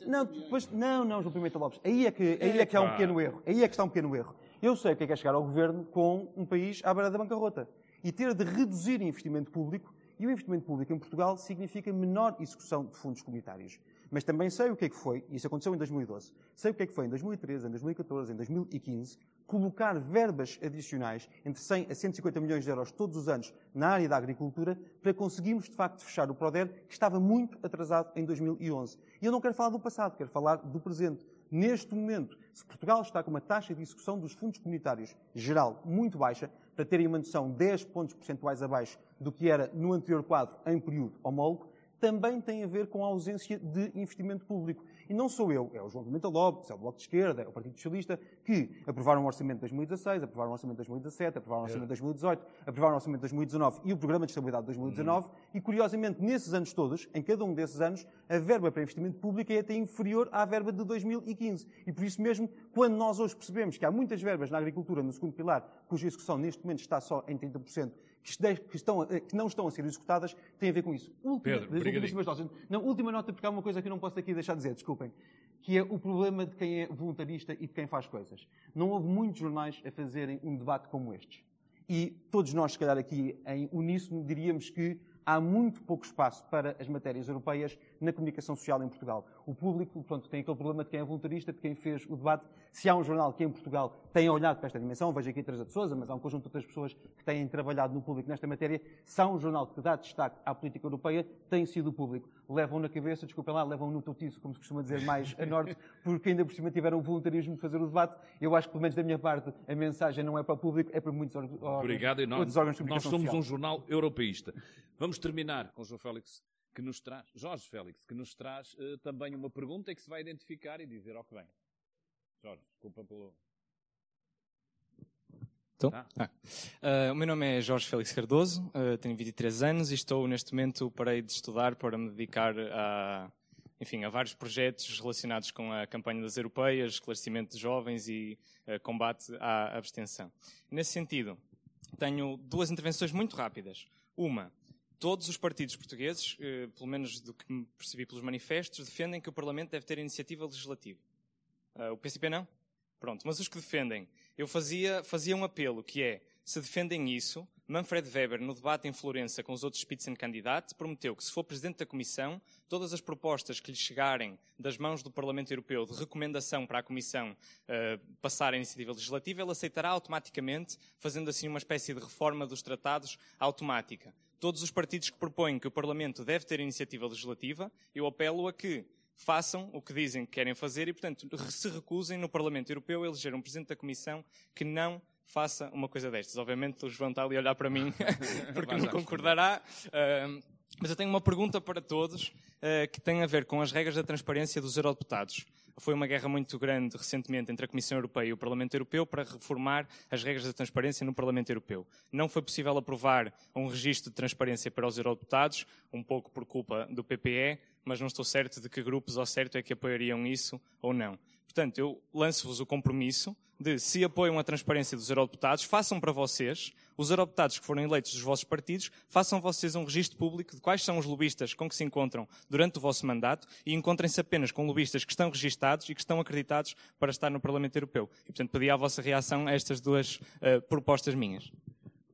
Não, depois, não, não, João Pimenta Lopes, aí é que, aí é que há um pequeno erro. Aí é que está um pequeno erro. Eu sei o que é, que é chegar ao governo com um país à beira da bancarrota e ter de reduzir investimento público, e o investimento público em Portugal significa menor execução de fundos comunitários. Mas também sei o que é que foi, e isso aconteceu em 2012, sei o que é que foi em 2013, em 2014, em 2015, colocar verbas adicionais entre 100 a 150 milhões de euros todos os anos na área da agricultura para conseguirmos, de facto, fechar o PRODER, que estava muito atrasado em 2011. E eu não quero falar do passado, quero falar do presente. Neste momento, se Portugal está com uma taxa de execução dos fundos comunitários geral muito baixa, para terem uma noção 10 pontos percentuais abaixo do que era no anterior quadro em período homólogo, também tem a ver com a ausência de investimento público. E não sou eu, é o João Pimenta Lopes, é o Bloco de Esquerda, é o Partido Socialista, que aprovaram o Orçamento de 2016, aprovaram o Orçamento de 2017, aprovaram o Orçamento de 2018, aprovaram o Orçamento de 2019 e o Programa de Estabilidade de 2019. Hum. E, curiosamente, nesses anos todos, em cada um desses anos, a verba para investimento público é até inferior à verba de 2015. E por isso mesmo, quando nós hoje percebemos que há muitas verbas na agricultura, no segundo pilar, cuja execução neste momento está só em 30%, que, estão, que, não estão a ser executadas tem a ver com isso. Última, Pedro, últimas notas. Não, última nota, porque há uma coisa que eu não posso aqui deixar de dizer, desculpem, que é o problema de quem é voluntarista e de quem faz coisas. Não houve muitos jornais a fazerem um debate como este. E todos nós, se calhar aqui em uníssono, diríamos que há muito pouco espaço para as matérias europeias na comunicação social em Portugal. O público, portanto, tem aquele problema de quem é voluntarista, de quem fez o debate. Se há um jornal que em Portugal tenha olhado para esta dimensão, vejo aqui Teresa de Souza, mas há um conjunto de outras pessoas que têm trabalhado no público nesta matéria, se há um jornal que dá destaque à política europeia, tem sido o público. Levam na cabeça, desculpem lá, levam no totiço, como se costuma dizer mais a norte, porque ainda por cima tiveram o voluntarismo de fazer o debate. Eu acho que, pelo menos da minha parte, a mensagem não é para o público, é para muitos órgãos, Obrigado, e nós, outros órgãos de comunicação Nós somos social. um jornal europeísta. Vamos terminar com o João Félix que nos traz, Jorge Félix, que nos traz uh, também uma pergunta e que se vai identificar e dizer ao que vem. Jorge, desculpa pelo. Estou? Ah. Ah. Uh, o meu nome é Jorge Félix Cardoso, uh, tenho 23 anos e estou neste momento parei de estudar para me dedicar a, enfim, a vários projetos relacionados com a campanha das europeias, esclarecimento de jovens e uh, combate à abstenção. Nesse sentido, tenho duas intervenções muito rápidas. Uma, todos os partidos portugueses, pelo menos do que me percebi pelos manifestos, defendem que o Parlamento deve ter iniciativa legislativa. O PCP não? Pronto, mas os que defendem, eu fazia, fazia um apelo, que é, se defendem isso, Manfred Weber, no debate em Florença com os outros Spitzenkandidaten, prometeu que, se for Presidente da Comissão, todas as propostas que lhe chegarem das mãos do Parlamento Europeu de recomendação para a Comissão uh, passar a iniciativa legislativa, ele aceitará automaticamente, fazendo assim uma espécie de reforma dos tratados automática. Todos os partidos que propõem que o Parlamento deve ter iniciativa legislativa, eu apelo a que façam o que dizem que querem fazer e, portanto, se recusem no Parlamento Europeu a eleger um Presidente da Comissão que não faça uma coisa destas. Obviamente o João está ali a olhar para mim porque não concordará. Uh, mas eu tenho uma pergunta para todos uh, que tem a ver com as regras da transparência dos eurodeputados. Foi uma guerra muito grande recentemente entre a Comissão Europeia e o Parlamento Europeu para reformar as regras da transparência no Parlamento Europeu. Não foi possível aprovar um registro de transparência para os eurodeputados, um pouco por culpa do PPE, mas não estou certo de que grupos ao certo é que apoiariam isso ou não. Portanto, eu lanço-vos o compromisso de, se apoiam a transparência dos eurodeputados, façam para vocês, os eurodeputados que foram eleitos dos vossos partidos, façam vocês um registro público de quais são os lobistas com que se encontram durante o vosso mandato e encontrem-se apenas com lobistas que estão registados e que estão acreditados para estar no Parlamento Europeu. E, portanto, pedi a vossa reação a estas duas uh, propostas minhas.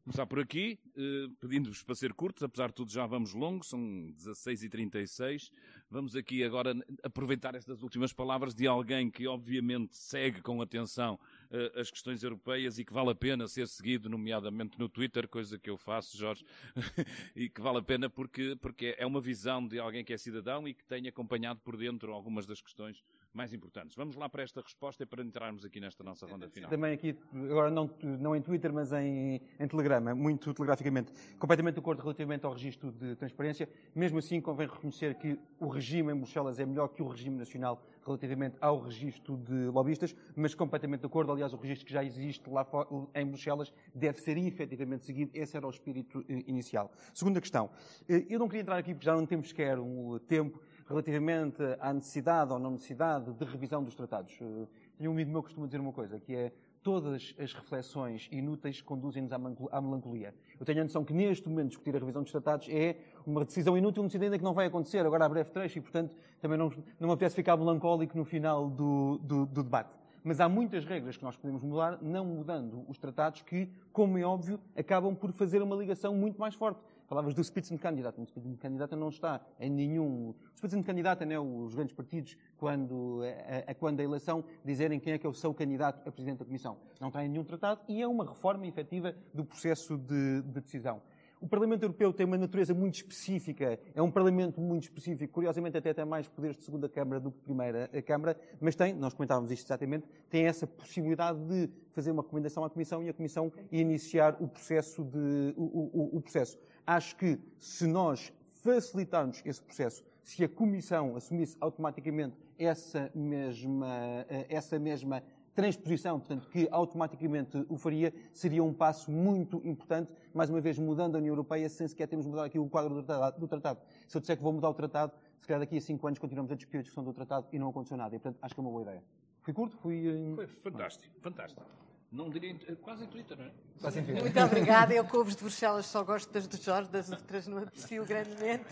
Começar por aqui, uh, pedindo-vos para ser curtos, apesar de tudo já vamos longos, são 16h36. Vamos aqui agora aproveitar estas últimas palavras de alguém que obviamente segue com atenção uh, as questões europeias e que vale a pena ser seguido, nomeadamente no Twitter, coisa que eu faço, Jorge, e que vale a pena porque, porque é uma visão de alguém que é cidadão e que tem acompanhado por dentro algumas das questões mais importantes. Vamos lá para esta resposta e para entrarmos aqui nesta nossa ronda final. Também aqui, agora não, não em Twitter, mas em, em Telegrama, muito telegraficamente, completamente de acordo relativamente ao registro de transparência. Mesmo assim, convém reconhecer que o regime em Bruxelas é melhor que o regime nacional relativamente ao registro de lobistas, mas completamente de acordo. Aliás, o registro que já existe lá em Bruxelas deve ser efetivamente seguido. Esse era o espírito eh, inicial. Segunda questão. Eh, eu não queria entrar aqui porque já não temos sequer um tempo relativamente à necessidade ou não necessidade de revisão dos tratados. Eh, tenho um amigo meu que costuma dizer uma coisa, que é todas as reflexões inúteis conduzem-nos à melancolia. Eu tenho a noção que neste momento discutir a revisão dos tratados é uma decisão inútil, no sentido ainda que não vai acontecer agora a breve trecho e, portanto, também não, não me apetece ficar melancólico no final do, do, do debate. Mas há muitas regras que nós podemos mudar, não mudando os tratados, que, como é óbvio, acabam por fazer uma ligação muito mais forte. Falavas do Spitzenkandidat. O Spitzenkandidat não está em nenhum... O Spitzenkandidat é né, os grandes partidos, quando a, a, quando a eleição, dizerem quem é que é o seu candidato a Presidente da Comissão. Não está em nenhum tratado e é uma reforma efetiva do processo de, de decisão. O Parlamento Europeu tem uma natureza muito específica, é um Parlamento muito específico, curiosamente até tem mais poderes de segunda Câmara do que primeira Câmara, mas tem, nós comentávamos isto exatamente, tem essa possibilidade de fazer uma recomendação à Comissão e a Comissão iniciar o processo. De, o, o, o processo. Acho que se nós facilitarmos esse processo, se a Comissão assumisse automaticamente essa mesma, eh, essa mesma transposição, portanto, que automaticamente o faria, seria um passo muito importante, mais uma vez mudando a União Europeia, sem sequer termos mudado aqui o quadro do tratado. Se eu disser que vou mudar o tratado, se calhar daqui a cinco anos continuamos a discutir a discussão do tratado e não aconteceu nada. E, portanto, acho que é uma boa ideia. Fui curto? Fui... Foi fantástico, fantástico. Não diria, quase em Twitter, não é? Quase em Twitter. Muito obrigada. Eu, couves de Bruxelas, só gosto das do Jorge, das outras não aprecio grandemente.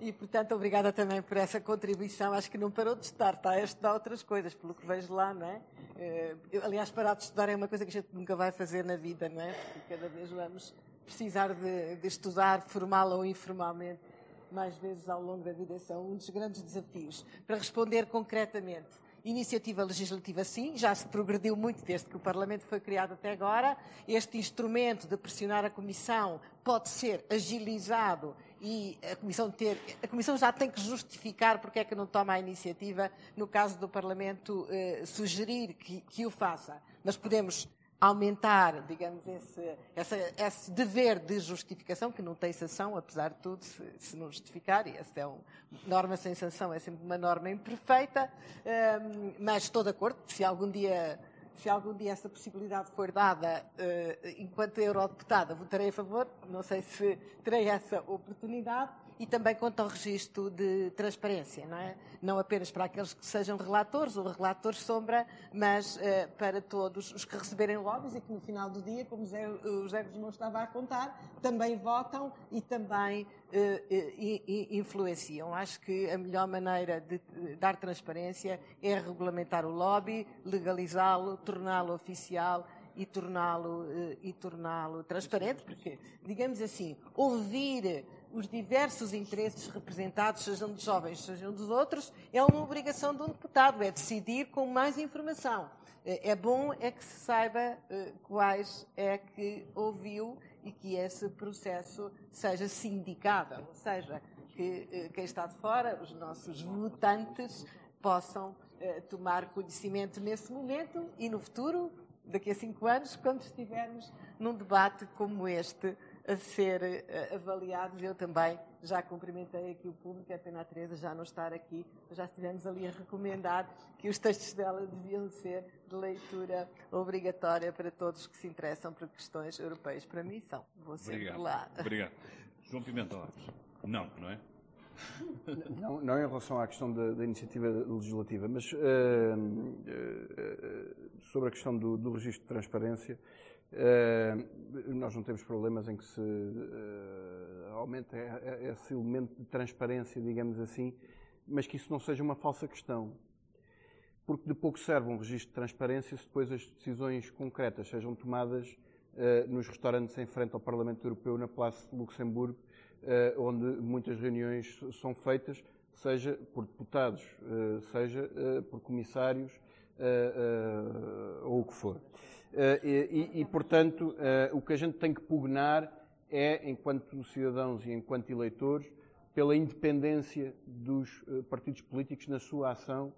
E, portanto, obrigada também por essa contribuição. Acho que não parou de estudar, está a estudar outras coisas, pelo que vejo lá, não é? Eh, aliás, parar de estudar é uma coisa que a gente nunca vai fazer na vida, não é? Porque cada vez vamos precisar de, de estudar, formal ou informalmente, mais vezes ao longo da vida. São um dos grandes desafios. Para responder concretamente, Iniciativa legislativa, sim, já se progrediu muito desde que o Parlamento foi criado até agora. Este instrumento de pressionar a Comissão pode ser agilizado e a Comissão, ter, a Comissão já tem que justificar porque é que não toma a iniciativa no caso do Parlamento eh, sugerir que, que o faça. Mas podemos aumentar, digamos, esse, esse, esse, dever de justificação, que não tem sanção, apesar de tudo, se, se não justificar, e essa é uma norma sem sanção, é sempre uma norma imperfeita, um, mas estou de acordo, se algum dia se algum dia essa possibilidade for dada uh, enquanto eurodeputada, votarei a favor. Não sei se terei essa oportunidade e também quanto ao registro de transparência, não é? Não apenas para aqueles que sejam relatores ou relatores sombra, mas uh, para todos os que receberem lobbies e que no final do dia, como o José Guzmão estava a contar, também votam e também uh, influenciam. Acho que a melhor maneira de dar transparência é regulamentar o lobby, legalizá-lo, torná-lo oficial e torná-lo e torná-lo transparente, porque, digamos assim, ouvir os diversos interesses representados, sejam dos jovens, sejam dos outros, é uma obrigação de um deputado, é decidir com mais informação. É bom é que se saiba quais é que ouviu e que esse processo seja sindicado, ou seja, que quem está de fora, os nossos votantes, possam tomar conhecimento nesse momento e no futuro, daqui a cinco anos, quando estivermos num debate como este a ser avaliados. Eu também já cumprimentei aqui o público, é pena a Teresa já não estar aqui, já estivemos ali a recomendar que os textos dela deviam ser de leitura obrigatória para todos que se interessam por questões europeias. Para mim são. Vou sempre Obrigado. lá. Obrigado. João Pimentel Alves. Não, não é? Não, não em relação à questão da, da iniciativa legislativa, mas uh, uh, sobre a questão do, do registro de transparência, uh, nós não temos problemas em que se aumente esse elemento de transparência, digamos assim, mas que isso não seja uma falsa questão. Porque de pouco serve um registro de transparência se depois as decisões concretas sejam tomadas nos restaurantes em frente ao Parlamento Europeu, na Place de Luxemburgo, Uh, onde muitas reuniões são feitas, seja por deputados, uh, seja uh, por comissários ou o que for. E, e, portanto, o que a gente tem que pugnar é, enquanto cidadãos e enquanto eleitores, pela independência dos partidos políticos na sua ação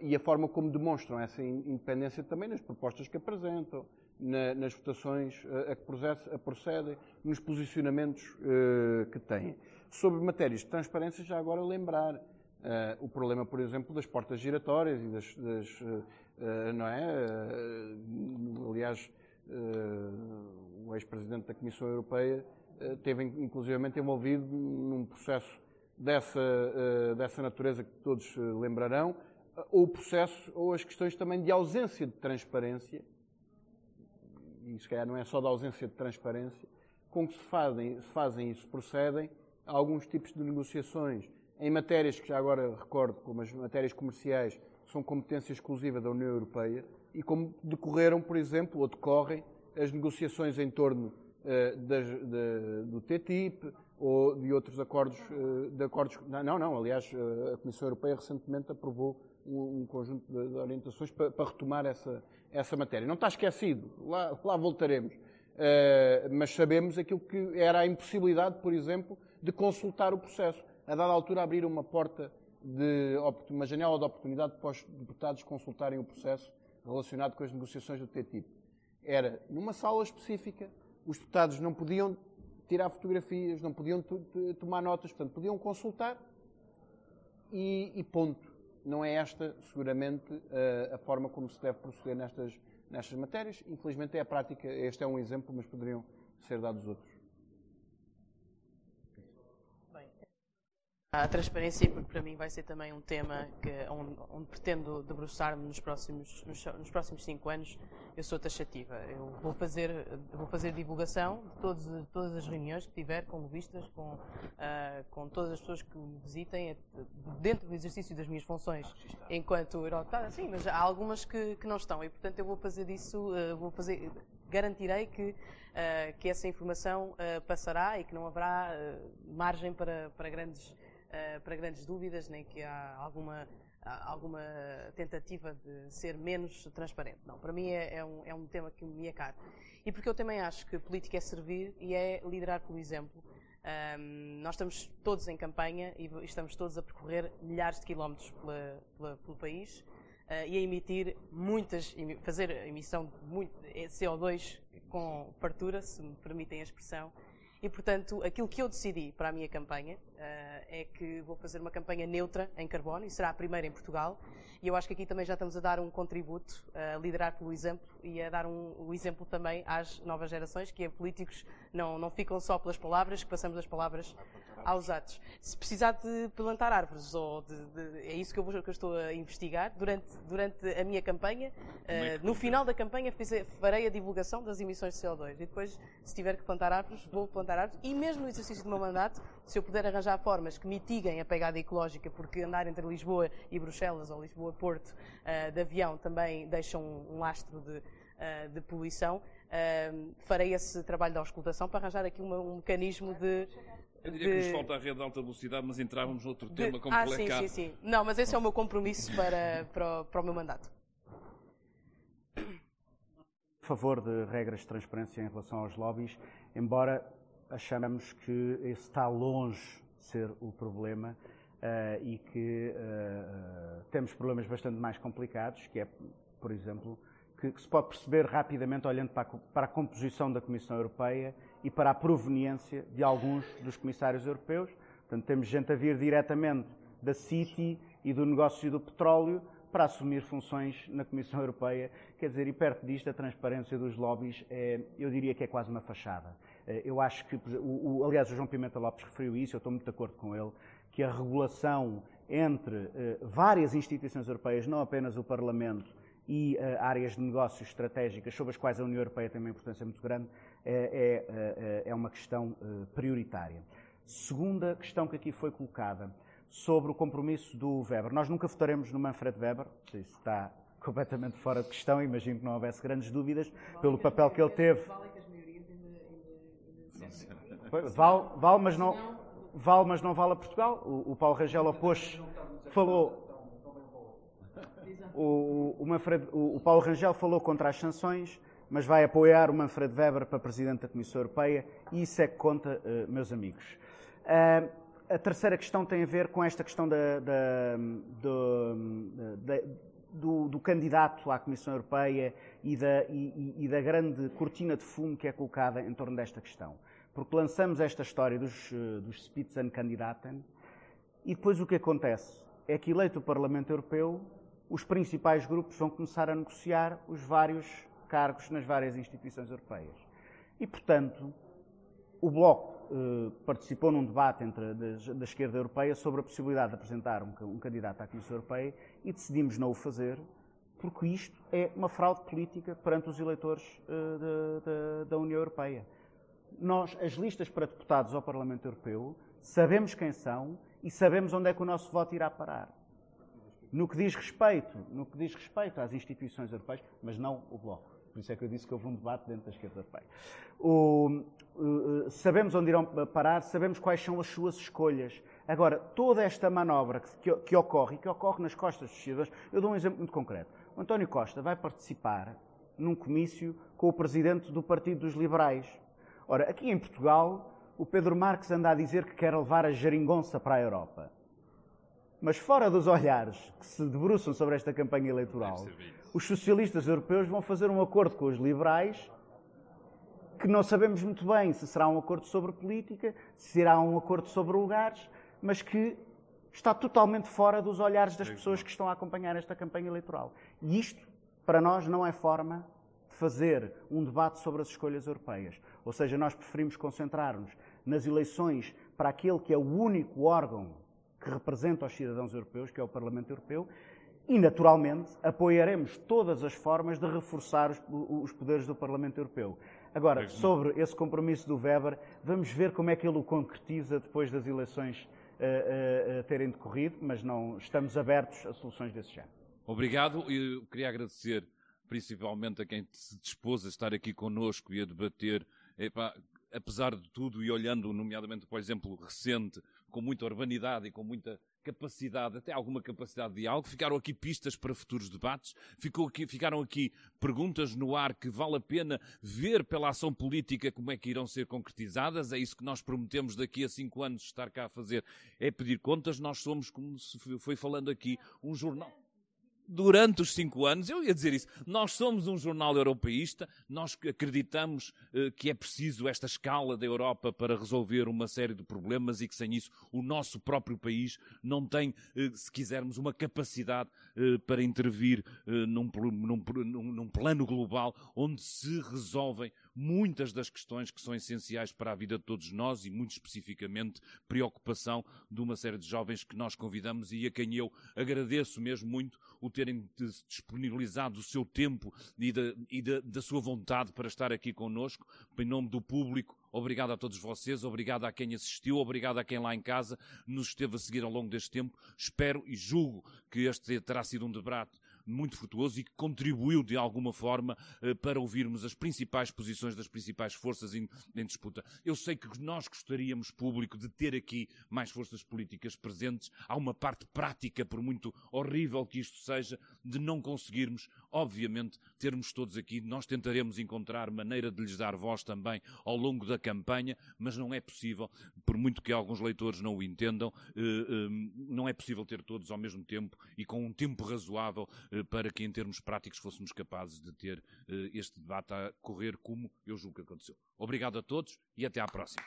e a forma como demonstram essa independência também nas propostas que apresentam, na, nas votações a que procedem, nos posicionamentos que têm. Sobre matérias de transparência, já agora lembrar o problema, por exemplo, das portas giratórias e das. das não é? aliás, o ex-presidente da Comissão Europeia teve inclusivamente envolvido num processo dessa, dessa natureza que todos lembrarão, ou o processo, ou as questões também de ausência de transparência e se calhar não é só da ausência de transparência, com que se fazem, se fazem e se procedem a alguns tipos de negociações em matérias que já agora recordo, como as matérias comerciais, são competência exclusiva da União Europeia e como decorreram, por exemplo, ou decorrem as negociações em torno uh, das, de, do TTIP ou de outros acordos, uh, de acordos. Não, não, aliás, uh, a Comissão Europeia recentemente aprovou um, um conjunto de, de orientações para, para retomar essa, essa matéria. Não está esquecido, lá, lá voltaremos. Uh, mas sabemos aquilo que era a impossibilidade, por exemplo, de consultar o processo. A dada altura, abrir uma porta, de, uma janela de oportunidade para os deputados consultarem o processo relacionado com as negociações do TTIP. Era numa sala específica, os deputados não podiam tirar fotografias, não podiam tomar notas, portanto, podiam consultar e, e ponto não é esta, seguramente, a forma como se deve proceder nestas, nestas matérias. Infelizmente é a prática, este é um exemplo, mas poderiam ser dados outros. A transparência, porque para mim vai ser também um tema que, onde, onde pretendo debruçar-me nos próximos, nos, nos, próximos cinco anos. Eu sou taxativa. Eu vou fazer, vou fazer divulgação de todos, todas as reuniões que tiver com lobistas, com, uh, com todas as pessoas que me visitem, dentro do exercício das minhas funções enquanto eurodeputada. Sim, mas há algumas que, que não estão e, portanto, eu vou fazer disso, uh, vou fazer, garantirei que, uh, que essa informação passará e que não haverá margem para, para grandes uh, para grandes dúvidas, nem que há alguma, alguma tentativa de ser menos transparente. Não, para mim é, é, um, é um tema que me é caro. E porque eu também acho que política é servir e é liderar pelo exemplo. Um, nós estamos todos em campanha e estamos todos a percorrer milhares de quilómetros pela, pela, pelo país uh, e a emitir muitas, fazer a emissão de muito, CO2 com fartura, se me permitem a expressão, e, portanto, aquilo que eu decidi para a minha campanha uh, é que vou fazer uma campanha neutra em carbono e será a primeira em Portugal. E eu acho que aqui também já estamos a dar um contributo, a liderar pelo exemplo e a dar um, o exemplo também às novas gerações, que é políticos não, não ficam só pelas palavras, que passamos as palavras aos atos. Se precisar de plantar árvores, ou de, de, é isso que eu, vou, que eu, estou a investigar durante, durante a minha campanha. Uh, no final da campanha farei a divulgação das emissões de CO2 e depois, se tiver que plantar árvores, vou plantar árvores. E mesmo no exercício do meu mandato, se eu puder arranjar formas que mitiguem a pegada ecológica, porque andar entre Lisboa e Bruxelas ou Lisboa-Porto uh, de avião também deixa um, um lastro de de poluição, farei esse trabalho de auscultação para arranjar aqui uma, um mecanismo de. Eu diria de... que nos falta a rede de alta velocidade, mas entrávamos noutro de... tema complicado. Ah, sim, sim, sim. Não, mas esse é o meu compromisso para, para, o, para o meu mandato. A favor de regras de transparência em relação aos lobbies, embora achamos que esse está longe de ser o problema uh, e que uh, temos problemas bastante mais complicados, que é, por exemplo, que, que se pode perceber rapidamente olhando para a, para a, composição da Comissão Europeia e para a proveniência de alguns dos comissários europeus. Portanto, temos gente a vir diretamente da City e do negócio do petróleo para assumir funções na Comissão Europeia. Quer dizer, e perto disto, a transparência dos lobbies, é, eu diria que é quase uma fachada. Eh, eu acho que, o, o, aliás, o João Pimenta Lopes referiu isso, eu estou muito de acordo com ele, que a regulação entre eh, várias instituições europeias, não apenas o Parlamento, e uh, áreas de negócios estratégicas sobre as quais a União Europeia tem uma importância muito grande, é, é, é uma questão prioritária. Segunda questão que aqui foi colocada, sobre o compromisso do Weber. Nós nunca votaremos no Manfred Weber, isso está completamente fora de questão, imagino que não houvesse grandes dúvidas, pelo papel que ele teve. Vale, vale, mas não, vale, mas não vale a Portugal. O, o Paulo Rangel opôs, falou, o, o, Manfred, o, o, Paulo Rangel falou contra as sanções, mas vai apoiar o Manfred Weber para Presidente da Comissão Europeia e isso é que conta, uh, meus amigos. Uh, a terceira questão tem a ver com esta questão da, da, da, do, do, candidato à Comissão Europeia e da, e, e da grande cortina de fumo que é colocada em torno desta questão. Porque lançamos esta história dos, eh, dos Spitzenkandidaten e depois o que acontece é que, eleito o Parlamento Europeu, os principais grupos vão começar a negociar os vários cargos nas várias instituições europeias. E, portanto, o Bloco eh, participou num debate entre da, da, esquerda europeia sobre a possibilidade de apresentar um, um candidato à Comissão Europeia e decidimos não o fazer porque isto é uma fraude política perante os eleitores uh, de, de, da União Europeia. Nós, as listas para deputados ao Parlamento Europeu, sabemos quem são e sabemos onde é que o nosso voto irá parar no que diz respeito, no que diz respeito às instituições europeias, mas não o Bloco. Por isso é que eu disse que houve um debate dentro da esquerda europeia. O, uh, sabemos onde irão parar, sabemos quais são as suas escolhas. Agora, toda esta manobra que, que, que ocorre e que ocorre nas costas dos cidadãos, eu dou um exemplo muito concreto. O António Costa vai participar num comício com o presidente do Partido dos Liberais. Ora, aqui em Portugal, o Pedro Marques anda a dizer que quer levar a geringonça para a Europa. Mas fora dos olhares que se debruçam sobre esta campanha eleitoral, os socialistas europeus vão fazer um acordo com os liberais que não sabemos muito bem se será um acordo sobre política, se será um acordo sobre lugares, mas que está totalmente fora dos olhares das pessoas que estão a acompanhar esta campanha eleitoral. E isto, para nós, não é forma fazer um debate sobre as escolhas europeias. Ou seja, nós preferimos concentrar-nos nas eleições para aquele que é o único órgão que representa os cidadãos europeus, que é o Parlamento Europeu, e, naturalmente, apoiaremos todas as formas de reforçar os, os poderes do Parlamento Europeu. Agora, sobre esse compromisso do Weber, vamos ver como é que ele o concretiza depois das eleições uh, uh, terem decorrido, mas não estamos abertos a soluções desse género. Obrigado. Eu queria agradecer principalmente a quem se dispôs a estar aqui connosco e a debater. Epá, apesar de tudo, e olhando nomeadamente para o exemplo recente, com muita urbanidade e com muita capacidade, até alguma capacidade de diálogo, ficaram aqui pistas para futuros debates, aqui, ficaram aqui perguntas no ar que vale a pena ver pela ação política como é que irão ser concretizadas, é isso que nós prometemos daqui a cinco anos estar cá a fazer, é pedir contas, nós somos, como se foi falando aqui, um jornal durante os cinco anos, eu ia dizer isso, nós somos um jornal europeísta, nós acreditamos eh, que é preciso esta escala da Europa para resolver uma série de problemas e que sem isso o nosso próprio país não tem, eh, se quisermos, uma capacidade eh, para intervir eh, num, num, num plano global onde se resolvem muitas das questões que são essenciais para a vida de todos nós e, muito especificamente, preocupação de uma série de jovens que nós convidamos e a quem eu agradeço mesmo muito o terem disponibilizado o seu tempo e, da, e da, da sua vontade para estar aqui connosco, em nome do público. Obrigado a todos vocês, obrigado a quem assistiu, obrigado a quem lá em casa nos esteve a seguir ao longo deste tempo. Espero e julgo que este terá sido um debate muito frutuoso e que contribuiu de alguma forma eh, para ouvirmos as principais posições das principais forças em, em disputa. Eu sei que nós gostaríamos, público, de ter aqui mais forças políticas presentes. Há uma parte prática, por muito horrível que isto seja, de não conseguirmos, obviamente, termos todos aqui. Nós tentaremos encontrar maneira de lhes dar voz também ao longo da campanha, mas não é possível, por muito que alguns leitores não o entendam, eh, eh, não é possível ter todos ao mesmo tempo e com um tempo razoável eh, para que, em termos práticos, fôssemos capazes de ter este debate a correr como eu julgo que aconteceu. Obrigado a todos e até à próxima.